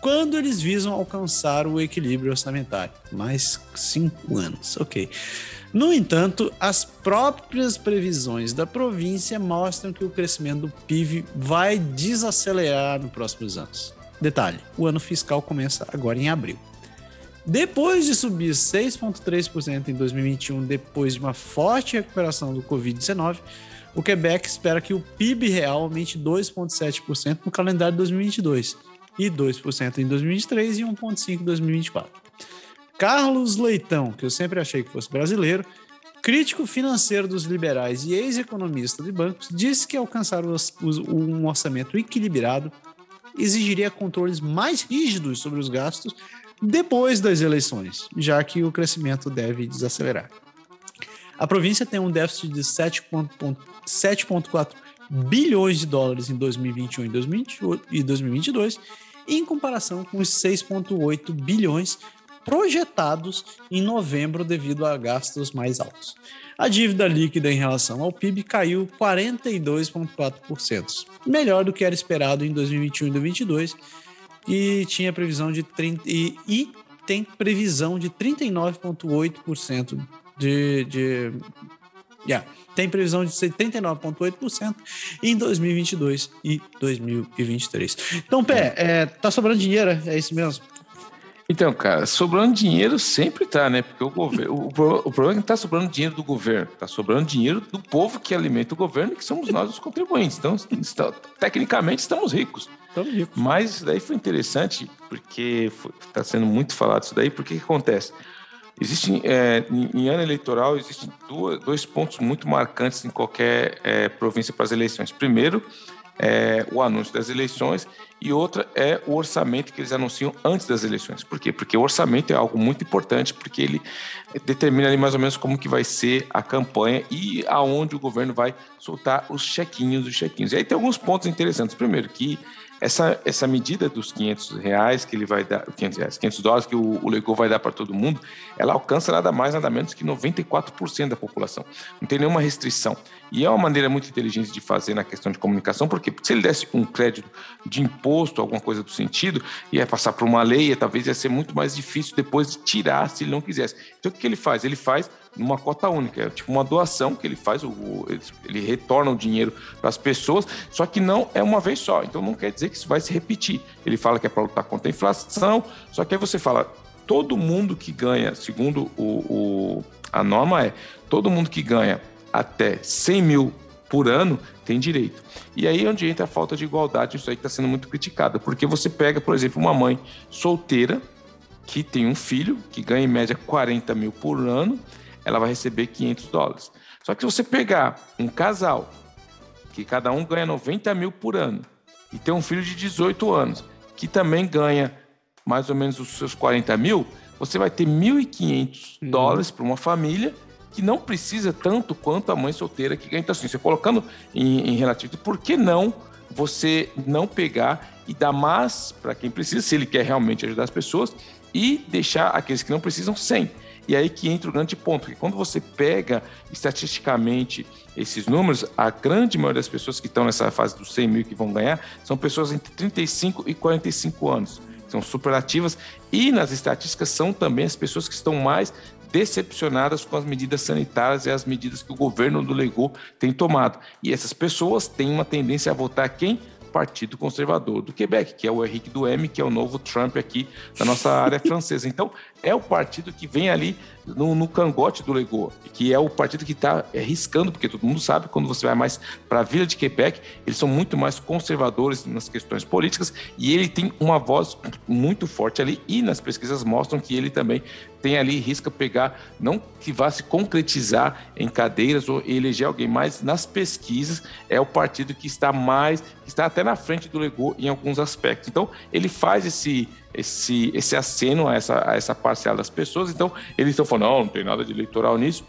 quando eles visam alcançar o equilíbrio orçamentário. Mais cinco anos, ok. No entanto, as próprias previsões da província mostram que o crescimento do PIB vai desacelerar nos próximos anos. Detalhe: o ano fiscal começa agora em abril. Depois de subir 6,3% em 2021, depois de uma forte recuperação do Covid-19, o Quebec espera que o PIB real aumente 2,7% no calendário de 2022 e 2% em 2023 e 1,5% em 2024. Carlos Leitão, que eu sempre achei que fosse brasileiro, crítico financeiro dos liberais e ex-economista de bancos, disse que alcançar um orçamento equilibrado exigiria controles mais rígidos sobre os gastos depois das eleições, já que o crescimento deve desacelerar. A província tem um déficit de 7,4 bilhões de dólares em 2021 e 2022, em comparação com os 6,8 bilhões projetados em novembro devido a gastos mais altos. A dívida líquida em relação ao PIB caiu 42,4%, melhor do que era esperado em 2021 e 2022 e tinha previsão de 30 e, e tem previsão de 39,8% de, de yeah, tem previsão de ser 39,8% em 2022 e 2023. Então, Pé, é, tá sobrando dinheiro, é isso mesmo? Então, cara, sobrando dinheiro sempre tá, né? Porque o governo, o, o problema é que não tá sobrando dinheiro do governo, tá sobrando dinheiro do povo que alimenta o governo, que somos nós os contribuintes. Então, está, tecnicamente, estamos ricos. Estamos ricos. Mas isso daí foi interessante, porque está sendo muito falado isso daí, porque que acontece? Existem, é, em, ano eleitoral, existem duas, dois pontos muito marcantes em qualquer é, província para as eleições. Primeiro, é, o anúncio das eleições e outra é o orçamento que eles anunciam antes das eleições. Por quê? Porque o orçamento é algo muito importante, porque ele determina ali mais ou menos como que vai ser a campanha e aonde o governo vai soltar os chequinhos, os chequinhos. E aí tem alguns pontos interessantes. Primeiro, que essa, essa medida dos 500 reais que ele vai dar, 500 reais, 500 dólares que o, o vai dar para todo mundo, ela alcança nada mais, nada menos que 94% da população. Não tem nenhuma restrição. E é uma maneira muito inteligente de fazer na questão de comunicação, porque se ele desse um crédito de imposto, alguma coisa do sentido, ia passar por uma lei, talvez ia ser muito mais difícil depois de tirar se ele não quisesse. Então o que ele faz? Ele faz numa cota única, é tipo uma doação que ele faz, o, ele retorna o dinheiro para as pessoas, só que não é uma vez só, então não quer dizer que isso vai se repetir. Ele fala que é para lutar contra a inflação, só que aí você fala, todo mundo que ganha, segundo o, o, a norma é, todo mundo que ganha até 100 mil por ano tem direito. E aí é onde entra a falta de igualdade, isso aí está sendo muito criticado, porque você pega, por exemplo, uma mãe solteira que tem um filho que ganha em média 40 mil por ano, ela vai receber 500 dólares. Só que se você pegar um casal que cada um ganha 90 mil por ano e tem um filho de 18 anos que também ganha mais ou menos os seus 40 mil, você vai ter 1.500 uhum. dólares para uma família que não precisa tanto quanto a mãe solteira que ganha. Então, assim, você colocando em, em relativo, por que não você não pegar e dar mais para quem precisa, se ele quer realmente ajudar as pessoas, e deixar aqueles que não precisam sem? E aí que entra o grande ponto, que quando você pega estatisticamente esses números, a grande maioria das pessoas que estão nessa fase dos 100 mil que vão ganhar são pessoas entre 35 e 45 anos. São superativas e nas estatísticas são também as pessoas que estão mais decepcionadas com as medidas sanitárias e as medidas que o governo do Legou tem tomado. E essas pessoas têm uma tendência a votar quem? Partido Conservador do Quebec, que é o Henrique Duhem, que é o novo Trump aqui da nossa área francesa. Então, é o partido que vem ali no, no cangote do Legault, que é o partido que está é, riscando, porque todo mundo sabe, quando você vai mais para a Vila de Quebec, eles são muito mais conservadores nas questões políticas e ele tem uma voz muito forte ali e nas pesquisas mostram que ele também tem ali risca pegar, não que vá se concretizar em cadeiras ou eleger alguém, mas nas pesquisas é o partido que está mais, que está até na frente do Legault em alguns aspectos. Então, ele faz esse esse, esse aceno a essa, a essa parcela das pessoas. Então, eles estão falando, não, não tem nada de eleitoral nisso.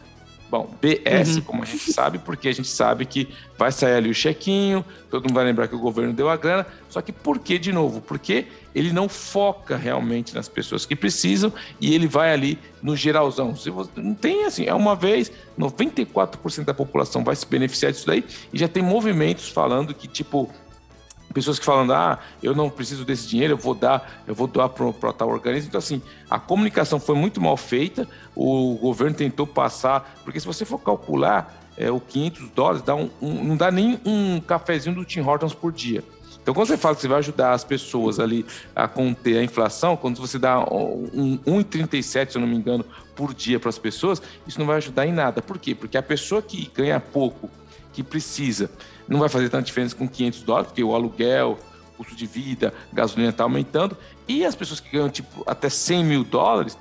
Bom, BS, uhum. como a gente sabe, porque a gente sabe que vai sair ali o chequinho, todo mundo vai lembrar que o governo deu a grana. Só que por que, de novo? Porque ele não foca realmente nas pessoas que precisam e ele vai ali no geralzão. Se você, não tem assim, é uma vez, 94% da população vai se beneficiar disso daí e já tem movimentos falando que, tipo, pessoas que falam, ah, eu não preciso desse dinheiro, eu vou dar, eu vou doar para tal organismo. Então, assim, a comunicação foi muito mal feita, o governo tentou passar, porque se você for calcular é, o 500 dólares, dá um, um, não dá nem um cafezinho do Tim Hortons por dia. Então, quando você fala que você vai ajudar as pessoas ali a conter a inflação, quando você dá um 1,37, se eu não me engano, por dia para as pessoas, isso não vai ajudar em nada. Por quê? Porque a pessoa que ganha pouco, que precisa, não vai fazer tanta diferença com 500 dólares, porque o aluguel, custo de vida, gasolina está aumentando. E as pessoas que ganham tipo até 100 mil dólares,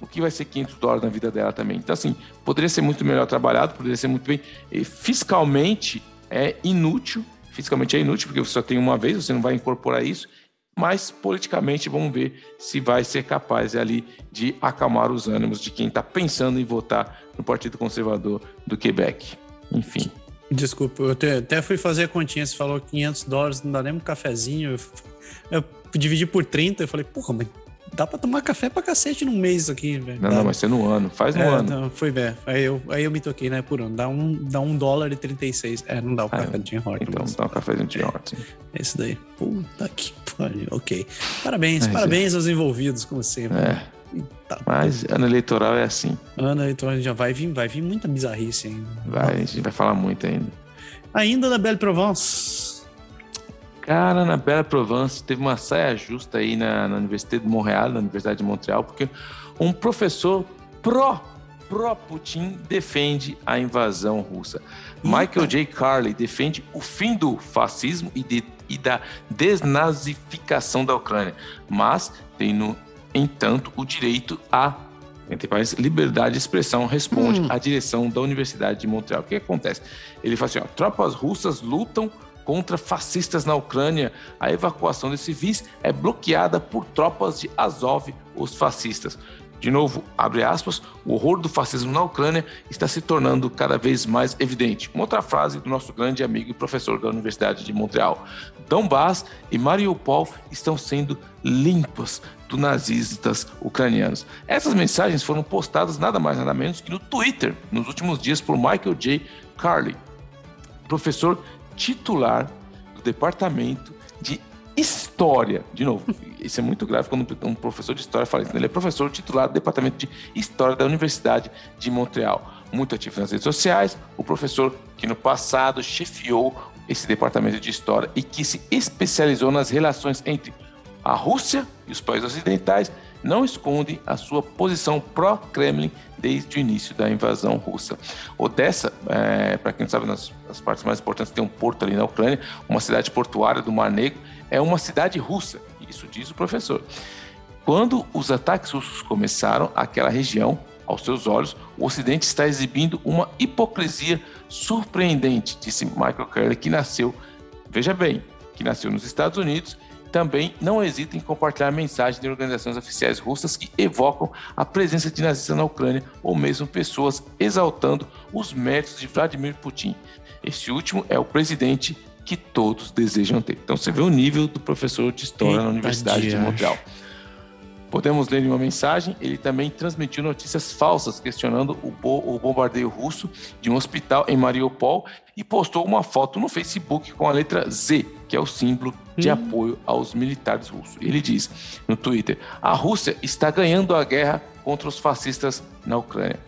o que vai ser 500 dólares na vida dela também? Então, assim, poderia ser muito melhor trabalhado, poderia ser muito bem. Fiscalmente é inútil, fiscalmente é inútil, porque você só tem uma vez, você não vai incorporar isso. Mas politicamente vamos ver se vai ser capaz ali de acalmar os ânimos de quem está pensando em votar no Partido Conservador do Quebec. Enfim. Desculpa, eu até fui fazer a continha, você falou 500 dólares, não dá nem um cafezinho. Eu, eu dividi por 30, eu falei, porra, mas dá pra tomar café pra cacete num mês aqui, velho. Não, dá. não, vai ser no ano, faz no é, ano. Não, foi bem. Aí eu, aí eu me toquei, né, por ano. Dá um, dá um dólar e 36. É, não dá o ah, café de Horton. Então, mas... dá um café de Jim Horton. É, esse daí. Puta que pariu. Ok. Parabéns, mas parabéns é. aos envolvidos, como sempre. É. Tá. Mas ano eleitoral é assim. Ano eleitoral já vai vir, vai vir muita bizarrice ainda. Vai, a gente vai falar muito ainda. Ainda na Belle Provence. Cara, na Belle Provence teve uma saia justa aí na, na Universidade de Montreal, na Universidade de Montreal, porque um professor pró pró-Putin defende a invasão russa. Michael J. Carley defende o fim do fascismo e, de, e da desnazificação da Ucrânia, mas tem no Entanto, o direito à entre mais liberdade de expressão responde hum. à direção da Universidade de Montreal. O que acontece? Ele fala assim: ó, tropas russas lutam contra fascistas na Ucrânia. A evacuação de civis é bloqueada por tropas de Azov, os fascistas. De novo, abre aspas, o horror do fascismo na Ucrânia está se tornando cada vez mais evidente. Uma outra frase do nosso grande amigo e professor da Universidade de Montreal. Donbass e Mariupol estão sendo limpas do nazistas ucranianos. Essas mensagens foram postadas nada mais nada menos que no Twitter nos últimos dias por Michael J. Carley, professor titular do Departamento de História. De novo, isso é muito grave quando um professor de História fala isso. Ele é professor titular do Departamento de História da Universidade de Montreal. Muito ativo nas redes sociais, o professor que no passado chefiou esse departamento de história e que se especializou nas relações entre a Rússia e os países ocidentais não escondem a sua posição pró-Kremlin desde o início da invasão russa. Odessa, é, para quem não sabe, nas, nas, partes mais importantes tem um porto ali na Ucrânia, uma cidade portuária do Mar Negro, é uma cidade russa, isso diz o professor. Quando os ataques russos começaram, aquela região, aos seus olhos, o Ocidente está exibindo uma hipocrisia surpreendente, disse Michael Curley, que nasceu, veja bem, que nasceu nos Estados Unidos também não hesita em compartilhar mensagens de organizações oficiais russas que evocam a presença de nazistas na Ucrânia ou mesmo pessoas exaltando os méritos de Vladimir Putin. Este último é o presidente que todos desejam ter. Então você vê o nível do professor de história Eita na Universidade de Montreal. Podemos ler em uma mensagem, ele também transmitiu notícias falsas questionando o, bo o bombardeio russo de um hospital em Mariupol e postou uma foto no Facebook com a letra Z, que é o símbolo de hum. apoio aos militares russos. Ele diz no Twitter: a Rússia está ganhando a guerra contra os fascistas na Ucrânia.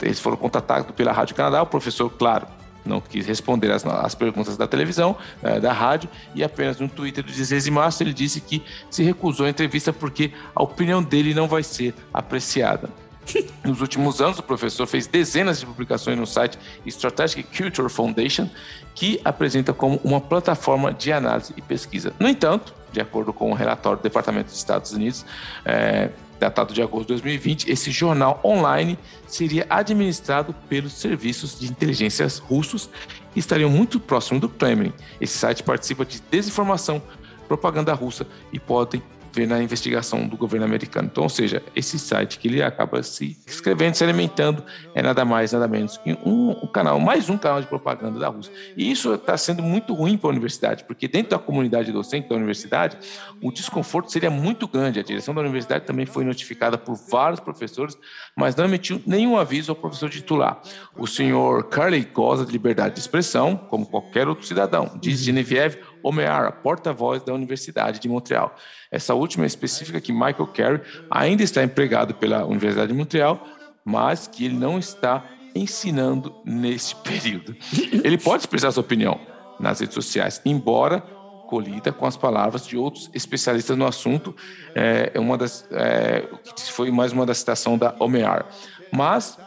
Eles foram contatados pela Rádio Canadá, o professor, claro, não quis responder as, as perguntas da televisão, eh, da rádio, e apenas no Twitter do 16 de março ele disse que se recusou à entrevista porque a opinião dele não vai ser apreciada. Nos últimos anos, o professor fez dezenas de publicações no site Strategic Culture Foundation, que apresenta como uma plataforma de análise e pesquisa. No entanto, de acordo com o relatório do Departamento dos Estados Unidos, é, datado de agosto de 2020, esse jornal online seria administrado pelos serviços de inteligências russos e estariam muito próximo do Kremlin. Esse site participa de desinformação, propaganda russa e podem na investigação do governo americano. Então, ou seja, esse site que ele acaba se escrevendo, se alimentando, é nada mais, nada menos que um, um canal, mais um canal de propaganda da Rússia. E isso está sendo muito ruim para a universidade, porque dentro da comunidade docente da universidade, o desconforto seria muito grande. A direção da universidade também foi notificada por vários professores, mas não emitiu nenhum aviso ao professor titular. O senhor Carly goza de liberdade de expressão, como qualquer outro cidadão, diz Genevieve Omeara, porta-voz da Universidade de Montreal. Essa última específica que Michael Carey ainda está empregado pela Universidade de Montreal, mas que ele não está ensinando nesse período. Ele pode expressar sua opinião nas redes sociais, embora colhida com as palavras de outros especialistas no assunto. É, é uma das, é, foi mais uma da citação da Omear. Mas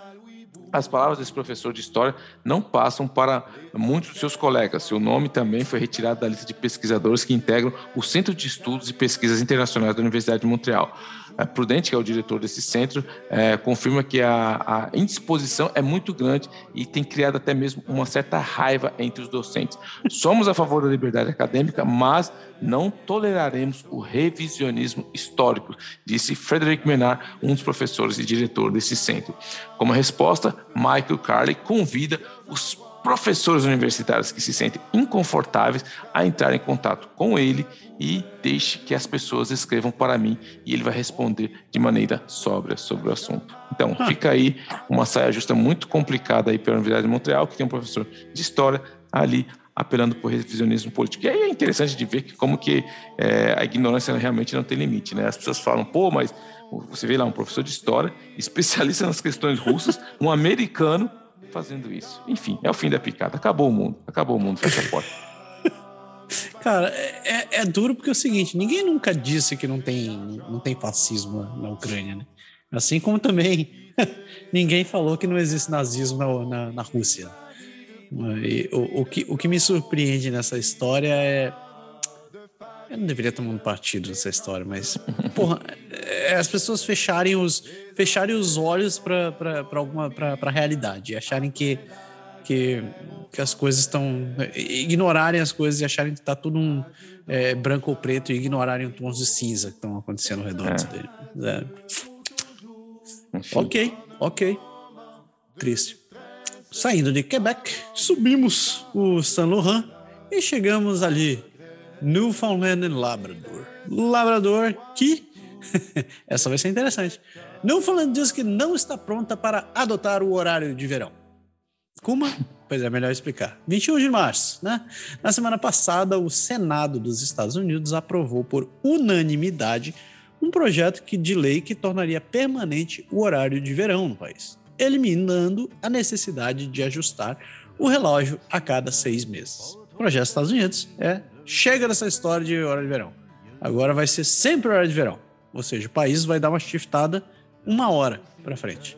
as palavras desse professor de história não passam para muitos de seus colegas. Seu nome também foi retirado da lista de pesquisadores que integram o Centro de Estudos e Pesquisas Internacionais da Universidade de Montreal. É, Prudente, que é o diretor desse centro, é, confirma que a, a, indisposição é muito grande e tem criado até mesmo uma certa raiva entre os docentes. Somos a favor da liberdade acadêmica, mas não toleraremos o revisionismo histórico, disse Frederick Menard, um dos professores e diretor desse centro. Como resposta, Michael Carley convida os professores universitários que se sentem inconfortáveis a entrar em contato com ele e deixe que as pessoas escrevam para mim e ele vai responder de maneira sóbria sobre o assunto. Então, ah. fica aí uma saia justa muito complicada aí pela Universidade de Montreal, que tem um professor de história ali apelando por revisionismo político. E aí é interessante de ver que como que é, a ignorância realmente não tem limite, né? As pessoas falam, pô, mas você vê lá um professor de história, especialista nas questões russas, um americano fazendo isso. Enfim, é o fim da picada. Acabou o mundo. Acabou o mundo. Fecha a porta. Cara, é, é, é, duro porque é o seguinte: ninguém nunca disse que não tem, não tem fascismo na Ucrânia, né? Assim como também ninguém falou que não existe nazismo na, na, na Rússia. E, o, o, que, o que me surpreende nessa história é eu não deveria tomar um partido nessa história, mas, porra, é, as pessoas fecharem os, fecharem os olhos para alguma para a realidade, acharem que, que, que as coisas estão. ignorarem as coisas e acharem que está tudo um, é, branco ou preto e ignorarem os tons de cinza que estão acontecendo ao redor é. dele. É. Ok, ok. Triste. Saindo de Quebec, subimos o Saint Laurent e chegamos ali Newfoundland and Labrador. Labrador que. Essa vai ser interessante. Newfoundland diz que não está pronta para adotar o horário de verão. Kuma? Pois é, melhor explicar. 21 de março, né? Na semana passada, o Senado dos Estados Unidos aprovou por unanimidade um projeto que, de lei que tornaria permanente o horário de verão no país, eliminando a necessidade de ajustar o relógio a cada seis meses. O projeto dos Estados Unidos é chega dessa história de hora de verão. Agora vai ser sempre hora de verão. Ou seja, o país vai dar uma shiftada uma hora para frente.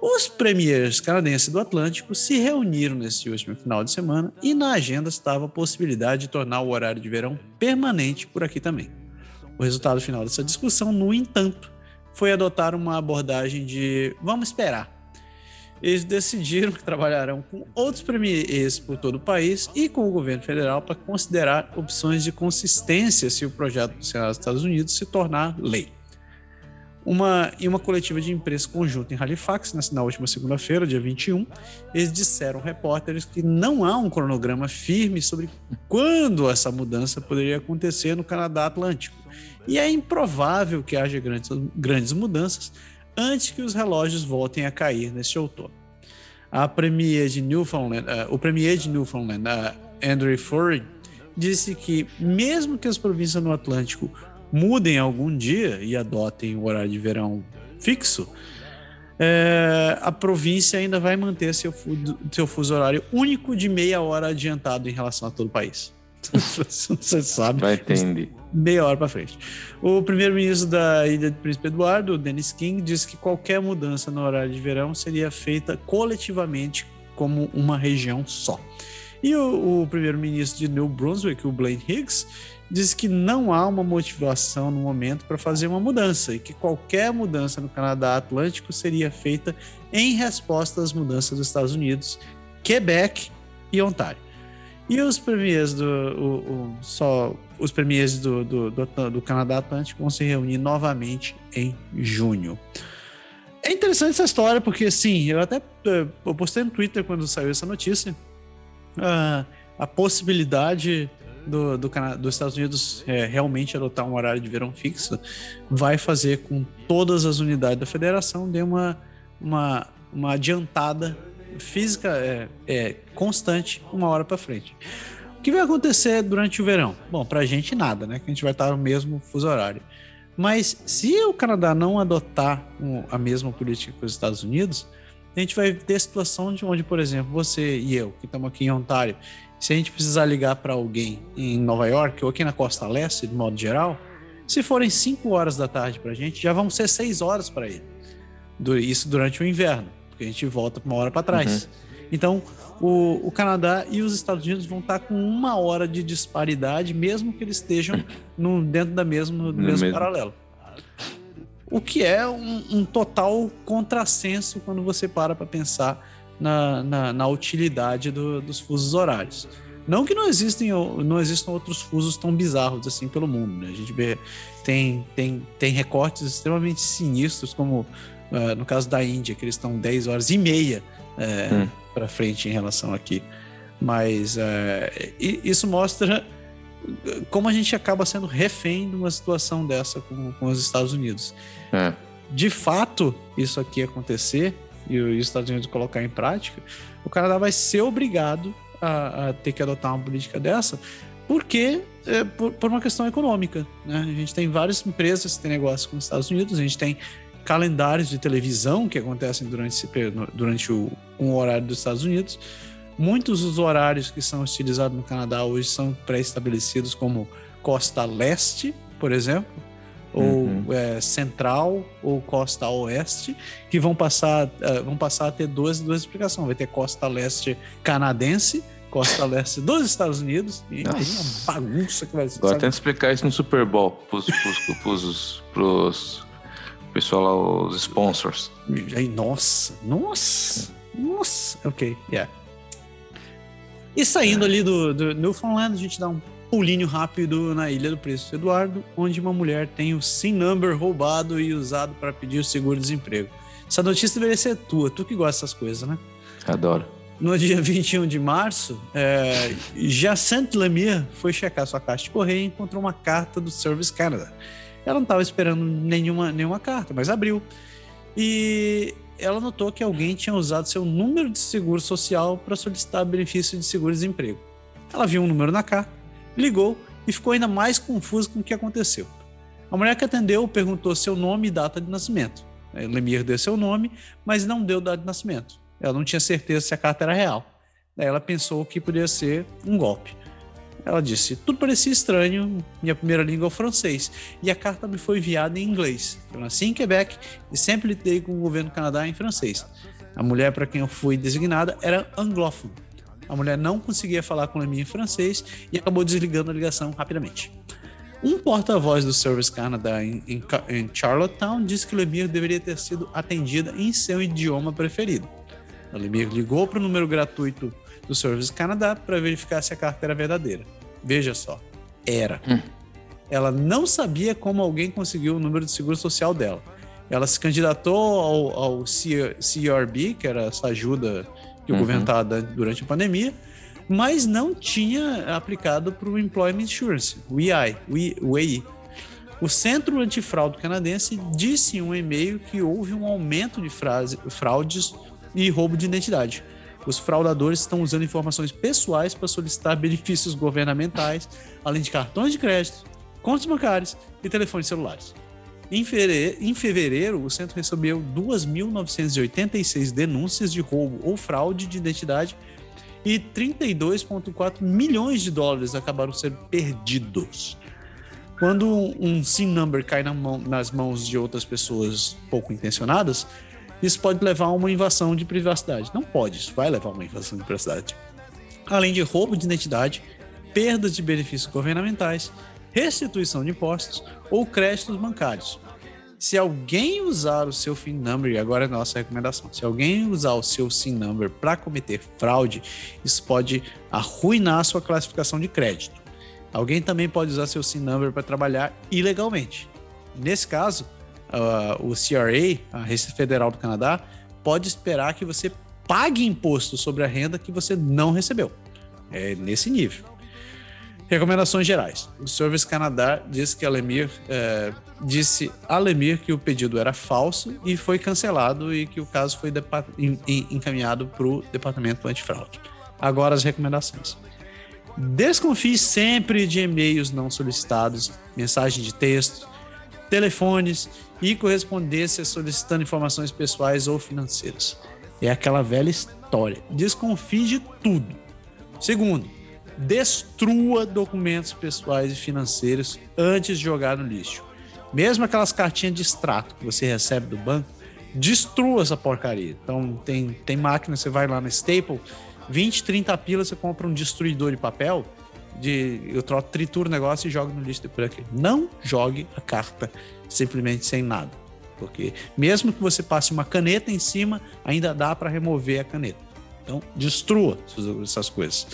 Os premiers canadenses do Atlântico se reuniram nesse último final de semana e na agenda estava a possibilidade de tornar o horário de verão permanente por aqui também. O resultado final dessa discussão, no entanto, foi adotar uma abordagem de vamos esperar eles decidiram que trabalharão com outros premiers por todo o país e com o governo federal para considerar opções de consistência se o projeto do Senado dos Estados Unidos se tornar lei. Uma, em uma coletiva de imprensa conjunta em Halifax, na última segunda-feira, dia 21, eles disseram repórteres que não há um cronograma firme sobre quando essa mudança poderia acontecer no Canadá Atlântico. E é improvável que haja grandes, grandes mudanças, antes que os relógios voltem a cair neste outono. A premier de Newfoundland, uh, o premier de Newfoundland, uh, Andrew Furry, disse que mesmo que as províncias no Atlântico mudem algum dia e adotem o horário de verão fixo, é, a província ainda vai manter seu, seu fuso horário único de meia hora adiantado em relação a todo o país. Você sabe. Vai entender. Meia hora para frente. O primeiro-ministro da Ilha de Príncipe Eduardo, Dennis King, disse que qualquer mudança no horário de verão seria feita coletivamente como uma região só. E o, o primeiro-ministro de New Brunswick, o Blaine Higgs, disse que não há uma motivação no momento para fazer uma mudança e que qualquer mudança no Canadá Atlântico seria feita em resposta às mudanças dos Estados Unidos, Quebec e Ontário. E os premiers do o, o, só os premiers do, do, do, do, Canadá Atlântico vão se reunir novamente em junho. É interessante essa história porque sim, eu até eu postei no Twitter quando saiu essa notícia a, a possibilidade do, do dos Estados Unidos é, realmente adotar um horário de verão fixo vai fazer com todas as unidades da federação dê uma, uma, uma adiantada física é, é constante uma hora para frente. O que vai acontecer durante o verão? Bom, para a gente nada, né? Que a gente vai estar no mesmo fuso horário. Mas se o Canadá não adotar a mesma política que os Estados Unidos, a gente vai ter situação de onde, por exemplo, você e eu, que estamos aqui em Ontário, se a gente precisar ligar para alguém em Nova York ou aqui na Costa Leste, de modo geral, se forem 5 horas da tarde para a gente, já vão ser 6 horas para ele. Isso durante o inverno porque a gente volta uma hora para trás. Uhum. Então, o, o, Canadá e os Estados Unidos vão estar com uma hora de disparidade, mesmo que eles estejam no, dentro da mesmo, do mesmo, mesmo, paralelo. O que é um, um, total contrassenso quando você para para pensar na, na, na utilidade do, dos fusos horários. Não que não existem, não existam outros fusos tão bizarros assim pelo mundo. Né? A gente vê, tem, tem, tem recortes extremamente sinistros, como Uh, no caso da Índia, que eles estão 10 horas e meia é, hum. para frente em relação aqui. Mas uh, isso mostra como a gente acaba sendo refém de uma situação dessa com, com os Estados Unidos. É. De fato, isso aqui acontecer e os Estados Unidos colocar em prática, o Canadá vai ser obrigado a, a ter que adotar uma política dessa, porque é, por, por, uma questão econômica. Né? A gente tem várias empresas que têm negócio com os Estados Unidos, a gente tem calendários de televisão que acontecem durante, durante o, um horário dos Estados Unidos. Muitos dos horários que são utilizados no Canadá hoje são pré-estabelecidos como costa leste, por exemplo, uhum. ou é, central ou costa oeste, que vão passar, uh, vão passar a ter duas, duas explicações. Vai ter costa leste canadense, costa leste dos Estados Unidos, e aí uma bagunça que vai ser. Agora tenta explicar isso no Super Bowl pros, pros, pros, pros pessoal lá, os sponsors. Aí, nossa, nossa, nossa. Ok, yeah. E saindo é. ali do, do Newfoundland, a gente dá um pulinho rápido na Ilha do Príncipe Eduardo, onde uma mulher tem o SIM number roubado e usado para pedir o seguro-desemprego. Essa notícia deveria ser tua, tu que gosta dessas coisas, né? Adoro. No dia 21 de março, é, Jacinthe Lemire foi checar sua caixa de correio e encontrou uma carta do Service Canada ela não estava esperando nenhuma, nenhuma carta, mas abriu. E ela notou que alguém tinha usado seu número de seguro social para solicitar benefício de seguro-desemprego. Ela viu um número na carta, ligou e ficou ainda mais confusa com o que aconteceu. A mulher que atendeu perguntou seu nome e data de nascimento. Lemir deu seu nome, mas não deu data de nascimento. Ela não tinha certeza se a carta era real. Daí ela pensou que poderia ser um golpe. Ela disse: Tudo parecia estranho, minha primeira língua é o francês, e a carta me foi enviada em inglês. Eu nasci em Quebec e sempre lidei com o governo do Canadá em francês. A mulher para quem eu fui designada era anglófona. A mulher não conseguia falar com a minha em francês e acabou desligando a ligação rapidamente. Um porta-voz do Service Canada em, em, em, Charlottetown disse que Lemire deveria ter sido atendida em seu idioma preferido. A Lemire ligou para o número gratuito do Service Canada para verificar se a carta era verdadeira. Veja só, era. Hum. Ela não sabia como alguém conseguiu o número de seguro social dela. Ela se candidatou ao, ao CRB, que era essa ajuda que o uhum. governo estava dando durante a pandemia, mas não tinha aplicado para o Employment Insurance, o EI, o EI. O Centro Antifraude Canadense disse em um e-mail que houve um aumento de fraudes e roubo de identidade. Os fraudadores estão usando informações pessoais para solicitar benefícios governamentais, além de cartões de crédito, contas bancárias e telefones celulares. Em fevereiro, o centro recebeu 2.986 denúncias de roubo ou fraude de identidade e 32,4 milhões de dólares acabaram sendo perdidos. Quando um SIM number cai na mão, nas mãos de outras pessoas pouco intencionadas, isso pode levar a uma invasão de privacidade. Não pode, isso vai levar a uma invasão de privacidade. Além de roubo de identidade, perdas de benefícios governamentais, restituição de impostos ou créditos bancários. Se alguém usar o seu FIN number, e agora é a nossa recomendação, se alguém usar o seu SIN number para cometer fraude, isso pode arruinar a sua classificação de crédito. Alguém também pode usar seu SIN number para trabalhar ilegalmente. Nesse caso, uh, o CRA, a Receita Federal do Canadá, pode esperar que você pague imposto sobre a renda que você não recebeu. É nesse nível. Recomendações gerais. O Service Canadá disse que Alemir é, disse a Alemir que o pedido era falso e foi cancelado e que o caso foi encaminhado para o Departamento Antifraude. Agora as recomendações. Desconfie sempre de e-mails não solicitados, mensagem de texto, telefones e correspondência solicitando informações pessoais ou financeiras. É aquela velha história. Desconfie de tudo. Segundo, destrua documentos pessoais e financeiros antes de jogar no lixo. Mesmo aquelas cartinhas de extrato que você recebe do banco, destrua essa porcaria. Então, tem, tem máquina, você vai lá na Staple, 20, 30 pilas, você compra um destruidor de papel, de, eu trituro o negócio e jogo no lixo depois aqui. Não jogue a carta simplesmente sem nada. Porque mesmo que você passe uma caneta em cima, ainda dá para remover a caneta. Então, destrua essas coisas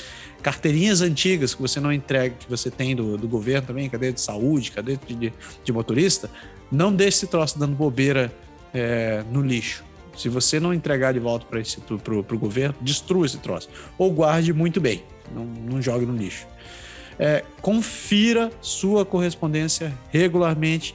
carteirinhas antigas que você não entrega, que você tem do, do governo também, cadeia de saúde, cadeia de, de motorista, não deixe esse troço dando bobeira é, no lixo. Se você não entregar de volta para o governo, destrua esse troço. Ou guarde muito bem, não, não jogue no lixo. É, confira sua correspondência regularmente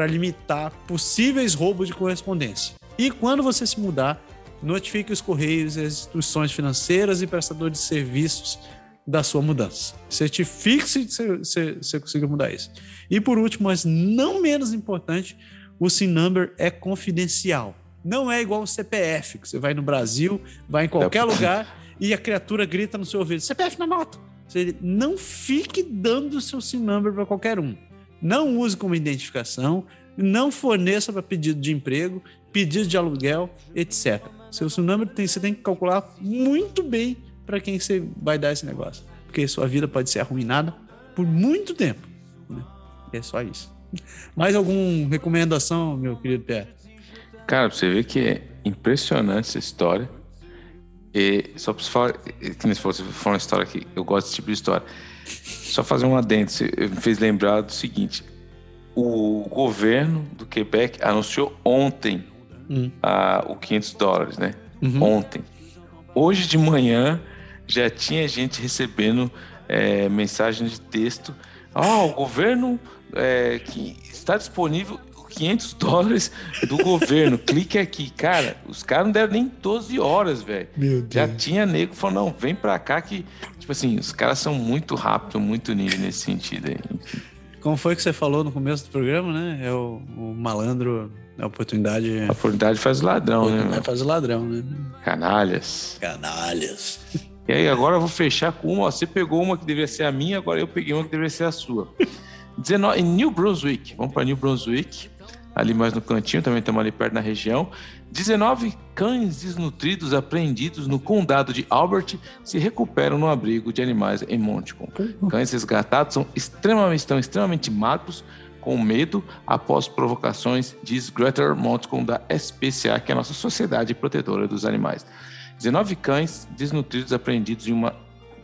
para limitar possíveis roubos de correspondência. E quando você se mudar, notifique os correios, as instituições financeiras e prestadores de serviços da sua mudança. Certifique-se que você, você conseguiu mudar isso. E por último, mas não menos importante, o SIN number é confidencial. Não é igual o CPF, que você vai no Brasil, vai em qualquer lugar e a criatura grita no seu ouvido: CPF na moto. Você não fique dando o seu SIN number para qualquer um. Não use como identificação, não forneça para pedido de emprego, pedido de aluguel, etc. Seu number tem, você tem que calcular muito bem para quem você vai dar esse negócio. Porque sua vida pode ser arruinada por muito tempo. Né? É só isso. Mais alguma recomendação, meu querido Pé? Cara, você vê que é impressionante essa história. E só para falar, que nem você falou uma história que eu gosto desse tipo de história. Só fazer um adendo, você me fez lembrar do seguinte: o governo do Quebec anunciou ontem hum. a, o 500 dólares, né? Uhum. Ontem. Hoje de manhã já tinha gente recebendo é, mensagem de texto. Ah, oh, o governo é, que está disponível 500 dólares do governo. Clique aqui. Cara, os caras não deram nem 12 horas, velho. Já tinha nego falando, não, vem pra cá que, tipo assim, os caras são muito rápidos, muito ninja nesse sentido aí. Como foi que você falou no começo do programa, né? É o, o malandro, a oportunidade. A oportunidade faz o ladrão, né? Faz o ladrão, né? Canalhas. Canalhas. E aí, agora eu vou fechar com uma. Você pegou uma que deveria ser a minha, agora eu peguei uma que deveria ser a sua. 19, em New Brunswick, vamos para New Brunswick, ali mais no cantinho, também estamos ali perto na região. 19 cães desnutridos apreendidos no condado de Albert se recuperam no abrigo de animais em Montcalm. Cães resgatados são extremamente, estão extremamente magros, com medo após provocações, diz Greta Montcalm da SPCA, que é a nossa Sociedade Protetora dos Animais. 19 cães desnutridos apreendidos em uma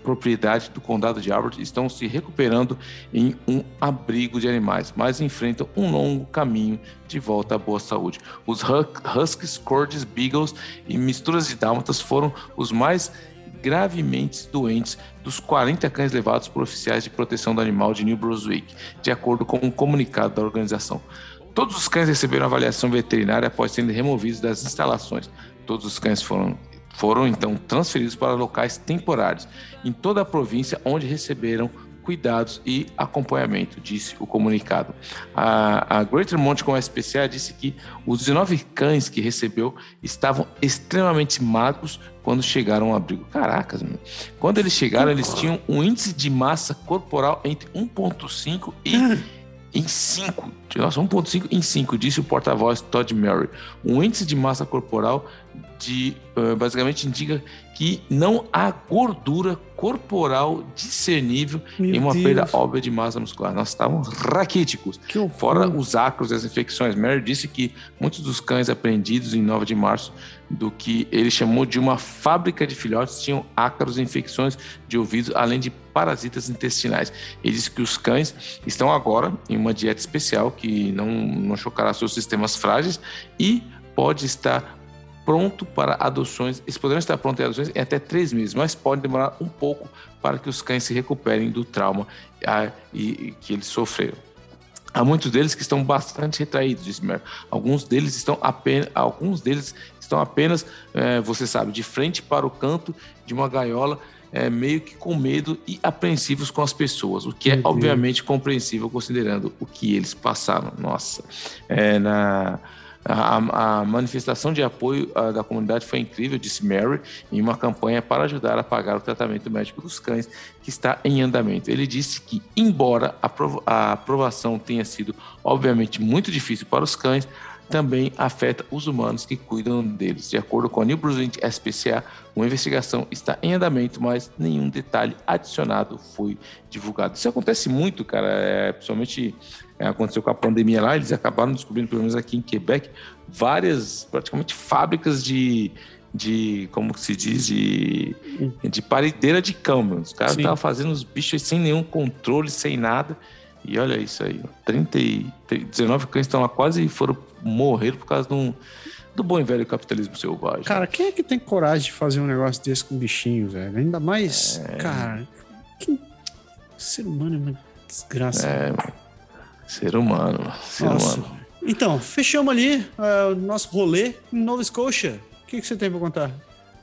propriedade do condado de Albert estão se recuperando em um abrigo de animais, mas enfrentam um longo caminho de volta à boa saúde. Os Huskies, Corgis, Beagles e misturas de dálmatas foram os mais gravemente doentes dos 40 cães levados por oficiais de proteção do animal de New Brunswick, de acordo com um comunicado da organização. Todos os cães receberam avaliação veterinária após serem removidos das instalações. Todos os cães foram foram então transferidos para locais temporários em toda a província onde receberam cuidados e acompanhamento, disse o comunicado. A, a Greater Montcalm SPCA disse que os 19 cães que recebeu estavam extremamente magros quando chegaram ao abrigo. Caracas, meu. Quando eles chegaram, eles tinham um índice de massa corporal entre 1,5 e em 5. Nossa, 1,5 em 5, disse o porta-voz Todd Murray. Um índice de massa corporal de, uh, basicamente indica que não há gordura corporal discernível Meu em uma Deus. perda óbvia de massa muscular. Nós estávamos raquíticos. Fora os acros das infecções. Mary disse que muitos dos cães apreendidos em 9 de março do que ele chamou de uma fábrica de filhotes tinham ácaros e infecções de ouvidos, além de parasitas intestinais. Ele disse que os cães estão agora em uma dieta especial que não, não chocará seus sistemas frágeis e pode estar pronto para adoções. Eles poderão estar prontos para adoções em até três meses, mas pode demorar um pouco para que os cães se recuperem do trauma ah, e, e, que eles sofreram. Há muitos deles que estão bastante retraídos, disse Mer. Alguns deles estão apenas, alguns deles estão apenas, é, você sabe, de frente para o canto de uma gaiola, é, meio que com medo e apreensivos com as pessoas, o que é obviamente compreensível considerando o que eles passaram. Nossa, é, na a, a manifestação de apoio a, da comunidade foi incrível, disse Mary, em uma campanha para ajudar a pagar o tratamento médico dos cães que está em andamento. Ele disse que, embora a, a aprovação tenha sido, obviamente, muito difícil para os cães, também afeta os humanos que cuidam deles. De acordo com a New Brunswick SPCA, uma investigação está em andamento, mas nenhum detalhe adicionado foi divulgado. Isso acontece muito, cara, é, principalmente aconteceu com a pandemia lá, eles acabaram descobrindo, pelo menos aqui em Quebec, várias, praticamente fábricas de, de como se diz, de, de parideira de cão. Os caras estavam fazendo os bichos sem nenhum controle, sem nada. E olha isso aí, 30 e, 19 cães estão lá quase foram morrer por causa de um, do bom e velho capitalismo selvagem. Cara, quem é que tem coragem de fazer um negócio desse com bichinho, velho? Ainda mais, é... cara, que ser humano é uma desgraça. É, ser humano, ser Nossa. humano. Então, fechamos ali uh, o nosso rolê em Nova Scotia. O que, que você tem para contar?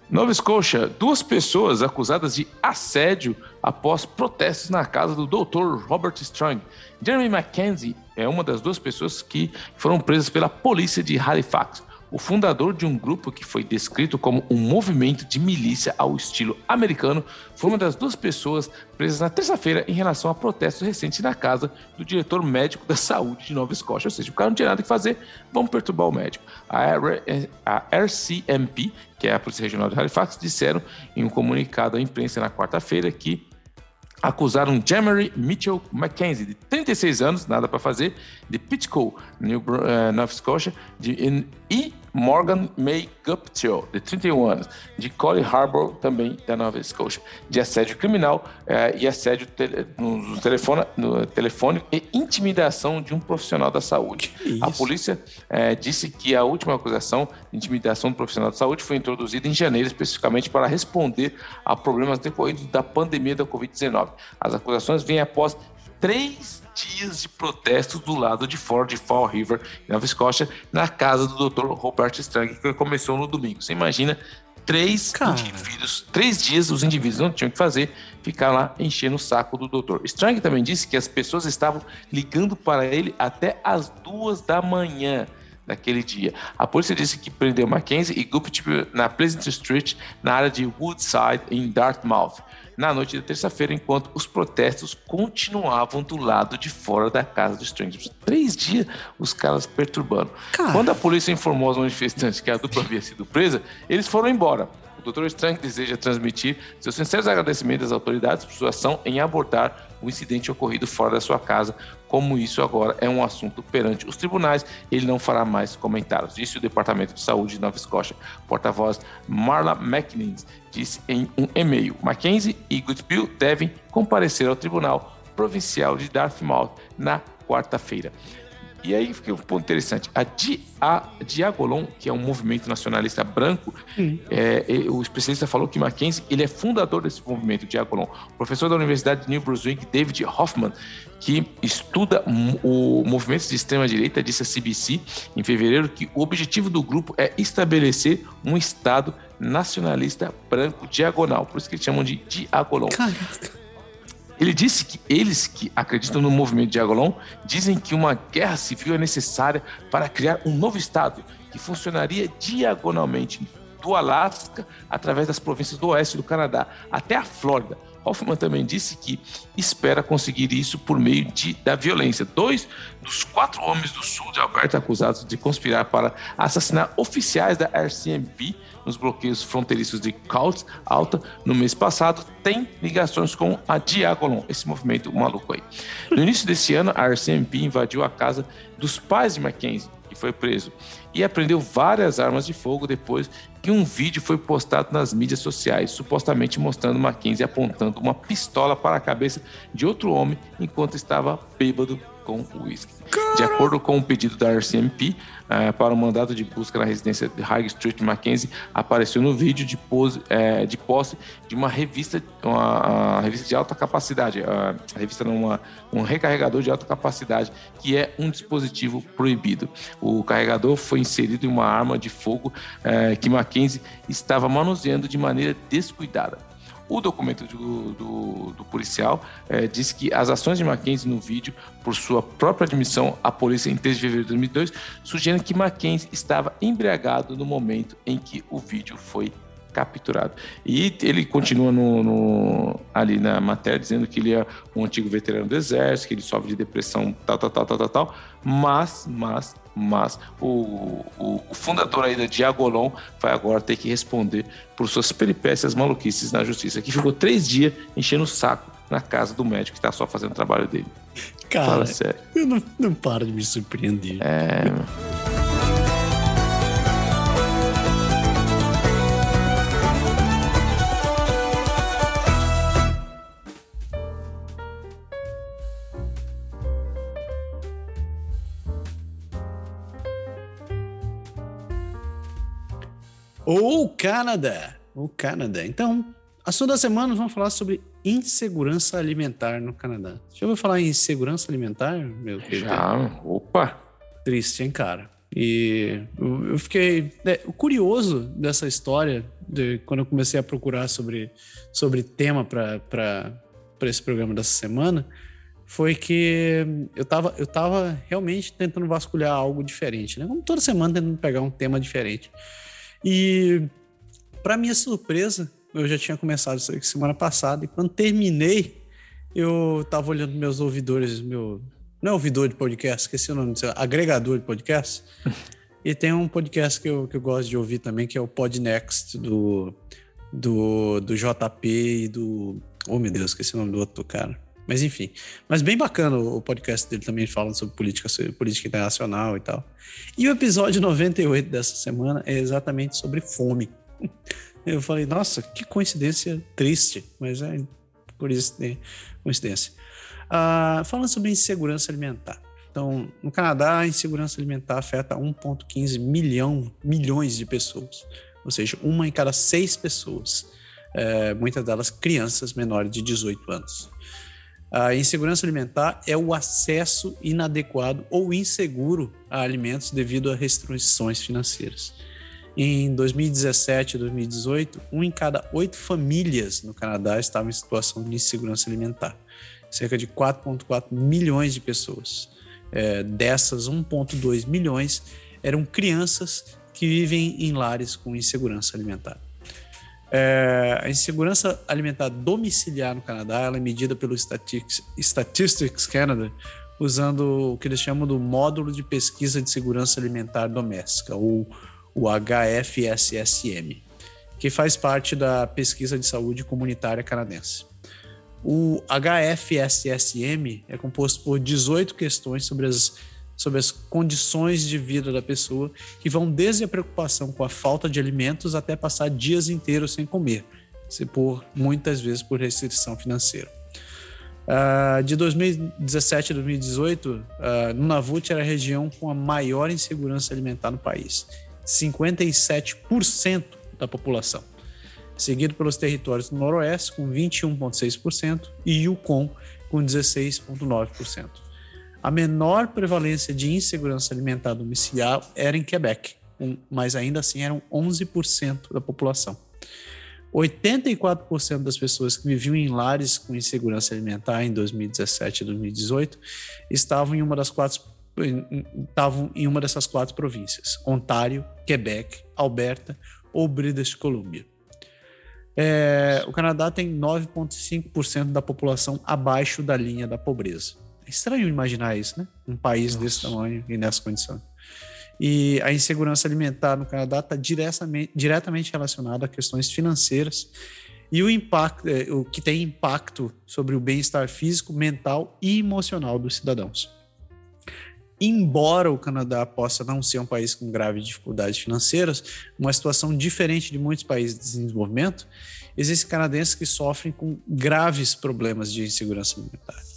Nova Scotia, duas pessoas acusadas de assédio após protestos na casa do Dr. Robert Strong. Jeremy Mackenzie é uma das duas pessoas que foram presas pela polícia de Halifax o fundador de um grupo que foi descrito como um movimento de milícia ao estilo americano, foi uma das duas pessoas presas na terça-feira em relação a protestos recentes na casa do diretor médico da saúde de Nova Escócia. Ou seja, o cara não tinha nada que fazer, vamos perturbar o médico. A, RCMP, que é a Polícia Regional de Halifax, disseram em um comunicado à imprensa na quarta-feira que acusaram Jemery Mitchell Mackenzie, de 36 anos, nada para fazer, de Pitco, New, uh, Nova Scotia, de, e Morgan May Guptill, de 31 anos, de Collie Harbour, também da Nova Scotia, de assédio criminal uh, e assédio te, no, telefone, no telefone e intimidação de um profissional da saúde. A polícia uh, disse que a última acusação de intimidação do profissional da saúde foi introduzida em janeiro, especificamente para responder a problemas decorridos da pandemia da Covid-19. As acusações vêm após três dias de protestos do lado de fora de Fall River, Nova Escócia, na casa do Dr. Robert Strang, que começou no domingo. Você imagina três Cara. indivíduos, três dias os indivíduos não tinham que fazer, ficar lá enchendo o saco do doutor. Strang também disse que as pessoas estavam ligando para ele até as duas da manhã naquele dia. A polícia disse que prendeu Mackenzie e Guptill na Pleasant Street, na área de Woodside, em Dartmouth na noite da terça-feira, enquanto os protestos continuavam do lado de fora da casa dos Strangers. Três dias os caras perturbando. Cara. Quando a polícia informou aos manifestantes que a dupla havia sido presa, eles foram embora. O Dr. Strang deseja transmitir seus sinceros agradecimentos às autoridades por sua ação em abordar o incidente ocorrido fora da sua casa. Como isso agora é um assunto perante os tribunais, ele não fará mais comentários. Disse o Departamento de Saúde de Nova Escócia. Porta-voz Marla McNees disse em um e-mail: Mackenzie e Goodbill devem comparecer ao Tribunal Provincial de Dartmouth na quarta-feira. E aí fica um ponto interessante. A, Di, a Diagolon, que é um movimento nacionalista branco, é, o especialista falou que Mackenzie ele é fundador desse movimento Diagolon. Professor da Universidade de New Brunswick, David Hoffman, que estuda o movimento de extrema-direita, disse a CBC em fevereiro que o objetivo do grupo é estabelecer um Estado nacionalista branco diagonal. Por isso que eles chamam de Diagolon. Caraca. Ele disse que eles que acreditam no movimento de Agolon dizem que uma guerra civil é necessária para criar um novo Estado que funcionaria diagonalmente do Alasca através das províncias do oeste do Canadá até a Flórida. Hoffman também disse que espera conseguir isso por meio de, da violência. Dois dos quatro homens do sul de Alberta acusados de conspirar para assassinar oficiais da RCMP nos bloqueios fronteiriços de Coutts Alta no mês passado têm ligações com a Diagolon, esse movimento maluco aí. No início desse ano, a RCMP invadiu a casa dos pais de Mackenzie, que foi preso, e apreendeu várias armas de fogo depois que um vídeo foi postado nas mídias sociais, supostamente mostrando Mackenzie apontando uma pistola para a cabeça de outro homem enquanto estava bêbado com uísque. De acordo com o pedido da RCMP eh, para o mandado de busca na residência de High Street, Mackenzie apareceu no vídeo de, pose, uh, de posse de uma revista, uma, uma revista de alta capacidade, a revista numa, um recarregador de alta capacidade, que é um dispositivo proibido. O carregador foi inserido em uma arma de fogo que Mackenzie estava manuseando de maneira descuidada. O documento do, do, do policial é, diz que as ações de Mackenzie no vídeo, por sua própria admissão à polícia em 3 de fevereiro de 2002, sugerem que Mackenzie estava embriagado no momento em que o vídeo foi capturado. E ele continua no, no, ali na matéria dizendo que ele é um antigo veterano do exército, que ele sofre de depressão, tal, tal, tal, tal, tal, tal. Mas, mas, mas o, o, o fundador aí da Diagolon vai agora ter que responder por suas peripécias maluquices na justiça, que ficou três dias enchendo o saco na casa do médico que está só fazendo o trabalho dele. Cara, Fala sério. eu não, não paro de me surpreender. É. Ou Canadá. Ou Canadá. Então, assunto da semana, vamos falar sobre insegurança alimentar no Canadá. Já ouviu falar em insegurança alimentar, meu querido? Já, opa! Triste, hein, cara? E eu fiquei. Né, o curioso dessa história, de, quando eu comecei a procurar sobre, sobre tema para esse programa dessa semana, foi que eu tava, eu tava realmente tentando vasculhar algo diferente, né? Como toda semana tentando pegar um tema diferente. E, para minha surpresa, eu já tinha começado isso semana passada, e quando terminei, eu tava olhando meus ouvidores, meu. Não é ouvidor de podcast, esqueci o nome agregador de podcast. e tem um podcast que eu, que eu gosto de ouvir também, que é o Podnext, do, do, do JP e do. Oh, meu Deus, esqueci o nome do outro cara. Mas enfim. Mas bem bacana o podcast dele também falando sobre política, política internacional e tal. E o episódio 98 dessa semana é exatamente sobre fome. Eu falei, nossa, que coincidência triste, mas é por isso tem coincidência. Uh, falando sobre insegurança alimentar. Então, no Canadá, a insegurança alimentar afeta 1,15 milhão, milhões de pessoas. Ou seja, uma em cada seis pessoas. É, muitas delas crianças menores de 18 anos. A insegurança alimentar é o acesso inadequado ou inseguro a alimentos devido a restrições financeiras. Em 2017 e 2018, um em cada oito famílias no Canadá estava em situação de insegurança alimentar. Cerca de 4,4 milhões de pessoas. É, dessas, 1,2 milhões eram crianças que vivem em lares com insegurança alimentar. É, a insegurança alimentar domiciliar no Canadá ela é medida pelo Statistics, Canada usando o que eles chamam do Módulo de Pesquisa de Segurança Alimentar Doméstica, ou o HFSSM, que faz parte da Pesquisa de Saúde Comunitária Canadense. O HFSSM é composto por 18 questões sobre as sobre as condições de vida da pessoa, que vão desde a preocupação com a falta de alimentos até passar dias inteiros sem comer, se por muitas vezes por restrição financeira. Uh, de 2017 a 2018, uh, Nunavut era a região com a maior insegurança alimentar no país, 57% da população, seguido pelos territórios do Noroeste com 21,6% e Yukon com 16,9%. A menor prevalência de insegurança alimentar domiciliar era em Quebec, mas ainda assim eram 11% da população. 84% das pessoas que viviam em lares com insegurança alimentar em 2017 e 2018 estavam em uma das quatro estavam em uma dessas quatro províncias: Ontário, Quebec, Alberta ou British Columbia. É, o Canadá tem 9,5% da população abaixo da linha da pobreza. É estranho imaginar isso, né? Um país Nossa. desse tamanho e nessa condição. E a insegurança alimentar no Canadá está diretamente, diretamente relacionada a questões financeiras e o impacto, é, o que tem impacto sobre o bem-estar físico, mental e emocional dos cidadãos. Embora o Canadá possa não ser um país com graves dificuldades financeiras, uma situação diferente de muitos países de desenvolvimento, existem canadenses que sofrem com graves problemas de insegurança alimentar.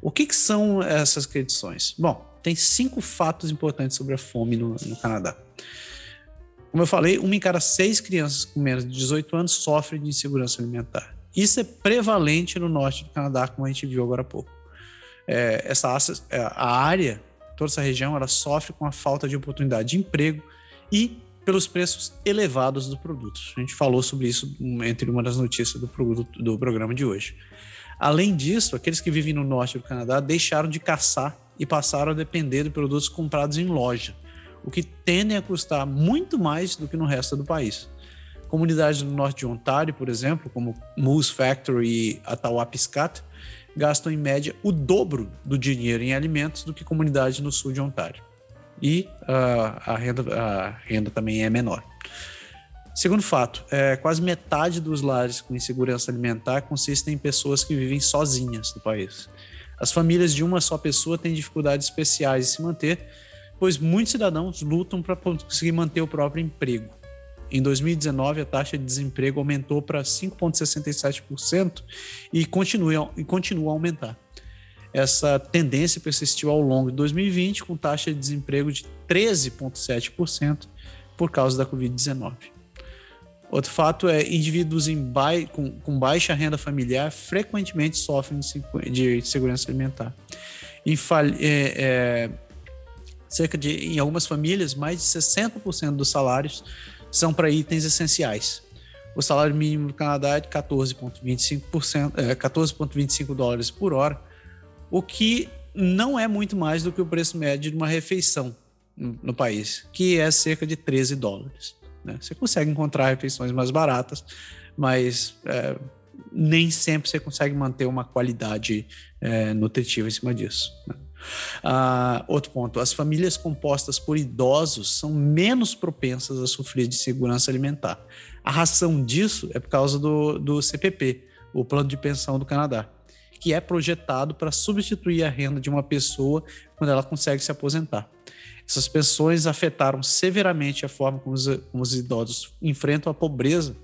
O que, que são essas condições? Bom, tem cinco fatos importantes sobre a fome no, no Canadá. Como eu falei, uma em cada seis crianças com menos de 18 anos sofre de insegurança alimentar. Isso é prevalente no norte do Canadá, como a gente viu agora há pouco. É, essa é, a área, toda essa região, ela sofre com a falta de oportunidade de emprego e pelos preços elevados dos produtos. A gente falou sobre isso entre uma das notícias do, produto, do programa de hoje. Além disso, aqueles que vivem no norte do Canadá deixaram de caçar e passaram a depender de produtos comprados em loja, o que tendem a custar muito mais do que no resto do país. Comunidades do norte de Ontário, por exemplo, como Moose Factory e Atawapiskat, gastam em média o dobro do dinheiro em alimentos do que comunidades no sul de Ontário. E uh, a, renda, a renda também é menor. Segundo fato, é, quase metade dos lares com insegurança alimentar consistem em pessoas que vivem sozinhas no país. As famílias de uma só pessoa têm dificuldades especiais de se manter, pois muitos cidadãos lutam para conseguir manter o próprio emprego. Em 2019, a taxa de desemprego aumentou para 5,67% e continua, e continua a aumentar. Essa tendência persistiu ao longo de 2020, com taxa de desemprego de 13,7% por causa da Covid-19. Outro fato é indivíduos com, com, baixa renda familiar frequentemente sofrem de segurança alimentar. Em, é, é, cerca de, em algumas famílias, mais de 60% dos salários são para itens essenciais. O salário mínimo do Canadá é de 14,25 é, 14 dólares por hora, o que não é muito mais do que o preço médio de uma refeição no, no país, que é cerca de 13 dólares. Né? Você consegue encontrar refeições mais baratas, mas é, nem sempre você consegue manter uma qualidade é, nutritiva em cima disso. Né? Ah, outro ponto: as famílias compostas por idosos são menos propensas a sofrer de segurança alimentar. A razão disso é por causa do, do CPP, o Plano de Pensão do Canadá, que é projetado para substituir a renda de uma pessoa quando ela consegue se aposentar. Essas pensões afetaram severamente a forma como os, como os idosos enfrentam a pobreza.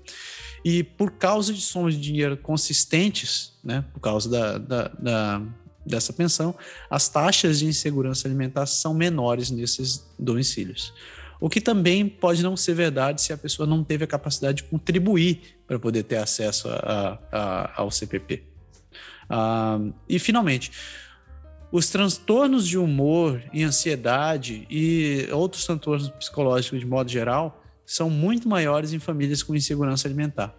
E por causa de somas de dinheiro consistentes, né, por causa da, da, da, dessa pensão, as taxas de insegurança alimentar são menores nesses domicílios. O que também pode não ser verdade se a pessoa não teve a capacidade de contribuir para poder ter acesso a, a, ao CPP. Ah, e, finalmente, os transtornos de humor e ansiedade e outros transtornos psicológicos de modo geral são muito maiores em famílias com insegurança alimentar.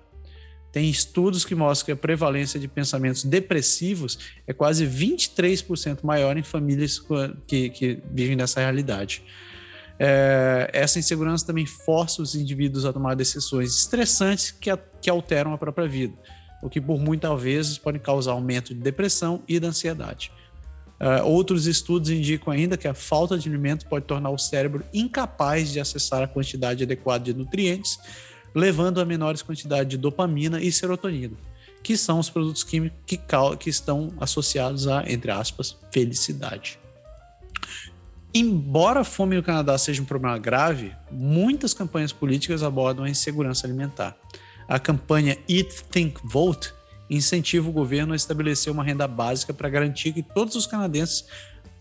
Tem estudos que mostram que a prevalência de pensamentos depressivos é quase 23% maior em famílias que, que vivem nessa realidade. É, essa insegurança também força os indivíduos a tomar decisões estressantes que, que alteram a própria vida, o que por muitas vezes pode causar aumento de depressão e da ansiedade. Uh, outros estudos indicam ainda que a falta de alimento pode tornar o cérebro incapaz de acessar a quantidade adequada de nutrientes, levando a menores quantidades de dopamina e serotonina, que são os produtos químicos que, que estão associados a, entre aspas, felicidade. Embora a fome no Canadá seja um problema grave, muitas campanhas políticas abordam a insegurança alimentar. A campanha Eat, Think, Vote incentiva o governo a estabelecer uma renda básica para garantir que todos os canadenses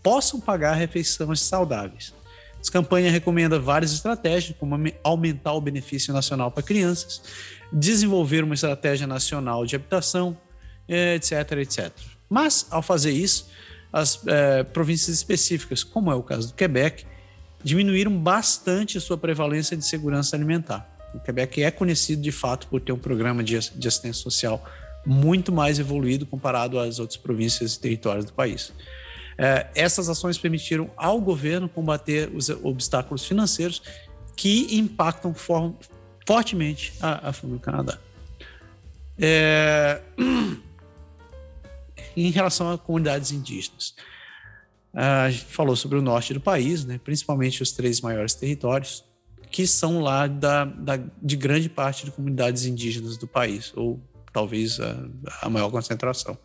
possam pagar refeições saudáveis. Essa campanha recomenda várias estratégias, como aumentar o benefício nacional para crianças, desenvolver uma estratégia nacional de habitação, etc, etc. Mas, ao fazer isso, as é, províncias específicas, como é o caso do Quebec, diminuíram bastante sua prevalência de segurança alimentar. O Quebec é conhecido de fato por ter um programa de assistência social muito mais evoluído comparado às outras províncias e territórios do país. É, essas ações permitiram ao governo combater os obstáculos financeiros que impactam for, fortemente a, a do Canadá. É, em relação a comunidades indígenas, a gente falou sobre o norte do país, né, principalmente os três maiores territórios, que são lá da, da, de grande parte de comunidades indígenas do país, ou talvez a, a maior concentração.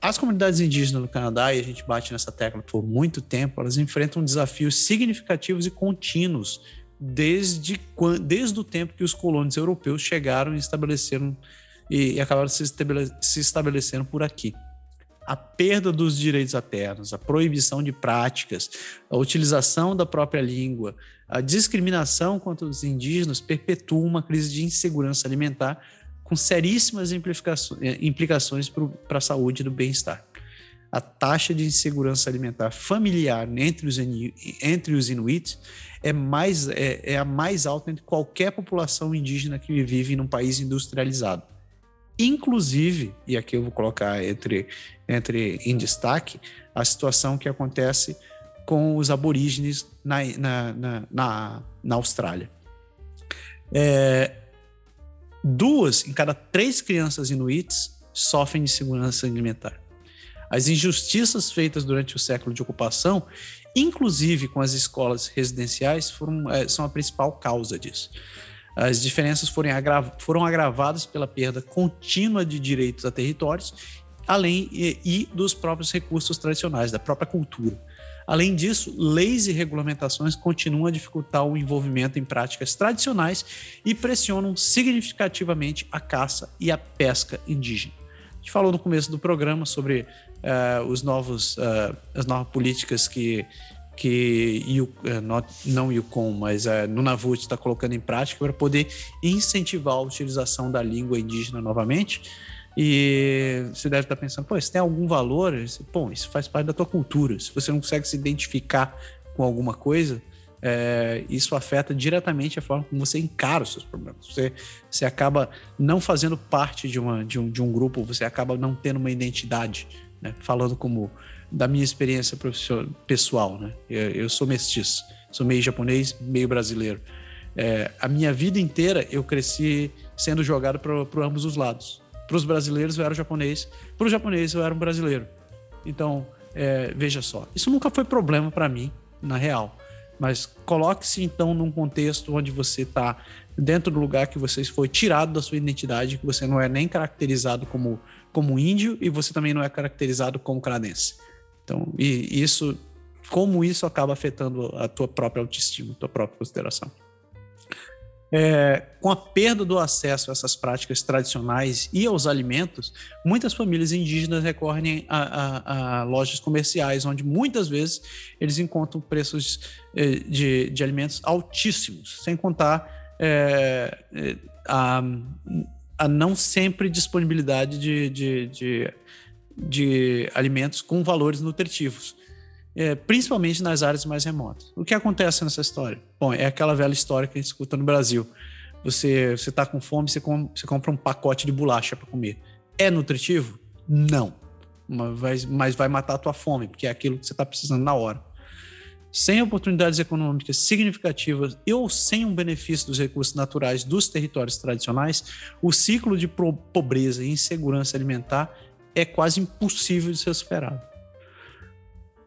As comunidades indígenas no Canadá, e a gente bate nessa tecla por muito tempo, elas enfrentam desafios significativos e contínuos desde, desde o tempo que os colônios europeus chegaram e estabeleceram e, e acabaram se, se estabelecendo por aqui. A perda dos direitos à terra, a proibição de práticas, a utilização da própria língua, a discriminação contra os indígenas perpetuam uma crise de insegurança alimentar com seríssimas eh, implicações para a saúde e do bem-estar. A taxa de insegurança alimentar familiar entre os, entre os inuits é, mais, é, é a mais alta entre qualquer população indígena que vive num país industrializado. Inclusive, e aqui eu vou colocar entre, entre em destaque, a situação que acontece com os aborígenes na, na, na, na, na Austrália. É, duas em cada três crianças inuits sofrem de segurança alimentar. As injustiças feitas durante o século de ocupação, inclusive com as escolas residenciais, foram, é, são a principal causa disso. As diferenças foram, agra foram agravadas pela perda contínua de direitos a territórios, além e, e dos próprios recursos tradicionais, da própria cultura. Além disso, leis e regulamentações continuam a dificultar o envolvimento em práticas tradicionais e pressionam significativamente a caça e a pesca indígena. A gente falou no começo do programa sobre uh, os novos, uh, as novas políticas que que uh, not, não Yukon, mas uh, Nunavut está colocando em prática para poder incentivar a utilização da língua indígena novamente. E você deve estar pensando, pô, isso tem algum valor? Bom, isso faz parte da tua cultura. Se você não consegue se identificar com alguma coisa, é, isso afeta diretamente a forma como você encara os seus problemas. Você, você acaba não fazendo parte de, uma, de, um, de um grupo, você acaba não tendo uma identidade. Né? Falando como da minha experiência pessoal, né? Eu, eu, sou mestiço, sou meio japonês, meio brasileiro. É, a minha vida inteira eu cresci sendo jogado para ambos os lados. Para os brasileiros eu era japonês, para os japoneses eu era um brasileiro. Então, é, veja só, isso nunca foi problema para mim, na real. Mas coloque-se então num contexto onde você está dentro do lugar que você foi tirado da sua identidade, que você não é nem caracterizado como, como índio e você também não é caracterizado como canadense. Então, e isso, como isso acaba afetando a tua própria autoestima, a tua própria consideração. É, com a perda do acesso a essas práticas tradicionais e aos alimentos, muitas famílias indígenas recorrem a, a, a lojas comerciais, onde muitas vezes eles encontram preços de, de, de alimentos altíssimos, sem contar é, é a, a, não sempre disponibilidade de, de, de, de alimentos com valores nutritivos é, principalmente nas áreas mais remotas. O que acontece nessa história? Bom, é aquela velha história que a gente escuta no Brasil. Você você está com fome, você, com, você compra um pacote de bolacha para comer. É nutritivo? Não. Mas vai, mas vai matar a tua fome, porque é aquilo que você está precisando na hora. Sem oportunidades econômicas significativas e ou sem um benefício dos recursos naturais dos territórios tradicionais, o ciclo de pobreza e insegurança alimentar é quase impossível de ser superado.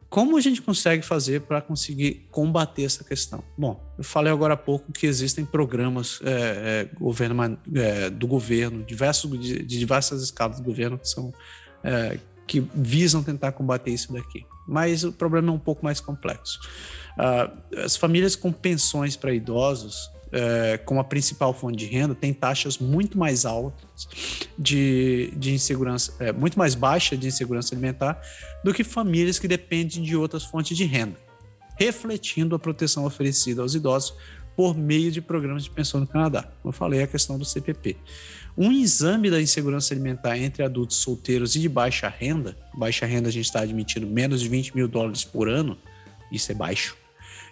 Como a gente consegue fazer para conseguir combater essa questão? Bom, eu falei agora há pouco que existem programas é, é, governo, é, do governo, diversos, de, de, diversas escalas do governo que são é, que visam tentar combater isso daqui. Mas o problema é um pouco mais complexo. Uh, as famílias com pensões para idosos é, como a principal fonte de renda, tem taxas muito mais altas de, de insegurança, é, muito mais baixa de insegurança alimentar do que famílias que dependem de outras fontes de renda, refletindo a proteção oferecida aos idosos por meio de programas de pensão no Canadá. Como eu falei, a questão do CPP. Um exame da insegurança alimentar entre adultos solteiros e de baixa renda, baixa renda a gente está admitindo menos de 20 mil dólares por ano, isso é baixo,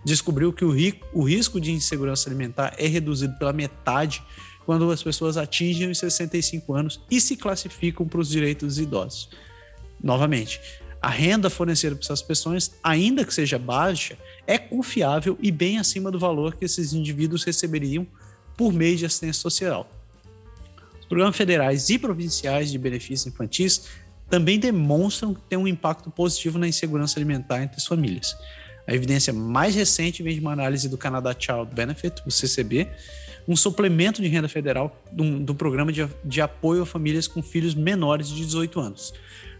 descobriu que o, rico, o risco de insegurança alimentar é reduzido pela metade quando as pessoas atingem os 65 anos e se classificam para os direitos dos idosos. Novamente, a renda fornecida por essas pessoas, ainda que seja baixa, é confiável e bem acima do valor que esses indivíduos receberiam por meio de assistência social. Os programas federais e provinciais de benefícios infantis também demonstram que tem um impacto positivo na insegurança alimentar entre as famílias. A evidência mais recente vem de uma análise do Canada Child Benefit, o CCB, um suplemento de renda federal do, do programa de, de apoio a famílias com filhos menores de 18 anos.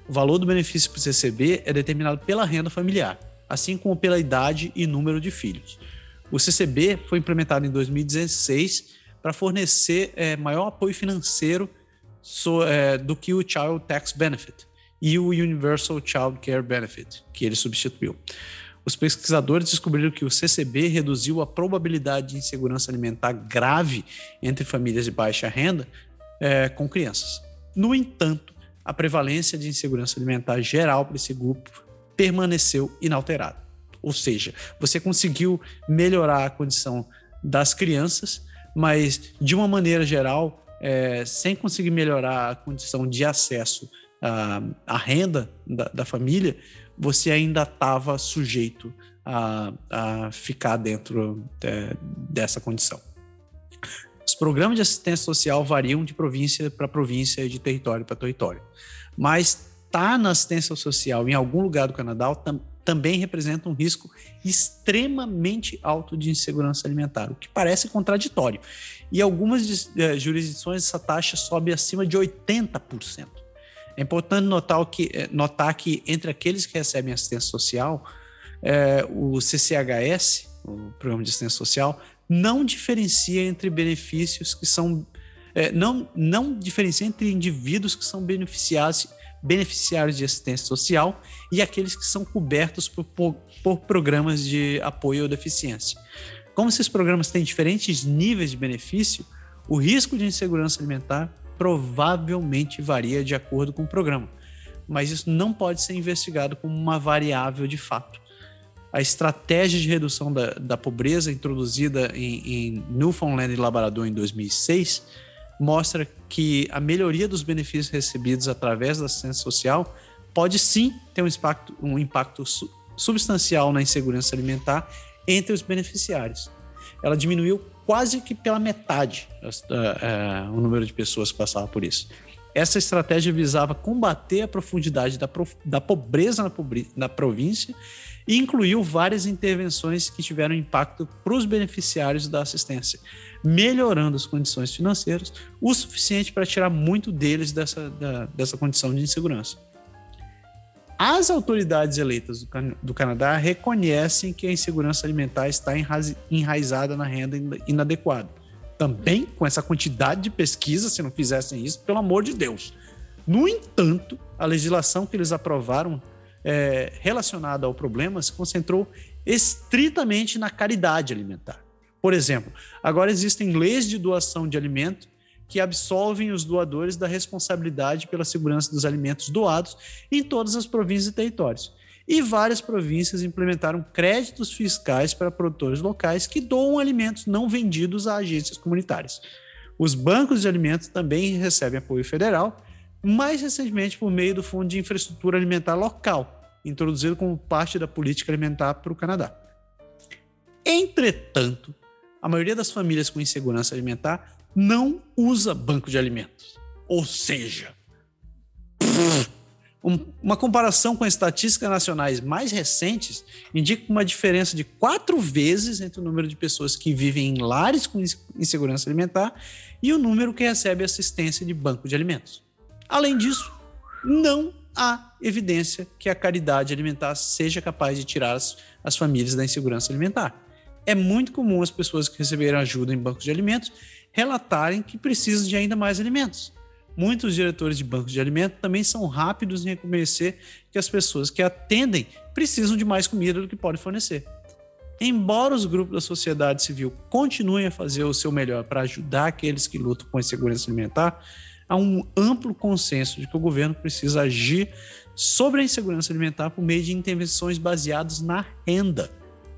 O valor do benefício para o CCB é determinado pela renda familiar, assim como pela idade e número de filhos. O CCB foi implementado em 2016 para fornecer é, maior apoio financeiro so, é, do que o Child Tax Benefit e o Universal Child Care Benefit, que ele substituiu. Os pesquisadores descobriram que o CCB reduziu a probabilidade de insegurança alimentar grave entre famílias de baixa renda é, com crianças. No entanto, a prevalência de insegurança alimentar geral para esse grupo permaneceu inalterada. Ou seja, você conseguiu melhorar a condição das crianças, mas de uma maneira geral, é, sem conseguir melhorar a condição de acesso à, à renda da, da família, você ainda estava sujeito a, a, ficar dentro de, dessa condição. Os programas de assistência social variam de província para província e de território para território, mas estar tá na assistência social em algum lugar do Canadá tam, também representa um risco extremamente alto de insegurança alimentar, o que parece contraditório. E algumas eh, jurisdições essa taxa sobe acima de 80%. É importante notar que, eh, notar que entre aqueles que recebem assistência social, é, o CCHS, o Programa de Assistência Social, não diferencia entre benefícios que são. É, não, não diferencia entre indivíduos que são beneficiados, beneficiários de assistência social e aqueles que são cobertos por, por, por programas de apoio à deficiência. Como esses programas têm diferentes níveis de benefício, o risco de insegurança alimentar provavelmente varia de acordo com o programa, mas isso não pode ser investigado como uma variável de fato. A estratégia de redução da, da pobreza introduzida em, em Newfoundland e Labrador em 2006 mostra que a melhoria dos benefícios recebidos através da assistência social pode sim ter um impacto, um impacto su substancial na insegurança alimentar entre os beneficiários. Ela diminuiu quase que pela metade uh, uh, o número de pessoas que passavam por isso. Essa estratégia visava combater a profundidade da, da pobreza na, na província e incluiu várias intervenções que tiveram impacto para os beneficiários da assistência, melhorando as condições financeiras o suficiente para tirar muito deles dessa, da, dessa condição de insegurança. As autoridades eleitas do, Can do, Canadá reconhecem que a insegurança alimentar está enraizada na renda inadequada. Também com essa quantidade de pesquisa, se não fizessem isso, pelo amor de Deus. No entanto, a legislação que eles aprovaram é, relacionada ao problema se concentrou estritamente na caridade alimentar. Por exemplo, agora existem leis de doação de alimento que absolvem os doadores da responsabilidade pela segurança dos alimentos doados em todas as províncias e territórios. E várias províncias implementaram créditos fiscais para produtores locais que doam alimentos não vendidos a agências comunitárias. Os bancos de alimentos também recebem apoio federal, mais recentemente por meio do Fundo de Infraestrutura Alimentar Local, introduzido como parte da política alimentar para o Canadá. Entretanto, a maioria das famílias com insegurança alimentar não usa banco de alimentos. Ou seja, uma comparação com estatísticas nacionais mais recentes indica uma diferença de quatro vezes entre o número de pessoas que vivem em lares com insegurança alimentar e o número que recebe assistência de banco de alimentos. Além disso, não há evidência que a caridade alimentar seja capaz de tirar as, as famílias da insegurança alimentar. É muito comum as pessoas que receberam ajuda em bancos de alimentos relatarem que precisam de ainda mais alimentos. Muitos diretores de bancos de alimentos também são rápidos em reconhecer que as pessoas que atendem precisam de mais comida do que podem fornecer. Embora os grupos da sociedade civil continuem a fazer o seu melhor para ajudar aqueles que lutam com a insegurança alimentar, há um amplo consenso de que o governo precisa agir sobre a insegurança alimentar por meio de intervenções baseadas na renda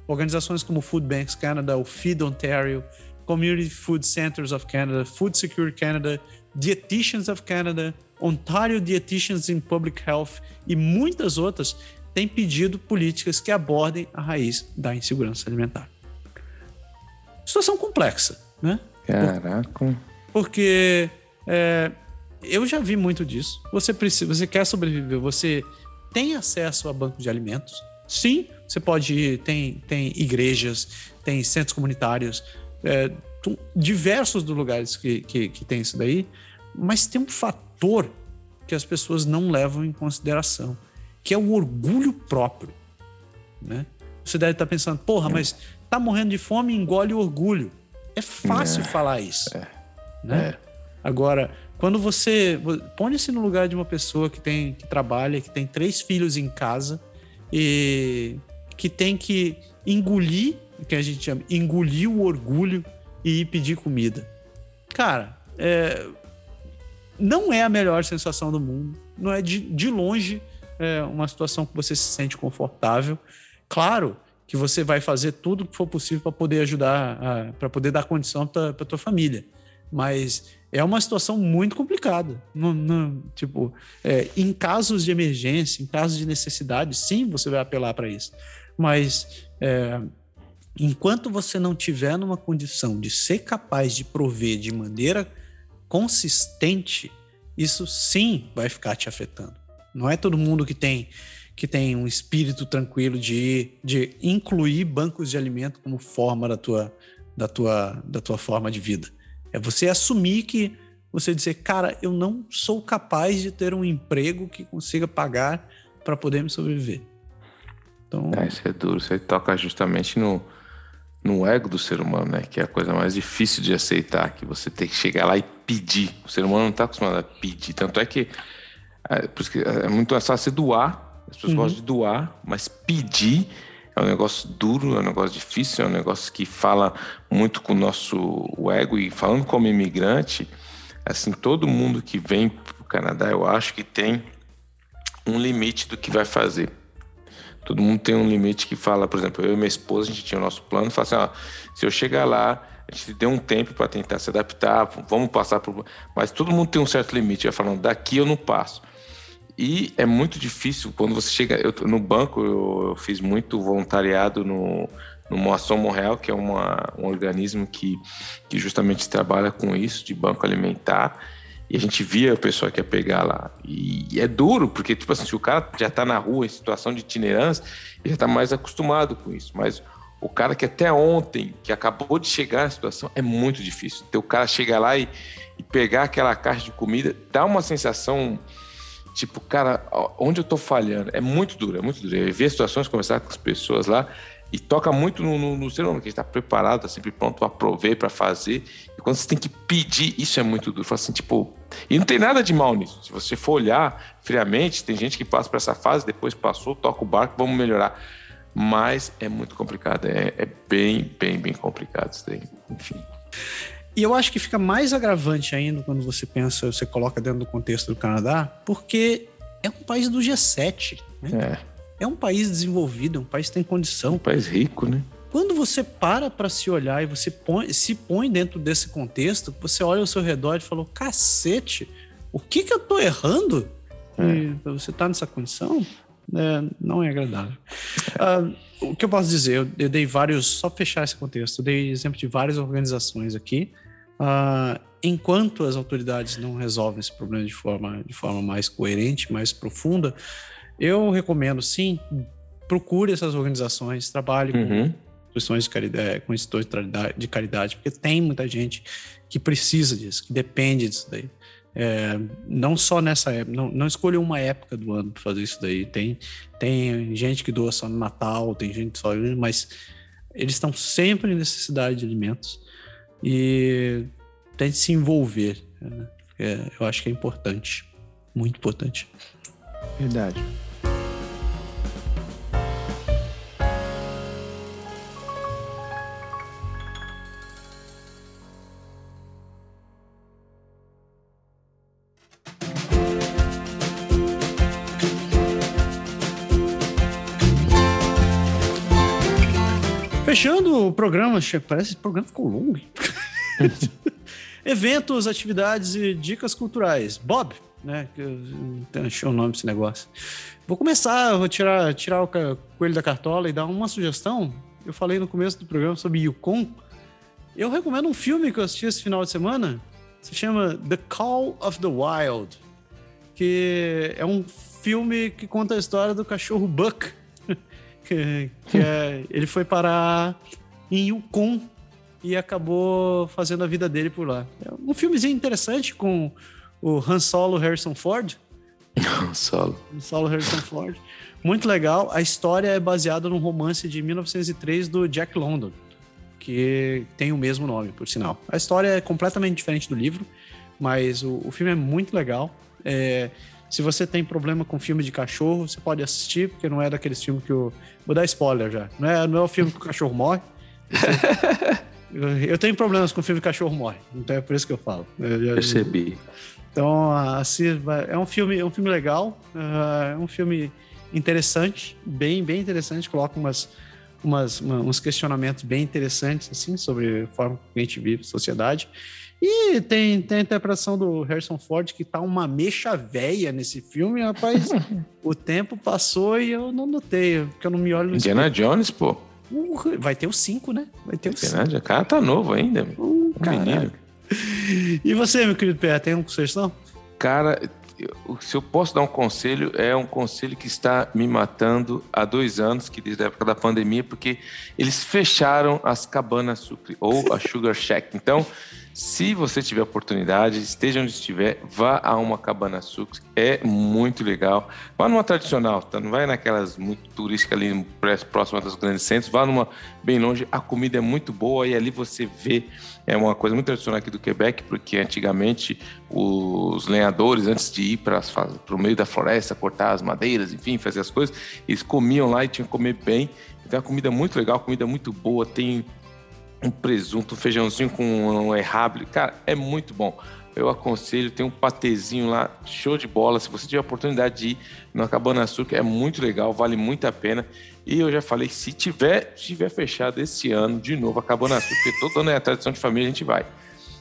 organizações como Food Banks Canada, o Feed Ontario, Community Food Centers of Canada, Food Secure Canada, Dietitians of Canada, Ontario Dietitians in Public Health e muitas outras têm pedido políticas que abordem a raiz da insegurança alimentar. Situação complexa, né? Caraca. Porque é, eu já vi muito disso. Você precisa, você quer sobreviver, você tem acesso a banco de alimentos. Sim, você pode ir, tem, tem igrejas, tem centros comunitários, é, diversos dos lugares que, que, que tem isso daí, mas tem um fator que as pessoas não levam em consideração, que é o orgulho próprio. Né? Você deve estar pensando, porra, mas tá morrendo de fome, engole o orgulho. É fácil é, falar isso. É, né? É. Agora, quando você. Põe-se no lugar de uma pessoa que tem que trabalha, que tem três filhos em casa e que tem que engolir, que a gente chama, engolir o orgulho e ir pedir comida. Cara, é, não é a melhor sensação do mundo. Não é de, de longe é, uma situação que você se sente confortável. Claro que você vai fazer tudo que for possível para poder ajudar, para poder dar condição para a tua família. Mas é uma situação muito complicada. Tipo, é, em casos de emergência, em casos de necessidade, sim, você vai apelar para isso. Mas é, enquanto você não tiver numa condição de ser capaz de prover de maneira consistente, isso sim vai ficar te afetando. Não é todo mundo que tem que tem um espírito tranquilo de, de incluir bancos de alimento como forma da tua, da, tua, da tua forma de vida. É você assumir que você dizer, cara, eu não sou capaz de ter um emprego que consiga pagar para poder me sobreviver. Então, é, isso é duro. Aí toca justamente no, no ego do ser humano, né? Que é a coisa mais difícil de aceitar, que você tem que chegar lá e pedir. O ser humano não está acostumado a pedir. Tanto é que é, por isso que é muito fácil doar. As pessoas uhum. gostam de doar, mas pedir é um negócio duro, é um negócio difícil, é um negócio que fala muito com o nosso ego. E falando como imigrante, assim, todo mundo que vem para o Canadá, eu acho que tem um limite do que vai fazer. Todo mundo tem um limite que fala, por exemplo, eu e minha esposa, a gente tinha o nosso plano, fala assim, ó, se eu chegar lá, a gente deu um tempo para tentar se adaptar, vamos passar por. Mas todo mundo tem um certo limite, vai falando, daqui eu não passo. E é muito difícil quando você chega. Eu, no banco, eu, eu fiz muito voluntariado no, no Moação Monreal, que é uma, um organismo que, que justamente trabalha com isso, de banco alimentar. E a gente via a pessoa que ia pegar lá. E, é duro, porque, tipo assim, se o cara já está na rua em situação de itinerância, ele já está mais acostumado com isso. Mas o cara que até ontem, que acabou de chegar na situação, é muito difícil. Então, o cara chega lá e, e pegar aquela caixa de comida, dá uma sensação tipo, cara, onde eu tô falhando? É muito duro, é muito duro. Eu ver situações, conversar com as pessoas lá, e toca muito no, no, no ser humano, que está preparado, está sempre pronto para prover, para fazer. Quando você tem que pedir, isso é muito duro. Assim, tipo, e não tem nada de mal nisso. Se você for olhar friamente, tem gente que passa por essa fase, depois passou, toca o barco, vamos melhorar. Mas é muito complicado, é, é bem, bem, bem complicado isso daí. Enfim. E eu acho que fica mais agravante ainda quando você pensa, você coloca dentro do contexto do Canadá, porque é um país do G7. Né? É. É um país desenvolvido, é um país que tem condição. Um país rico, né? Quando você para para se olhar e você põe, se põe dentro desse contexto, você olha ao seu redor e fala: cacete, o que que eu tô errando? É. você tá nessa condição? É, não é agradável. Uh, o que eu posso dizer? Eu, eu, dei vários, só fechar esse contexto, eu dei exemplo de várias organizações aqui. Uh, enquanto as autoridades não resolvem esse problema de forma, de forma mais coerente, mais profunda, eu recomendo, sim, procure essas organizações, trabalhe uhum. com instituições de caridade, com instituições de caridade, porque tem muita gente que precisa disso, que depende disso daí. É, não só nessa época, não, não escolha uma época do ano para fazer isso daí. Tem, tem gente que doa só no Natal, tem gente só, mas eles estão sempre em necessidade de alimentos e tente se envolver. Né? É, eu acho que é importante, muito importante. Verdade. O programa, parece que o programa ficou longo. Eventos, atividades e dicas culturais. Bob, né? Achei o nome desse negócio. Vou começar, vou tirar, tirar o coelho da cartola e dar uma sugestão. Eu falei no começo do programa sobre Yukon. Eu recomendo um filme que eu assisti esse final de semana. Se chama The Call of the Wild, que é um filme que conta a história do cachorro Buck, que, que é, ele foi parar em Yukon e acabou fazendo a vida dele por lá. É um filmezinho interessante com o Han Solo Harrison Ford. Han Solo. Han Solo Harrison Ford. Muito legal. A história é baseada num romance de 1903 do Jack London, que tem o mesmo nome, por sinal. A história é completamente diferente do livro, mas o, o filme é muito legal. É, se você tem problema com filme de cachorro, você pode assistir, porque não é daqueles filmes que eu. Vou dar spoiler já. Não é, não é o filme que o cachorro morre. Eu tenho problemas com filme o cachorro morre, então é por isso que eu falo. Eu, Percebi. Então, assim, é um filme, é um filme legal, é um filme interessante, bem, bem interessante. Coloca umas, umas, uma, uns questionamentos bem interessantes assim sobre a forma que a gente vive, sociedade. E tem, tem a interpretação do Harrison Ford, que tá uma mecha velha nesse filme, rapaz. o tempo passou e eu não notei, porque eu não me olho no Indiana espelho. Jones, pô. Uh, vai ter o 5, né? Vai ter o 5. O cara tá novo ainda. Uh, menino. E você, meu querido Pé, tem uma sugestão? Cara, se eu posso dar um conselho, é um conselho que está me matando há dois anos, que desde a época da pandemia, porque eles fecharam as cabanas sucre ou a Sugar Shack. Então, se você tiver oportunidade, esteja onde estiver, vá a uma cabana sucre. É muito legal. Vá numa tradicional, tá? Não vai naquelas muito turísticas ali próximas dos grandes centros. Vá numa bem longe. A comida é muito boa e ali você vê. É uma coisa muito tradicional aqui do Quebec, porque antigamente os lenhadores, antes de ir para o meio da floresta, cortar as madeiras, enfim, fazer as coisas, eles comiam lá e tinham que comer bem. Então, a comida é muito legal, a comida é muito boa. Tem um presunto, um feijãozinho com um errable. Cara, é muito bom. Eu aconselho, tem um patezinho lá, show de bola. Se você tiver a oportunidade de ir na Cabana Açúcar, é muito legal, vale muito a pena. E eu já falei, se tiver, tiver fechado esse ano de novo a Cabana Açúcar, porque todo ano é a tradição de família, a gente vai.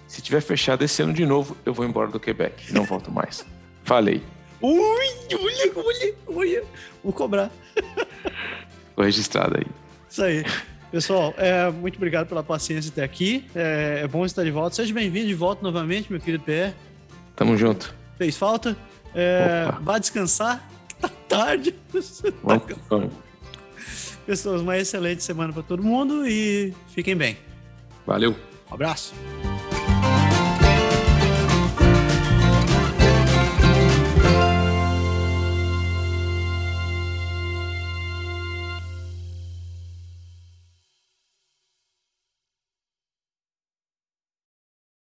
Se tiver fechado esse ano de novo, eu vou embora do Quebec. Não volto mais. Falei. Ui, olha, olha, olha. Vou cobrar. Ficou registrado aí. Isso aí. Pessoal, é, muito obrigado pela paciência até aqui. É, é bom estar de volta. Seja bem-vindo de volta novamente, meu querido PR. Tamo junto. Fez falta. É, vá descansar, tá tarde. Pessoas, uma excelente semana para todo mundo e fiquem bem. Valeu. Um abraço.